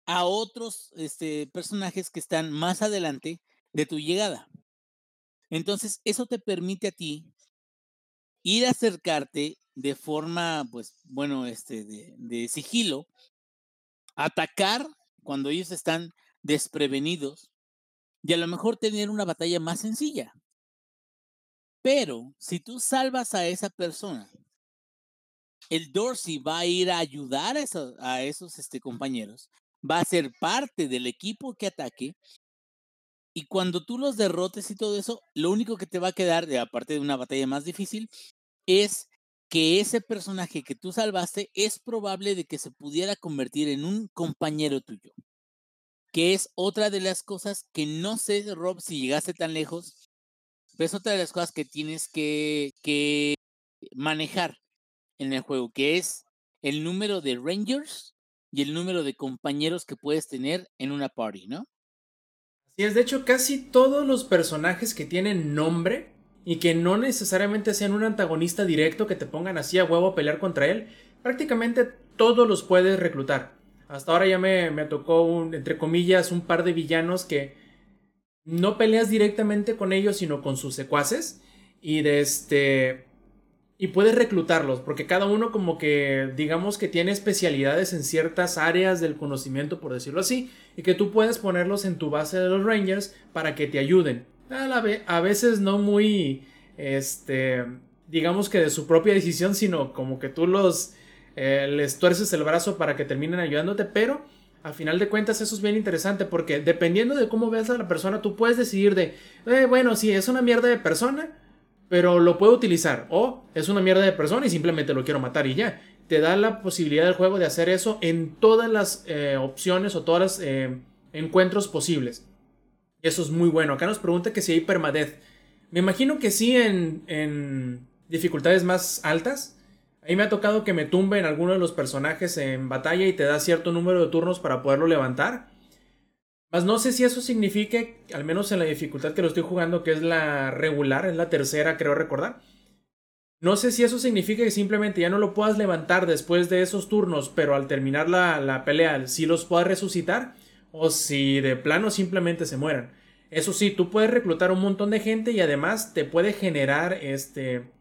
Speaker 6: a otros este, personajes que están más adelante de tu llegada. Entonces, eso te permite a ti ir a acercarte de forma, pues, bueno, este, de, de sigilo, atacar cuando ellos están desprevenidos y a lo mejor tener una batalla más sencilla. Pero si tú salvas a esa persona, el Dorsey va a ir a ayudar a esos, a esos este, compañeros, va a ser parte del equipo que ataque. Y cuando tú los derrotes y todo eso, lo único que te va a quedar, aparte de una batalla más difícil, es que ese personaje que tú salvaste es probable de que se pudiera convertir en un compañero tuyo. Que es otra de las cosas que no sé, Rob, si llegaste tan lejos, pero es otra de las cosas que tienes que, que manejar en el juego, que es el número de Rangers y el número de compañeros que puedes tener en una party, ¿no?
Speaker 1: Así es, de hecho, casi todos los personajes que tienen nombre y que no necesariamente sean un antagonista directo que te pongan así a huevo a pelear contra él, prácticamente todos los puedes reclutar. Hasta ahora ya me, me tocó, entre comillas, un par de villanos que no peleas directamente con ellos, sino con sus secuaces. Y de este. Y puedes reclutarlos, porque cada uno, como que, digamos que tiene especialidades en ciertas áreas del conocimiento, por decirlo así, y que tú puedes ponerlos en tu base de los Rangers para que te ayuden a, veces no muy, este, digamos que de su propia decisión, sino como que tú los, eh, les tuerces el brazo para que terminen ayudándote, pero al final de cuentas eso es bien interesante porque dependiendo de cómo veas a la persona, tú puedes decidir de, eh, bueno, sí, es una mierda de persona, pero lo puedo utilizar, o es una mierda de persona y simplemente lo quiero matar y ya. Te da la posibilidad del juego de hacer eso en todas las eh, opciones o todas las encuentros posibles. Eso es muy bueno. Acá nos pregunta que si hay permadeath. Me imagino que sí en, en dificultades más altas. Ahí me ha tocado que me tumben alguno de los personajes en batalla y te da cierto número de turnos para poderlo levantar. Más no sé si eso signifique, al menos en la dificultad que lo estoy jugando, que es la regular, es la tercera, creo recordar. No sé si eso significa que simplemente ya no lo puedas levantar después de esos turnos, pero al terminar la, la pelea sí los puedas resucitar, o si de plano simplemente se mueran. Eso sí, tú puedes reclutar un montón de gente y además te puede generar este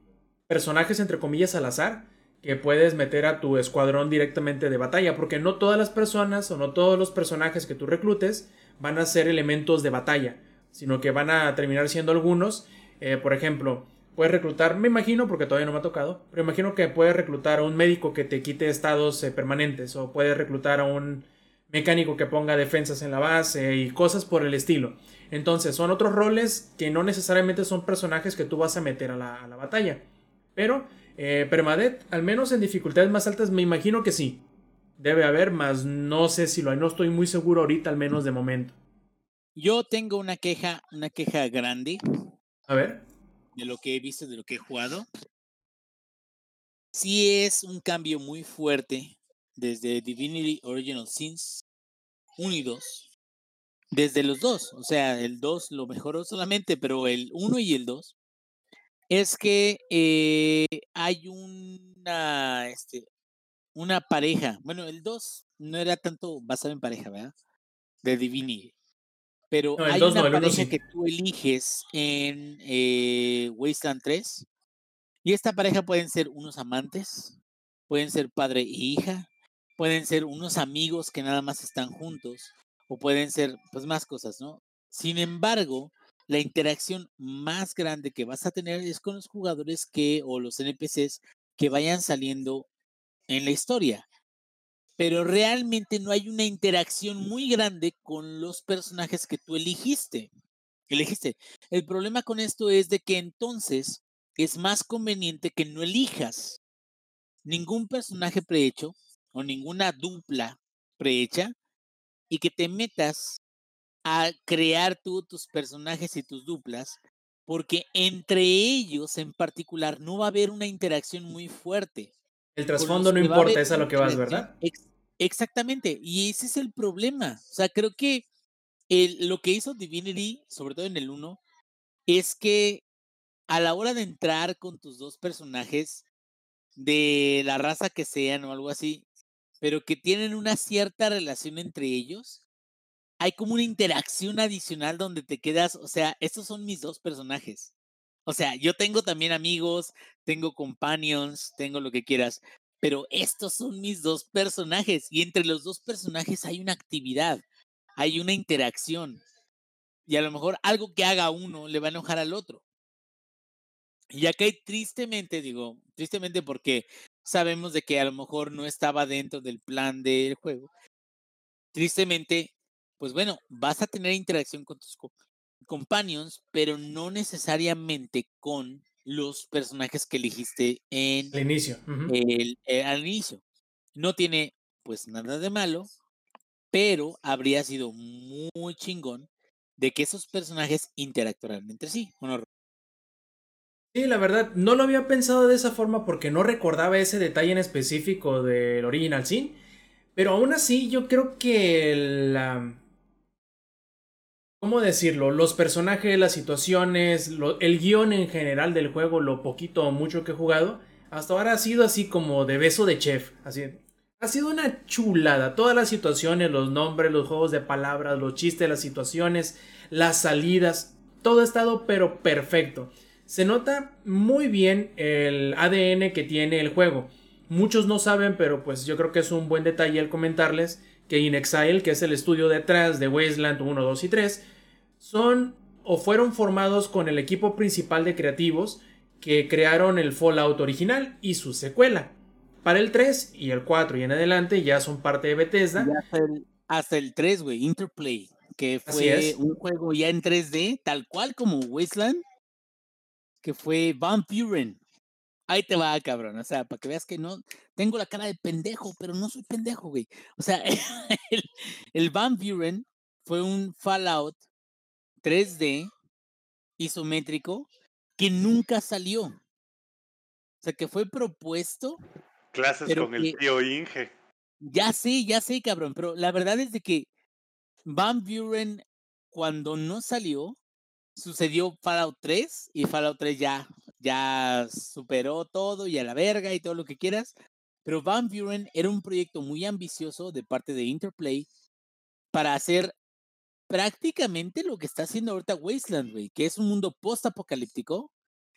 Speaker 1: personajes entre comillas al azar que puedes meter a tu escuadrón directamente de batalla, porque no todas las personas o no todos los personajes que tú reclutes van a ser elementos de batalla, sino que van a terminar siendo algunos. Eh, por ejemplo, puedes reclutar, me imagino, porque todavía no me ha tocado, pero imagino que puedes reclutar a un médico que te quite estados eh, permanentes, o puedes reclutar a un mecánico que ponga defensas en la base y cosas por el estilo. Entonces, son otros roles que no necesariamente son personajes que tú vas a meter a la, a la batalla. Pero, eh, Permadet, al menos en dificultades más altas, me imagino que sí. Debe haber, más no sé si lo hay. No estoy muy seguro ahorita, al menos de momento.
Speaker 6: Yo tengo una queja, una queja grande.
Speaker 1: A ver.
Speaker 6: De lo que he visto, de lo que he jugado. Sí es un cambio muy fuerte desde Divinity Original Sins 1 y 2. Desde los dos, o sea, el 2 lo mejoró solamente, pero el 1 y el 2 es que eh, hay una, este, una pareja. Bueno, el 2 no era tanto basado en pareja, ¿verdad? De Divinity. Pero hay una pareja que tú eliges en eh, Wasteland 3. Y esta pareja pueden ser unos amantes, pueden ser padre e hija, pueden ser unos amigos que nada más están juntos, o pueden ser pues más cosas, ¿no? Sin embargo, la interacción más grande que vas a tener es con los jugadores que o los NPCs que vayan saliendo en la historia. Pero realmente no hay una interacción muy grande con los personajes que tú eligiste. Elegiste. El problema con esto es de que entonces es más conveniente que no elijas ningún personaje prehecho o ninguna dupla prehecha y que te metas a crear tú tus personajes y tus duplas, porque entre ellos en particular no va a haber una interacción muy fuerte.
Speaker 1: El trasfondo no importa, es a lo que vas, ¿verdad?
Speaker 6: exactamente, y ese es el problema. O sea, creo que el, lo que hizo Divinity, sobre todo en el 1, es que a la hora de entrar con tus dos personajes, de la raza que sean o algo así, pero que tienen una cierta relación entre ellos, hay como una interacción adicional donde te quedas, o sea, estos son mis dos personajes. O sea, yo tengo también amigos, tengo companions, tengo lo que quieras, pero estos son mis dos personajes y entre los dos personajes hay una actividad, hay una interacción. Y a lo mejor algo que haga uno le va a enojar al otro. Y acá tristemente, digo, tristemente porque sabemos de que a lo mejor no estaba dentro del plan del juego. Tristemente, pues bueno, vas a tener interacción con tus companions, pero no necesariamente con los personajes que elegiste en
Speaker 1: el inicio.
Speaker 6: el, eh, al inicio. No tiene pues nada de malo, pero habría sido muy chingón de que esos personajes interactuaran entre sí.
Speaker 1: Sí, la verdad, no lo había pensado de esa forma porque no recordaba ese detalle en específico del Original Sin. Pero aún así, yo creo que la, ¿Cómo decirlo? Los personajes, las situaciones, el guion en general del juego, lo poquito o mucho que he jugado, hasta ahora ha sido así como de beso de chef. Así, ha sido una chulada. Todas las situaciones, los nombres, los juegos de palabras, los chistes, las situaciones, las salidas, todo ha estado pero perfecto. Se nota muy bien el ADN que tiene el juego. Muchos no saben, pero pues yo creo que es un buen detalle el comentarles que In Exile, que es el estudio detrás de Wasteland 1, 2 y 3, son o fueron formados con el equipo principal de creativos que crearon el Fallout original y su secuela. Para el 3 y el 4 y en adelante ya son parte de Bethesda.
Speaker 6: Hasta el, 3, güey, Interplay, que fue un juego ya en 3D, tal cual como Wasteland, que fue Van Buren. Ahí te va, cabrón. O sea, para que veas que no. Tengo la cara de pendejo, pero no soy pendejo, güey. O sea, el, el Van Buren fue un Fallout 3D isométrico que nunca salió. O sea, que fue propuesto.
Speaker 5: Clases con el tío Inge.
Speaker 6: Ya sé, ya sé, cabrón, pero la verdad es de que Van Buren, cuando no salió, sucedió Fallout 3 y Fallout 3 ya, ya superó todo y a la verga y todo lo que quieras. Pero Van Buren era un proyecto muy ambicioso de parte de Interplay para hacer prácticamente lo que está haciendo ahorita Wasteland, güey, que es un mundo post-apocalíptico,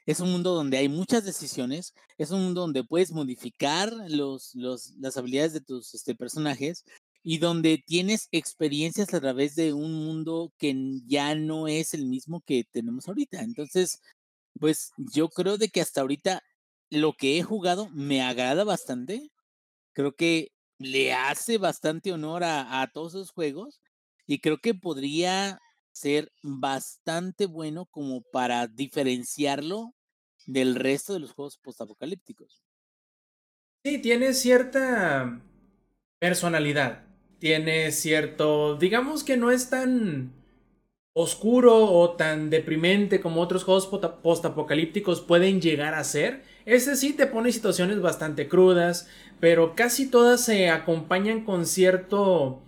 Speaker 6: es un mundo donde hay muchas decisiones, es un mundo donde puedes modificar los, los, las habilidades de tus este, personajes y donde tienes experiencias a través de un mundo que ya no es el mismo que tenemos ahorita. Entonces, pues yo creo de que hasta ahorita lo que he jugado me agrada bastante. Creo que le hace bastante honor a, a todos esos juegos y creo que podría ser bastante bueno como para diferenciarlo del resto de los juegos postapocalípticos.
Speaker 1: Sí, tiene cierta personalidad. Tiene cierto. Digamos que no es tan oscuro o tan deprimente como otros juegos postapocalípticos pueden llegar a ser. Este sí te pone situaciones bastante crudas, pero casi todas se acompañan con cierto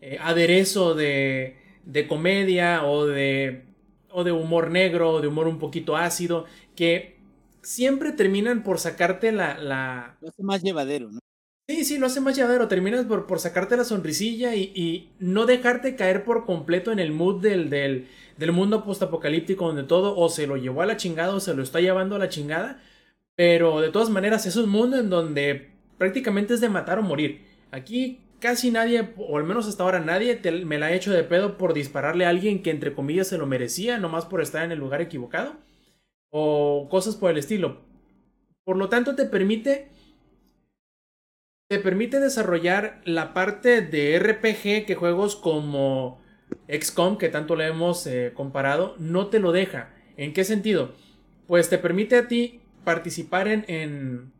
Speaker 1: eh, aderezo de, de comedia o de, o de humor negro o de humor un poquito ácido que siempre terminan por sacarte la, la,
Speaker 6: Lo más llevadero, ¿no?
Speaker 1: Sí, sí, lo hace más llevadero. Terminas por, por sacarte la sonrisilla y, y no dejarte caer por completo en el mood del, del, del mundo postapocalíptico donde todo o se lo llevó a la chingada o se lo está llevando a la chingada. Pero de todas maneras es un mundo en donde prácticamente es de matar o morir. Aquí casi nadie, o al menos hasta ahora nadie, te- me la ha hecho de pedo por dispararle a alguien que entre comillas se lo merecía, nomás por estar en el lugar equivocado. O cosas por el estilo. Por lo tanto, te permite te permite desarrollar la parte de RPG que juegos como XCOM, que tanto le hemos eh, comparado, no te lo deja. ¿En qué sentido? Pues te permite a ti participar en,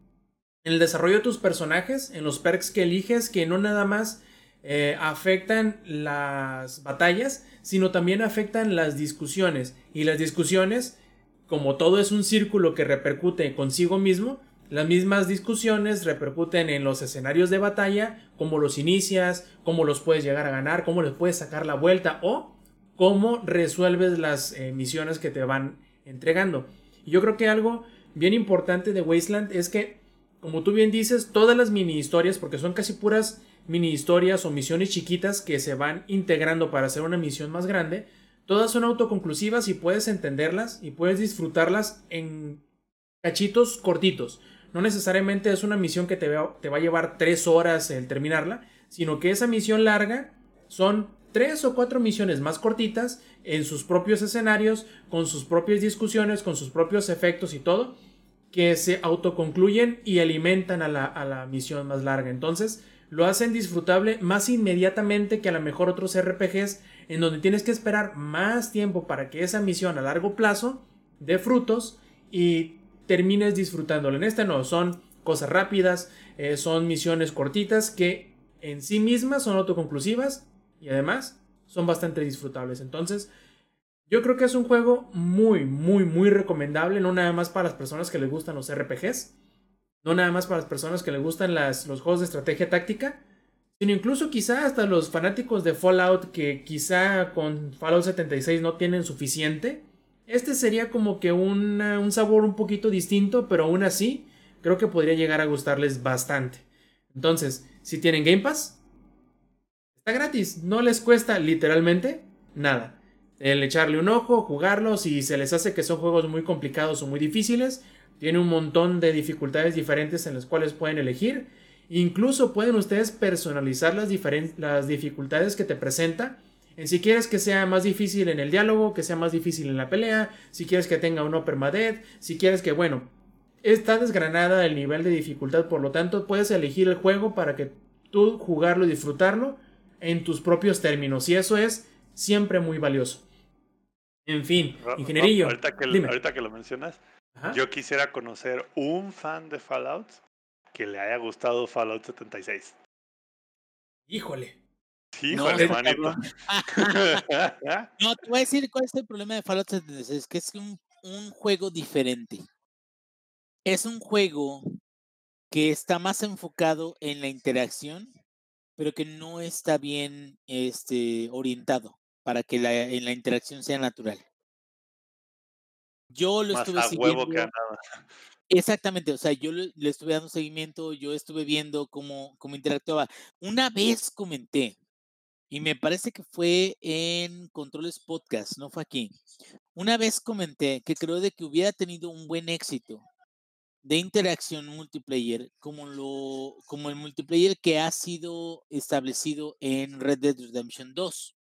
Speaker 1: el desarrollo de tus personajes, en los perks que eliges, que no nada más eh, afectan las batallas, sino también afectan las discusiones. Y las discusiones, como todo es un círculo que repercute consigo mismo, las mismas discusiones repercuten en los escenarios de batalla, cómo los inicias, cómo los puedes llegar a ganar, cómo les puedes sacar la vuelta o cómo resuelves las eh, misiones que te van entregando. Yo creo que algo bien importante de Wasteland es que, como tú bien dices, todas las mini historias, porque son casi puras mini historias o misiones chiquitas que se van integrando para hacer una misión más grande, todas son autoconclusivas y puedes entenderlas y puedes disfrutarlas en cachitos cortitos. No necesariamente es una misión que te va, te va a llevar tres horas el terminarla, sino que esa misión larga son tres o cuatro misiones más cortitas en sus propios escenarios, con sus propias discusiones, con sus propios efectos y todo, que se autoconcluyen y alimentan a la, a la misión más larga. Entonces, lo hacen disfrutable más inmediatamente que a lo mejor otros RPGs en donde tienes que esperar más tiempo para que esa misión a largo plazo dé frutos y termines disfrutándolo. En este no, son cosas rápidas, eh, son misiones cortitas que en sí mismas son autoconclusivas y además son bastante disfrutables. Entonces, yo creo que es un juego muy, muy, muy recomendable, no nada más para las personas que les gustan los RPGs, no nada más para las personas que les gustan las, los juegos de estrategia táctica, sino incluso quizá hasta los fanáticos de Fallout que quizá con Fallout 76 no tienen suficiente. Este sería como que un sabor un poquito distinto, pero aún así creo que podría llegar a gustarles bastante. Entonces, si tienen Game Pass, está gratis, no les cuesta literalmente nada. El echarle un ojo, jugarlo, si se les hace que son juegos muy complicados o muy difíciles, tiene un montón de dificultades diferentes en las cuales pueden elegir. Incluso pueden ustedes personalizar las, las dificultades que te presenta. En si quieres que sea más difícil en el diálogo, que sea más difícil en la pelea, si quieres que tenga un permadeath, si quieres que, bueno, está desgranada el nivel de dificultad, por lo tanto puedes elegir el juego para que tú jugarlo y disfrutarlo en tus propios términos. Y eso es siempre muy valioso. En fin, ingenierillo.
Speaker 5: Ahorita que,
Speaker 1: dime.
Speaker 5: ahorita que lo mencionas,
Speaker 1: Ajá.
Speaker 5: yo quisiera conocer un fan de Fallout que le haya gustado Fallout 76.
Speaker 1: Híjole.
Speaker 6: No,
Speaker 5: híjole,
Speaker 6: está
Speaker 5: manito.
Speaker 6: No, te voy a decir cuál es el problema de Fallout 76, que es un, un juego diferente. Es un juego que está más enfocado en la interacción, pero que no está bien este, orientado para que la, en la interacción sea natural. Yo lo
Speaker 5: Más
Speaker 6: estuve
Speaker 5: a huevo que a
Speaker 6: siguiendo.
Speaker 5: nada.
Speaker 6: Exactamente, o sea, yo le, le estuve dando seguimiento, yo estuve viendo cómo, cómo interactuaba. Una vez comenté, y me parece que fue en Controles Podcast, no fue aquí. Una vez comenté que creo de que hubiera tenido un buen éxito de interacción multiplayer como lo como el multiplayer que ha sido establecido en Red Dead Redemption 2.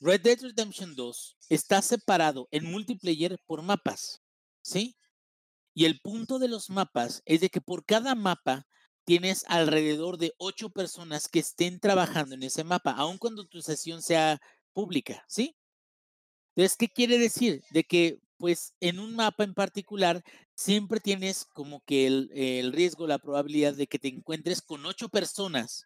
Speaker 6: Red Dead Redemption 2 está separado en multiplayer por mapas, ¿sí? Y el punto de los mapas es de que por cada mapa tienes alrededor de ocho personas que estén trabajando en ese mapa, aun cuando tu sesión sea pública, ¿sí? Entonces, ¿qué quiere decir? De que, pues, en un mapa en particular, siempre tienes como que el, el riesgo, la probabilidad de que te encuentres con ocho personas.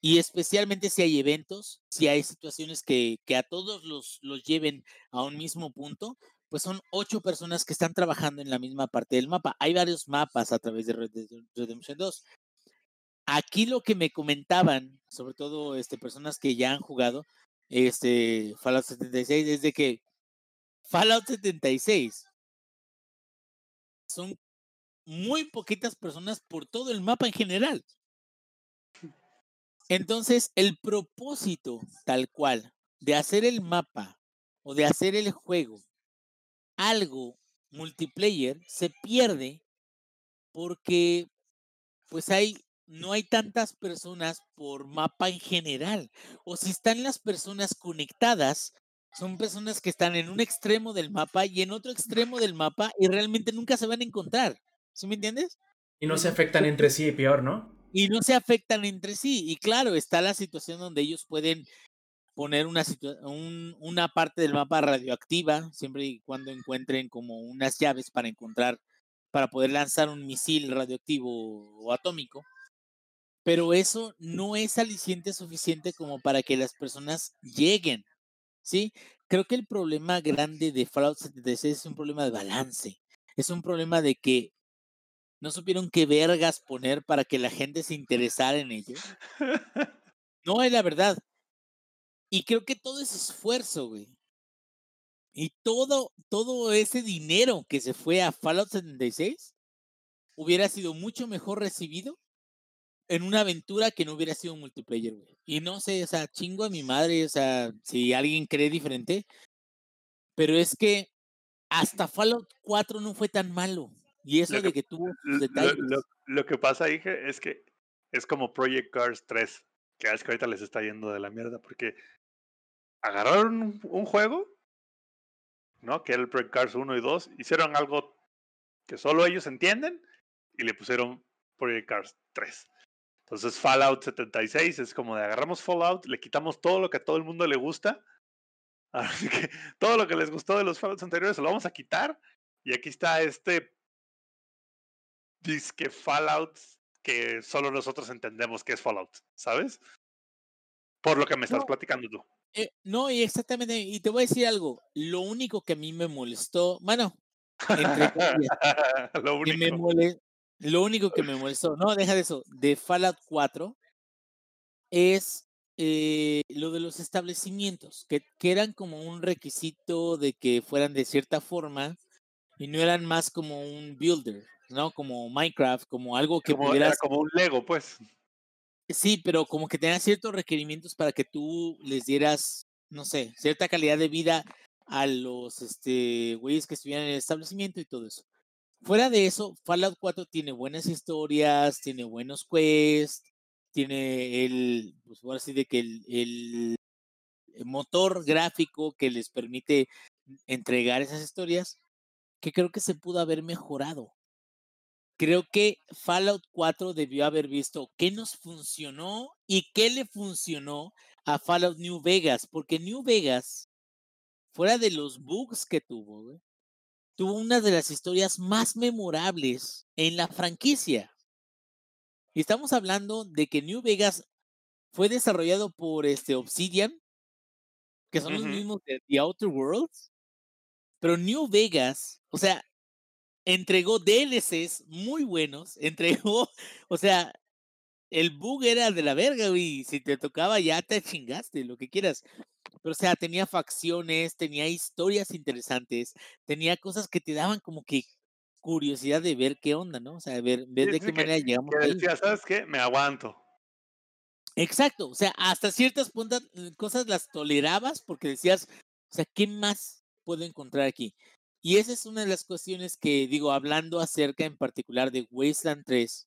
Speaker 6: Y especialmente si hay eventos, si hay situaciones que, que a todos los, los lleven a un mismo punto, pues son ocho personas que están trabajando en la misma parte del mapa. Hay varios mapas a través de Redemption 2. Aquí lo que me comentaban, sobre todo este, personas que ya han jugado este, Fallout 76, es de que Fallout 76 son muy poquitas personas por todo el mapa en general. Entonces, el propósito tal cual de hacer el mapa o de hacer el juego algo multiplayer se pierde porque pues hay no hay tantas personas por mapa en general o si están las personas conectadas son personas que están en un extremo del mapa y en otro extremo del mapa y realmente nunca se van a encontrar ¿sí me entiendes?
Speaker 1: Y no se afectan entre sí, peor, ¿no?
Speaker 6: y no se afectan entre sí y claro está la situación donde ellos pueden poner una, un, una parte del mapa radioactiva, siempre y cuando encuentren como unas llaves para encontrar, para poder lanzar un misil radioactivo o atómico. Pero eso no es aliciente suficiente como para que las personas lleguen, ¿sí? Creo que el problema grande de Fallout 76 es un problema de balance. Es un problema de que no supieron qué vergas poner para que la gente se interesara en ello. No, es la verdad. Y creo que todo ese esfuerzo, güey. Y todo, todo ese dinero que se fue a Fallout 76 hubiera sido mucho mejor recibido en una aventura que no hubiera sido multiplayer, güey. Y no sé, o sea, chingo a mi madre, o sea, si alguien cree diferente. Pero es que hasta Fallout 4 no fue tan malo. Y eso
Speaker 5: Lo
Speaker 6: de
Speaker 5: que-
Speaker 6: que tuvo
Speaker 5: Lo,
Speaker 6: detalles.
Speaker 5: lo- lo que pasa, dije, es que es como Project Cars 3, que es que ahorita les está yendo de la mierda, porque agarraron un, un juego, ¿no? Que era el Project Cars 1 y 2, hicieron algo que solo ellos entienden y le pusieron Project Cars 3. Entonces Fallout 76 es como de agarramos Fallout, le quitamos todo lo que a todo el mundo le gusta, así que todo lo que les gustó de los Fallouts anteriores se lo vamos a quitar y aquí está este disque Fallout que solo nosotros entendemos que es Fallout, ¿sabes? Por lo que me estás
Speaker 6: No.
Speaker 5: platicando tú.
Speaker 6: Eh, no, y exactamente, y te voy a decir algo, lo único que a mí me molestó, bueno, entre comillas,
Speaker 5: lo
Speaker 6: me
Speaker 5: único.
Speaker 6: mole- lo único que me molestó, no, deja de eso, de Fallout 4 es eh, lo de los establecimientos, que, que eran como un requisito de que fueran de cierta forma y no eran más como un builder, ¿no? Como Minecraft, como algo que
Speaker 5: Como, era como un Lego, pues.
Speaker 6: Sí, pero como que tenía ciertos requerimientos para que tú les dieras, no sé, cierta calidad de vida a los este güeyes que estuvieran en el establecimiento y todo eso. Fuera de eso, Fallout 4 tiene buenas historias, tiene buenos quests, tiene el, pues ahora sí de que el motor gráfico que les permite entregar esas historias, que creo que se pudo haber mejorado. Creo que Fallout 4 debió haber visto qué nos funcionó y qué le funcionó a Fallout New Vegas, porque New Vegas, fuera de los bugs que tuvo, güey, tuvo una de las historias más memorables en la franquicia. Y estamos hablando de que New Vegas fue desarrollado por este Obsidian, que son los mismos de The Outer Worlds, pero New Vegas, o sea, entregó DLCs muy buenos, entregó, o sea, el bug era de la verga, güey. Si te tocaba ya te chingaste, lo que quieras. Pero, o sea, tenía facciones, tenía historias interesantes, tenía cosas que te daban como que curiosidad de ver qué onda, ¿no? O sea, ver, ver
Speaker 5: Sí,
Speaker 6: de qué
Speaker 5: que-
Speaker 6: manera llegamos
Speaker 5: Que
Speaker 6: ahí.
Speaker 5: decía, ¿sabes qué? Me aguanto.
Speaker 6: Exacto, o sea, hasta ciertas puntas, cosas las tolerabas porque decías, o sea, ¿qué más puedo encontrar aquí? Y esa es una de las cuestiones que digo, hablando acerca en particular de Wasteland 3,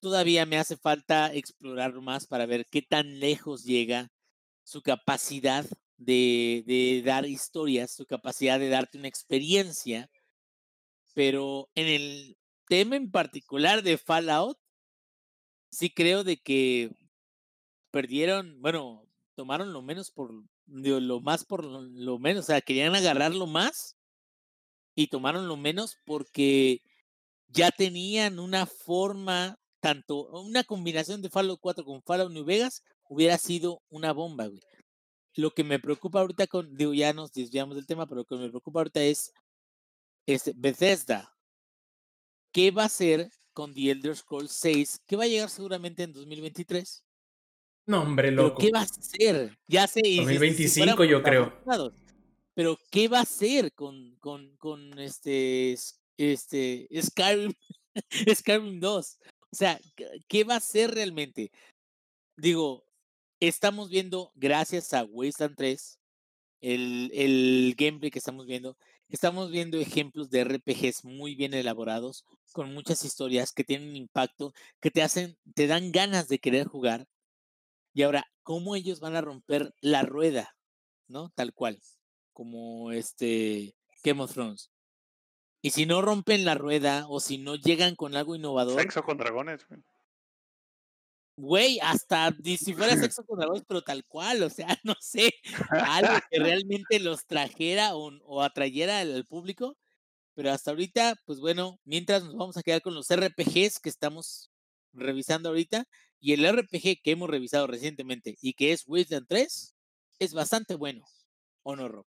Speaker 6: todavía me hace falta explorar más para ver qué tan lejos llega su capacidad de, de dar historias, su capacidad de darte una experiencia, pero en el tema en particular de Fallout, sí creo de que perdieron, bueno, tomaron lo menos por digo, lo más por lo, menos, o sea, querían agarrar lo más y tomaron lo menos porque ya tenían una forma, tanto una combinación de Fallout 4 con Fallout New Vegas hubiera sido una bomba, güey. Lo que me preocupa ahorita con, digo, ya nos desviamos del tema, pero lo que me preocupa ahorita es este, Bethesda. ¿Qué va a hacer con The Elder Scrolls 6? Que va a llegar seguramente en 2023.
Speaker 1: No, hombre,
Speaker 6: Pero
Speaker 1: loco.
Speaker 6: ¿qué va a hacer? Ya sé. y si- si
Speaker 1: 2025
Speaker 6: fuéramos
Speaker 1: yo creo.
Speaker 6: Pero ¿qué va a hacer con, con, con este, este Skyrim, Skyrim 2? O sea, ¿qué- ¿qué va a hacer realmente? Digo, estamos viendo, gracias a Wasteland 3, el, el gameplay que estamos viendo, estamos viendo ejemplos de RPGs muy bien elaborados, con muchas historias que tienen impacto, que te hacen, te dan ganas de querer jugar. Y ahora, ¿cómo ellos van a romper la rueda? ¿No? Tal cual, como este Game of Thrones. Y si no rompen la rueda o si no llegan con algo innovador,
Speaker 5: Sexo con dragones. güey.
Speaker 6: güey, hasta si fuera sexo con dragones, pero tal cual, o sea, no sé, algo que realmente los trajera o, o atrayera al, al público. Pero hasta ahorita, pues bueno, mientras nos vamos a quedar con los RPGs que estamos revisando ahorita. Y el RPG que hemos revisado recientemente y que es Wasteland 3 es bastante bueno. ¿O no, Rob?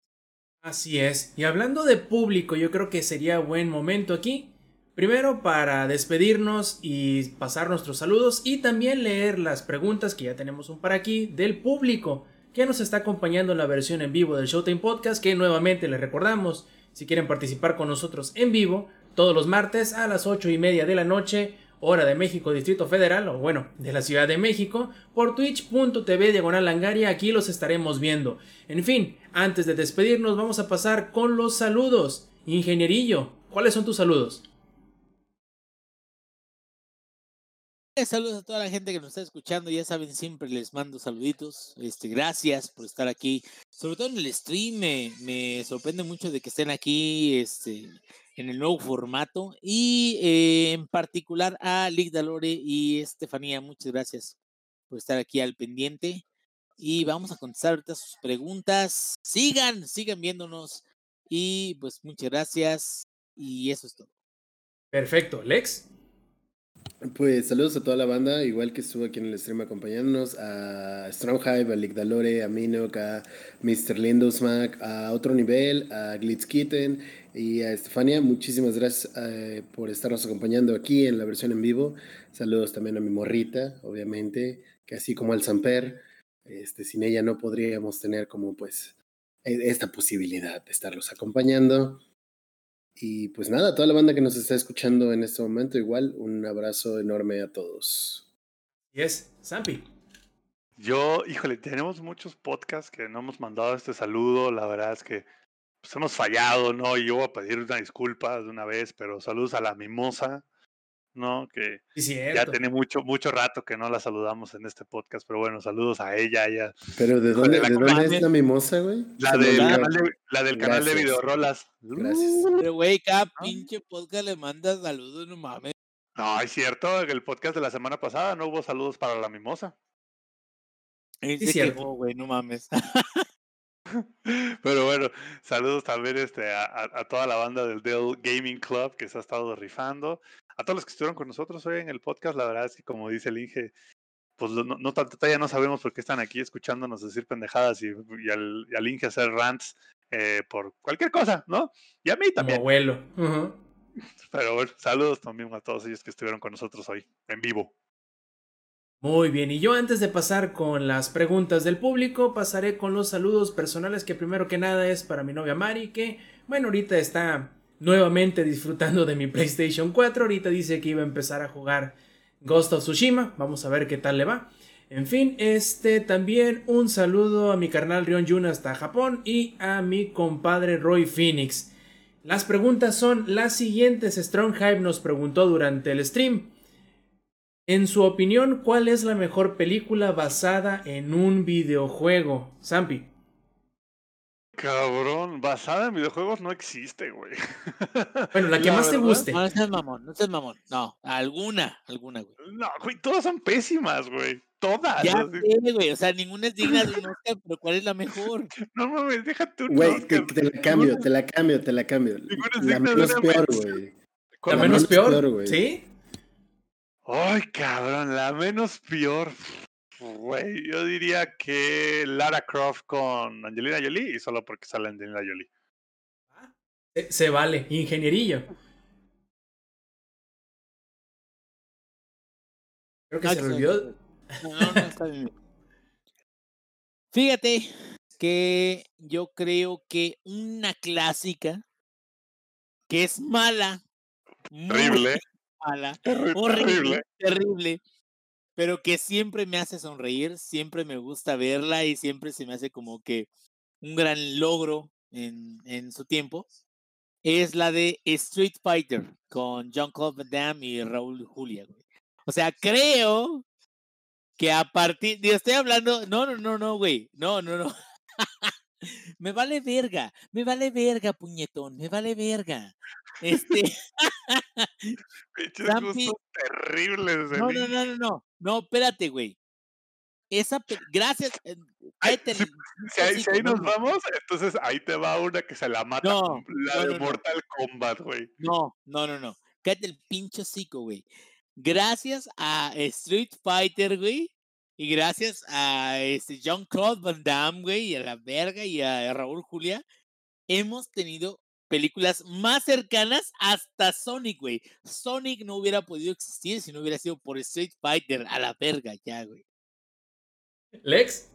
Speaker 1: Así es. Y hablando de público, yo creo que sería buen momento aquí. Primero para despedirnos y pasar nuestros saludos y también leer las preguntas que ya tenemos un par aquí del público que nos está acompañando en la versión en vivo del Showtime Podcast que nuevamente les recordamos si quieren participar con nosotros en vivo todos los martes a las 8 y media de la noche hora de México Distrito Federal o bueno de la Ciudad de México por twitch.tv diagonal langaria aquí los estaremos viendo en fin antes de despedirnos vamos a pasar con los saludos ingenierillo ¿cuáles son tus saludos?
Speaker 6: Eh, Saludos a toda la gente que nos está escuchando. Ya saben, siempre les mando saluditos. Este, gracias por estar aquí. Sobre todo en el stream, me, me sorprende mucho de que estén aquí este, en el nuevo formato. Y eh, en particular a Lick Dalore y Estefanía, muchas gracias por estar aquí al pendiente. Y vamos a contestar ahorita sus preguntas. Sigan, sigan viéndonos. Y pues muchas gracias. Y eso es todo.
Speaker 1: Perfecto, Lex.
Speaker 2: Pues saludos a toda la banda, igual que estuvo aquí en el stream acompañándonos, a Stronghive, a Ligdalore, a Minok, a Mr. Lindosmack, a Otro Nivel, a Glitzkitten y a Estefania. Muchísimas gracias eh, por estarnos acompañando aquí en la versión en vivo. Saludos también a mi morrita, obviamente, que así como al Samper, este, sin ella no podríamos tener como pues e- esta posibilidad de estarlos acompañando. Y pues nada, toda la banda que nos está escuchando en este momento, igual un abrazo enorme a todos.
Speaker 1: Y es Zampi.
Speaker 5: Yo, híjole, tenemos muchos podcasts que no hemos mandado este saludo. La verdad es que pues, hemos fallado, ¿no? Y yo voy a pedir una disculpa de una vez, pero saludos a la mimosa, ¿no? Que
Speaker 1: Sí,
Speaker 5: ya
Speaker 1: cierto.
Speaker 5: tiene mucho, mucho rato que no la saludamos en este podcast, pero bueno, saludos a ella, ella.
Speaker 2: Pero ¿de dónde,
Speaker 5: la
Speaker 2: ¿de dónde es la mimosa, güey?
Speaker 5: La del canal de, la del canal de
Speaker 2: Gracias.
Speaker 5: videorolas.
Speaker 2: Gracias.
Speaker 6: Pero, güey, cada pinche podcast le manda saludos, no mames.
Speaker 5: No, es cierto, en el podcast de la semana pasada no hubo saludos para la mimosa.
Speaker 1: Sí,
Speaker 6: se
Speaker 1: cierto.
Speaker 6: güey, no mames.
Speaker 5: Pero bueno, saludos también este, a, a- a toda la banda del Dell Gaming Club que se ha estado rifando. A todos los que estuvieron con nosotros hoy en el podcast, la verdad es que como dice el Inge, pues no, no, todavía no sabemos por qué están aquí escuchándonos decir pendejadas y, y, al, y al Inge hacer rants eh, por cualquier cosa, ¿no? Y a mí también.
Speaker 1: Como abuelo.
Speaker 5: Pero bueno, saludos también a todos ellos que estuvieron con nosotros hoy, en vivo.
Speaker 1: Muy bien, y yo antes de pasar con las preguntas del público, pasaré con los saludos personales que primero que nada es para mi novia Mari, que bueno, ahorita está nuevamente disfrutando de mi PlayStation 4, ahorita dice que iba a empezar a jugar Ghost of Tsushima, vamos a ver qué tal le va. En fin, este también un saludo a mi carnal Rion Jun hasta Japón y a mi compadre Roy Phoenix. Las preguntas son las siguientes. Strong Hype nos preguntó durante el stream. En su opinión, ¿cuál es la mejor película basada en un videojuego? Zampi.
Speaker 5: Cabrón, basada en videojuegos no existe, güey.
Speaker 1: Bueno, la que más te guste.
Speaker 6: No, seas mamón, no seas mamón. No, alguna, alguna, güey.
Speaker 5: No, güey, todas son pésimas, güey. Todas.
Speaker 6: Ya sé, güey, o sea, ninguna es digna de un Oscar, pero ¿cuál es la mejor?
Speaker 5: No mames, déjate un
Speaker 2: Güey, te, te, la cambio, te la cambio, te la cambio.
Speaker 5: Ninguna es
Speaker 2: La
Speaker 5: digna de
Speaker 2: menos
Speaker 5: una
Speaker 2: peor, güey.
Speaker 1: ¿La
Speaker 2: La
Speaker 1: menos
Speaker 2: menos
Speaker 1: peor?
Speaker 2: peor, güey.
Speaker 1: ¿Sí?
Speaker 5: Ay, cabrón, la menos peor. Güey, yo diría que Lara Croft con Angelina Jolie y solo porque sale Angelina Jolie.
Speaker 1: Se, se vale, ingenierillo. Creo que
Speaker 6: Ah,
Speaker 1: se me olvidó.
Speaker 6: No, no, no, está bien. Fíjate que yo creo que una clásica que es mala,
Speaker 5: Terrible,
Speaker 6: mala, horrible,
Speaker 5: terrible.
Speaker 6: Pero que siempre me hace sonreír, siempre me gusta verla y siempre se me hace como que un gran logro en, en su tiempo, es la de Street Fighter con John Claude Van y Raúl Julia. O sea, creo que a partir, estoy hablando, no, no, no, no, güey, no, no, no. me vale verga, me vale verga, puñetón, me vale verga. Este,
Speaker 5: Pinches
Speaker 6: Zampi-
Speaker 5: gustos terribles
Speaker 6: no, no, no, no, no, no, espérate, güey. Esa, pe- gracias, eh,
Speaker 5: Ay, Si ahí, si nos
Speaker 6: no.
Speaker 5: vamos, entonces ahí te va una que se la mata.
Speaker 6: No,
Speaker 5: la de. Mortal Kombat, güey.
Speaker 6: No, no, no, no. Cállate el pinche hocico, güey. Gracias a Street Fighter, güey. Y gracias a este John Claude Van Damme, güey, y a la verga y a Raúl Julia, hemos tenido películas más cercanas hasta Sonic, güey. Sonic no hubiera podido existir si no hubiera sido por Street Fighter. A la verga, ya, güey.
Speaker 1: Lex.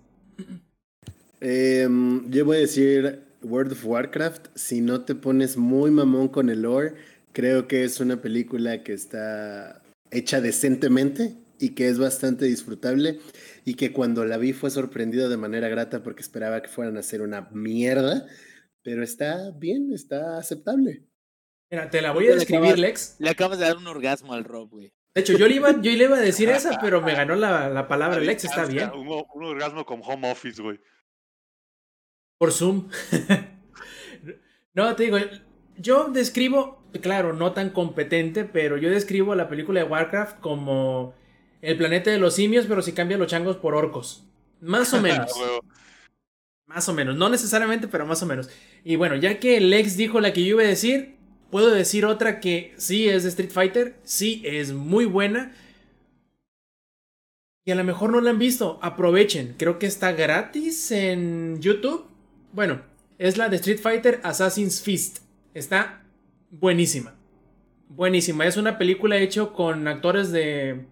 Speaker 2: Em, yo voy a decir World of Warcraft. Si no te pones muy mamón con el lore, creo que es una película que está hecha decentemente y que es bastante disfrutable y que cuando la vi fue sorprendido de manera grata porque esperaba que fueran a hacer una mierda, pero está bien, está aceptable.
Speaker 1: Mira, te la voy a describir, Lex.
Speaker 6: Le acabas de dar un orgasmo al Rob, güey.
Speaker 1: De hecho, yo le iba, yo le iba a decir esa, pero me ganó la, la palabra Lex, está bien.
Speaker 5: Un, un orgasmo con home office, güey.
Speaker 1: Por Zoom. no, te digo, yo describo, claro, no tan competente, pero yo describo la película de Warcraft como el planeta de los simios, pero si cambia los changos por orcos. Más o menos. Más o menos, no necesariamente, pero más o menos. Y bueno, ya que Lex dijo la que yo iba a decir, puedo decir otra que sí es de Street Fighter, sí es muy buena. Y a lo mejor no la han visto, aprovechen, creo que está gratis en YouTube. Bueno, es la de Street Fighter Assassin's Fist. Está buenísima. Buenísima, es una película hecha con actores de,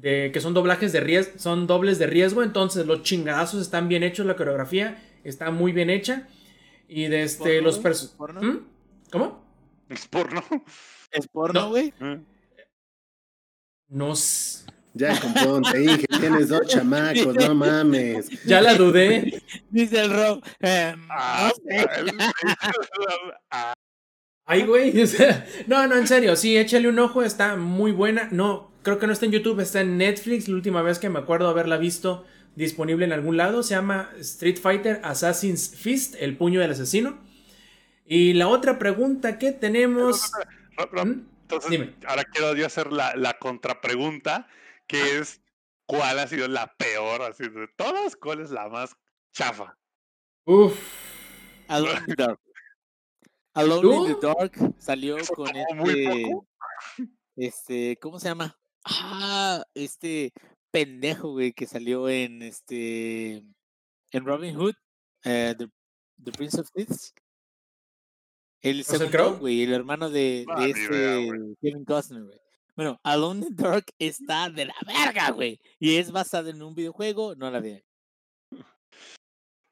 Speaker 1: de que son doblajes de riesgo, son dobles de riesgo, entonces los chingadazos están bien hechos, la coreografía está muy bien hecha. Y de este,
Speaker 6: ¿Porno,
Speaker 1: los personajes.
Speaker 6: ¿Porno?
Speaker 1: ¿Cómo?
Speaker 5: Es porno.
Speaker 6: ¿Es porno,
Speaker 1: No.
Speaker 6: güey?
Speaker 5: Eh.
Speaker 1: No. s-
Speaker 2: Ya, compadre, te dije, tienes dos chamacos, no mames.
Speaker 1: Ya la dudé.
Speaker 6: Dice el Rob. em,
Speaker 5: Ah,
Speaker 6: no sé.
Speaker 5: ah,
Speaker 1: Ay, güey. o sea, no, no, en serio. Sí, échale un ojo. Está muy buena. No, creo que no está en YouTube. Está en Netflix. La última vez que me acuerdo haberla visto disponible en algún lado. Se llama Street Fighter Assassin's Fist, el puño del asesino. Y la otra pregunta que tenemos. ¿Mm?
Speaker 5: Entonces,
Speaker 1: Dime.
Speaker 5: ahora quiero yo hacer la, la contrapregunta, que es, ¿cuál ha sido la peor? Así de todas, ¿cuál es la más chafa?
Speaker 1: Uf.
Speaker 6: The Dark. Alone in the. Dark salió con este. Este, ¿cómo se llama? Ah, este. pendejo, güey, que salió en este. En Robin Hood, eh, the, the Prince of Thieves. El
Speaker 1: ¿Russell
Speaker 6: segundo, güey, el hermano de,
Speaker 5: Ah,
Speaker 6: de
Speaker 5: ni idea,
Speaker 6: este Kevin Costner, güey. Bueno, Alone in the Dark está de la verga, güey. Y es basado en un videojuego, no la vi.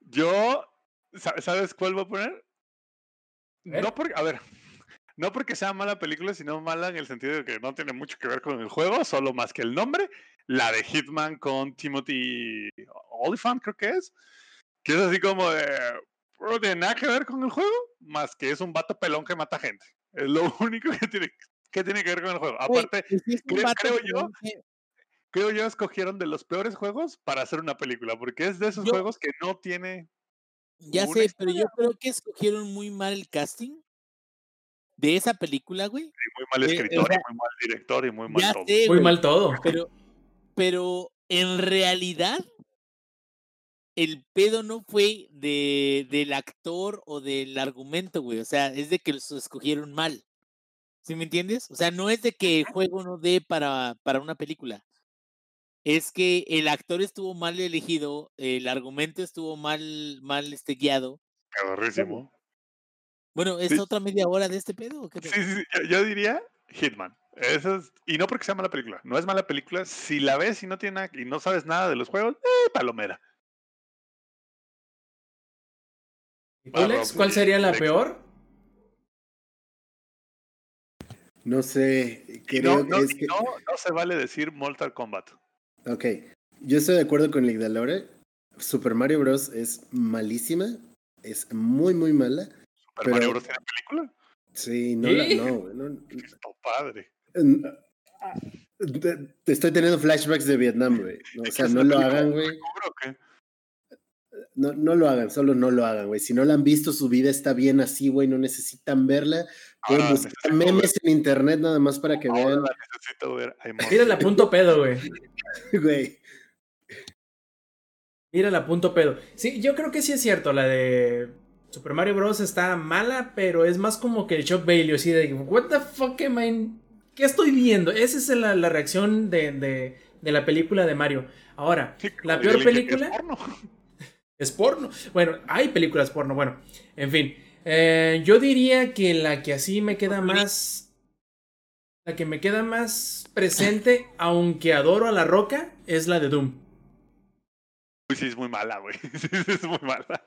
Speaker 5: Yo, sa- ¿sabes cuál voy a poner?
Speaker 1: Ver.
Speaker 5: No porque, a ver, no porque sea mala película, sino mala en el sentido de que no tiene mucho que ver con el juego, solo más que el nombre, la de Hitman con Timothy Oliphant, creo que es, que es así como de, no tiene nada que ver con el juego, más que es un vato pelón que mata gente. Es lo único que tiene que, tiene que ver con el juego. Aparte,
Speaker 6: sí
Speaker 5: creo- yo
Speaker 6: que-
Speaker 5: creo yo escogieron de los peores juegos para hacer una película, porque es de esos
Speaker 6: Yo-
Speaker 5: juegos que no tiene
Speaker 6: Ya sé, pero yo creo que escogieron muy mal el casting de esa película, güey.
Speaker 5: muy mal
Speaker 6: Eh, o
Speaker 5: escritor
Speaker 6: sea,
Speaker 5: y muy mal director y muy mal
Speaker 6: Ya
Speaker 5: todo.
Speaker 6: sé,
Speaker 1: Muy
Speaker 6: güey,
Speaker 1: mal todo.
Speaker 6: Pero, pero en realidad, el pedo no fue de, del actor o del argumento, güey. O sea, es de que los escogieron mal. ¿Sí me entiendes? O sea, no es de que el juego no dé para, para una película. Es que el actor estuvo mal elegido, el argumento estuvo mal, mal este, guiado. Bueno, ¿es
Speaker 5: Sí.
Speaker 6: otra media hora de este pedo? o qué
Speaker 5: Sí,
Speaker 6: pedo?
Speaker 5: sí, sí, yo, yo diría Hitman. Eso es, y no porque sea mala película, no es mala película. Si la ves y no tiene nada- y no sabes nada de los juegos, eh, palomera.
Speaker 1: ¿Y tú, Lex,
Speaker 5: Rob,
Speaker 1: ¿Cuál sería la peor?
Speaker 2: No sé, creo
Speaker 5: no, no,
Speaker 2: que es que...
Speaker 5: no, no se vale decir Mortal Kombat.
Speaker 2: Ok, yo estoy de acuerdo con Lick Lore. Super Mario Bros. es malísima, es muy, muy mala.
Speaker 5: Super
Speaker 2: Pero-
Speaker 5: Mario Bros. tiene película.
Speaker 2: Sí, no, la, no, güey, no.
Speaker 5: Está padre.
Speaker 2: Te, te estoy teniendo flashbacks de Vietnam, güey. No, o
Speaker 5: ¿Y
Speaker 2: sea, no lo hagan, güey. No, no lo hagan, solo no lo hagan, güey. Si no la han visto, su vida está bien así, güey. No necesitan verla. Pueden
Speaker 5: Ahora
Speaker 2: buscar
Speaker 5: necesito ver.
Speaker 2: memes en internet nada más para que
Speaker 5: ahora
Speaker 2: vean,
Speaker 5: la necesito ver. Ay, mon-
Speaker 1: Mírala a punto pedo, güey.
Speaker 2: güey.
Speaker 1: Mírala punto pedo. Sí, yo creo que sí es cierto. La de Super Mario Bros. está mala, pero es más como que el Shock Bailey, así de, ¿What the fuck am I? ¿Qué estoy viendo? Esa es la, la reacción de, de, de la película de Mario. Ahora,
Speaker 5: Sí,
Speaker 1: la peor
Speaker 5: es
Speaker 1: película.
Speaker 5: porno.
Speaker 1: Es porno. Bueno, hay películas porno. Bueno, en fin. Eh, yo diría que la que así me queda más. La que me queda más presente, aunque adoro a la roca, es la de Doom.
Speaker 5: Uy, sí, es muy mala, güey. Sí, sí, es muy mala.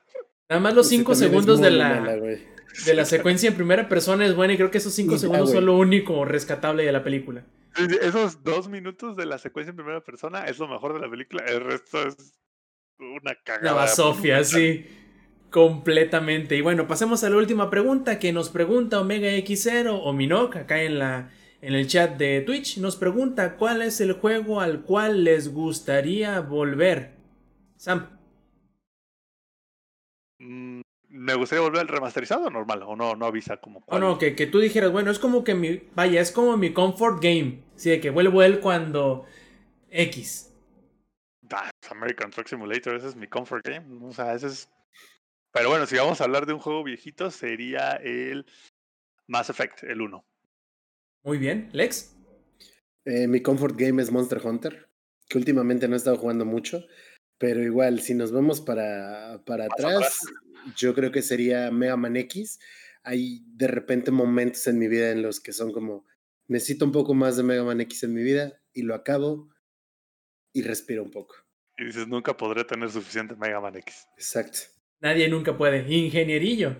Speaker 1: Nada más los
Speaker 2: Sí,
Speaker 1: 5
Speaker 2: también es
Speaker 1: segundos de la,
Speaker 2: mala,
Speaker 1: de la secuencia en primera persona es buena y creo que esos 5
Speaker 2: Y ya,
Speaker 1: segundos son lo único rescatable de la película.
Speaker 5: Esos dos minutos de la secuencia en primera persona es lo mejor de la película. El resto es una cagada.
Speaker 1: La basofia, sí. Completamente. Y bueno, pasemos a la última pregunta que nos pregunta Omega X0 o Minok acá en la en el chat de Twitch. Nos pregunta cuál es el juego al cual les gustaría volver. Sam.
Speaker 5: Mm, Me gustaría volver al remasterizado normal, o no, no avisa como
Speaker 1: O
Speaker 5: cuál.
Speaker 1: no, que, que tú dijeras, bueno, es como que mi. Vaya, es como mi comfort game. Sí, de que vuelvo él cuando. X.
Speaker 5: Ah, American Truck Simulator, ese es mi comfort game. O sea, ese es. Pero bueno, si vamos a hablar de un juego viejito, sería el Mass Effect, el 1.
Speaker 1: Muy bien. Lex.
Speaker 2: Eh, mi comfort game es Monster Hunter, que últimamente no he estado jugando mucho, pero igual, si nos vamos para, para atrás, yo creo que sería Mega Man X. Hay de repente momentos en mi vida en los que son como, necesito un poco más de Mega Man X en mi vida y lo acabo y respiro un poco.
Speaker 5: Y dices, nunca podré tener suficiente Mega Man X.
Speaker 2: Exacto.
Speaker 1: Nadie nunca puede. Ingenierillo.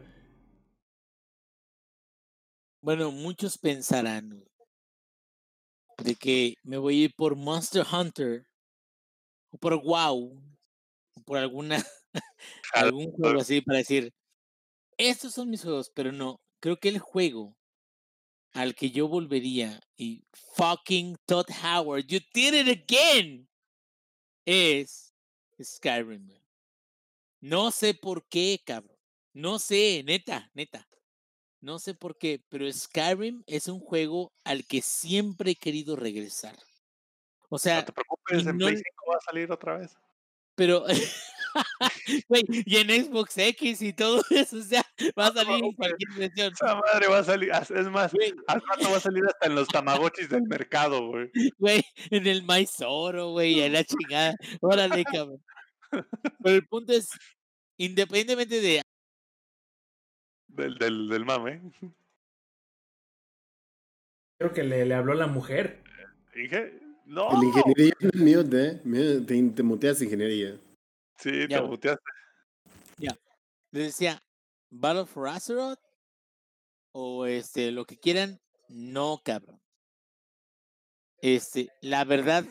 Speaker 6: Bueno, muchos pensarán de que me voy a ir por Monster Hunter o por WoW o por alguna algún juego así para decir estos son mis juegos, pero no, creo que el juego al que yo volvería y fucking Todd Howard, you did it again, es Skyrim. No sé por qué, cabrón. No sé, neta, neta. No sé por qué, pero Skyrim es un juego al que siempre he querido regresar. O sea,
Speaker 5: No te preocupes, en
Speaker 6: no-
Speaker 5: Play 5 va a salir otra vez.
Speaker 6: pero Güey, y en Xbox X y todo eso, o sea, va a salir en cualquier versión.
Speaker 5: Esa madre va a salir, es más,
Speaker 6: Güey,
Speaker 5: al rato va a salir hasta en los tamagotchis del mercado, güey.
Speaker 6: güey, en el Maizoro, güey, en la chingada. Órale, cabrón. Pero el punto es, independientemente de
Speaker 5: Del, del, del mame.
Speaker 1: Creo que le, le habló la mujer.
Speaker 5: Dije, no.
Speaker 2: El ingeniería es mute, ¿eh? Mute, Te, te muteas ingeniería.
Speaker 5: Sí,
Speaker 6: Ya,
Speaker 5: te muteaste.
Speaker 6: les decía, Battle for Azeroth o este, lo que quieran, no, cabrón. Este, la verdad,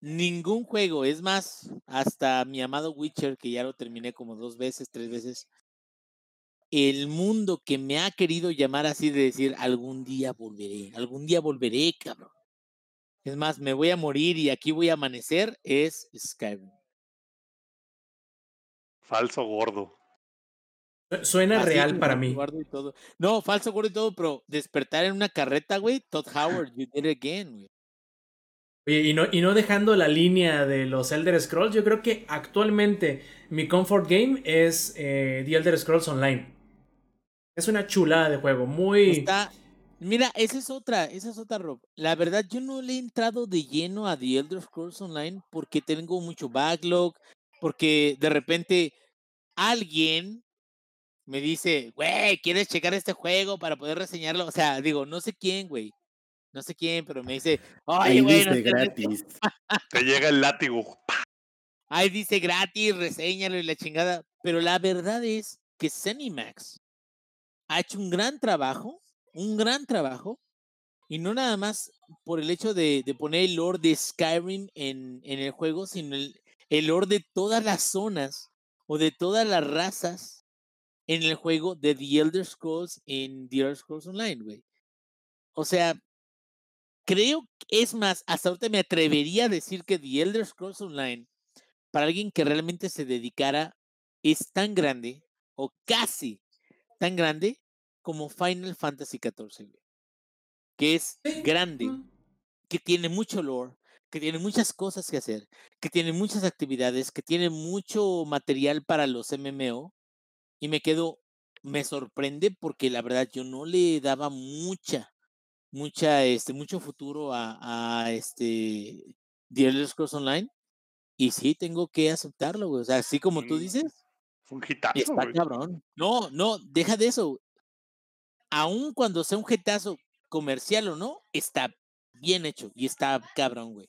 Speaker 6: ningún juego, es más, hasta mi amado Witcher, que ya lo terminé como dos veces, tres veces, el mundo que me ha querido llamar así de decir, algún día volveré, algún día volveré, cabrón. Es más, me voy a morir y aquí voy a amanecer, es Skyrim.
Speaker 5: Falso gordo.
Speaker 1: Suena
Speaker 6: Así
Speaker 1: real para
Speaker 6: falso
Speaker 1: mí.
Speaker 6: gordo y todo. No, falso gordo y todo, pero despertar en una carreta, güey. Todd Howard, you did it again, güey.
Speaker 1: Oye, y no, y no dejando la línea de los Elder Scrolls, yo creo que actualmente mi comfort game es eh, The Elder Scrolls Online. Es una chulada de juego, muy...
Speaker 6: Está. Mira, esa es otra, esa es otra, Rob. La verdad, yo no le he entrado de lleno a The Elder Scrolls Online porque tengo mucho backlog, porque de repente alguien me dice, güey, ¿quieres checar este juego para poder reseñarlo? O sea, digo, no sé quién, güey. No sé quién, pero me dice,
Speaker 2: Ahí
Speaker 6: güey, no seas
Speaker 2: gratis.
Speaker 5: Te llega el látigo.
Speaker 6: Ahí dice gratis, reséñalo y la chingada. Pero la verdad es que Zenimax ha hecho un gran trabajo, un gran trabajo, y no nada más por el hecho de, poner el lore de Skyrim en, en el juego, sino el, el lore de todas las zonas o de todas las razas en el juego de The Elder Scrolls en The Elder Scrolls Online, güey. O sea, creo, es más, hasta ahorita me atrevería a decir que The Elder Scrolls Online para alguien que realmente se dedicara es tan grande o casi tan grande como Final Fantasy XIV, que es grande, que tiene mucho lore, que tiene muchas cosas que hacer, que tiene muchas actividades, que tiene mucho material para los MMO y me quedo, me sorprende porque la verdad yo no le daba mucha, mucha, este, mucho futuro a, a este The Elder Scrolls Online y sí tengo que aceptarlo, güey. O sea, así como tú dices,
Speaker 5: Fue un hitazo,
Speaker 6: está cabrón. No, no, deja de eso. Aun cuando sea un jetazo comercial o no, está bien hecho y está cabrón, güey.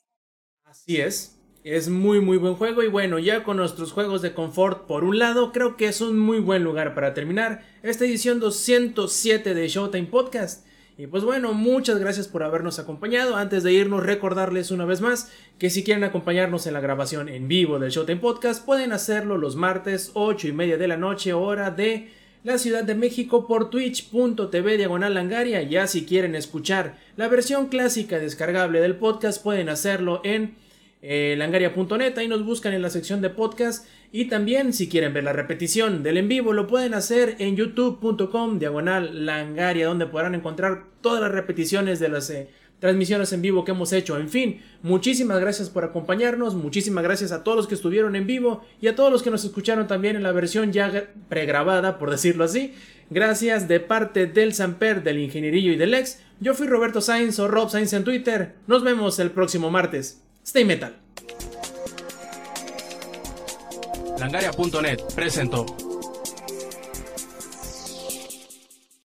Speaker 1: Así es. Es muy muy buen juego y bueno, ya con nuestros juegos de confort por un lado, creo que es un muy buen lugar para terminar esta edición 207 de Showtime Podcast. Y pues bueno, muchas gracias por habernos acompañado. Antes de irnos, recordarles una vez más que si quieren acompañarnos en la grabación en vivo del Showtime Podcast, pueden hacerlo los martes 8 y media de la noche, hora de la Ciudad de México por twitch.tv diagonal langaria. Ya si quieren escuchar la versión clásica descargable del podcast, pueden hacerlo en eh, langaria.net, ahí nos buscan en la sección de podcast y también si quieren ver la repetición del en vivo lo pueden hacer en youtube.com diagonal langaria donde podrán encontrar todas las repeticiones de las eh, transmisiones en vivo que hemos hecho. En fin, muchísimas gracias por acompañarnos, muchísimas gracias a todos los que estuvieron en vivo y a todos los que nos escucharon también en la versión ya pregrabada, por decirlo así. Gracias de parte del Samper, del Ingenierillo y del Ex. Yo fui Roberto Sainz o Rob Sainz en Twitter. Nos vemos el próximo martes. Stay Metal.
Speaker 3: Langaria.net presentó.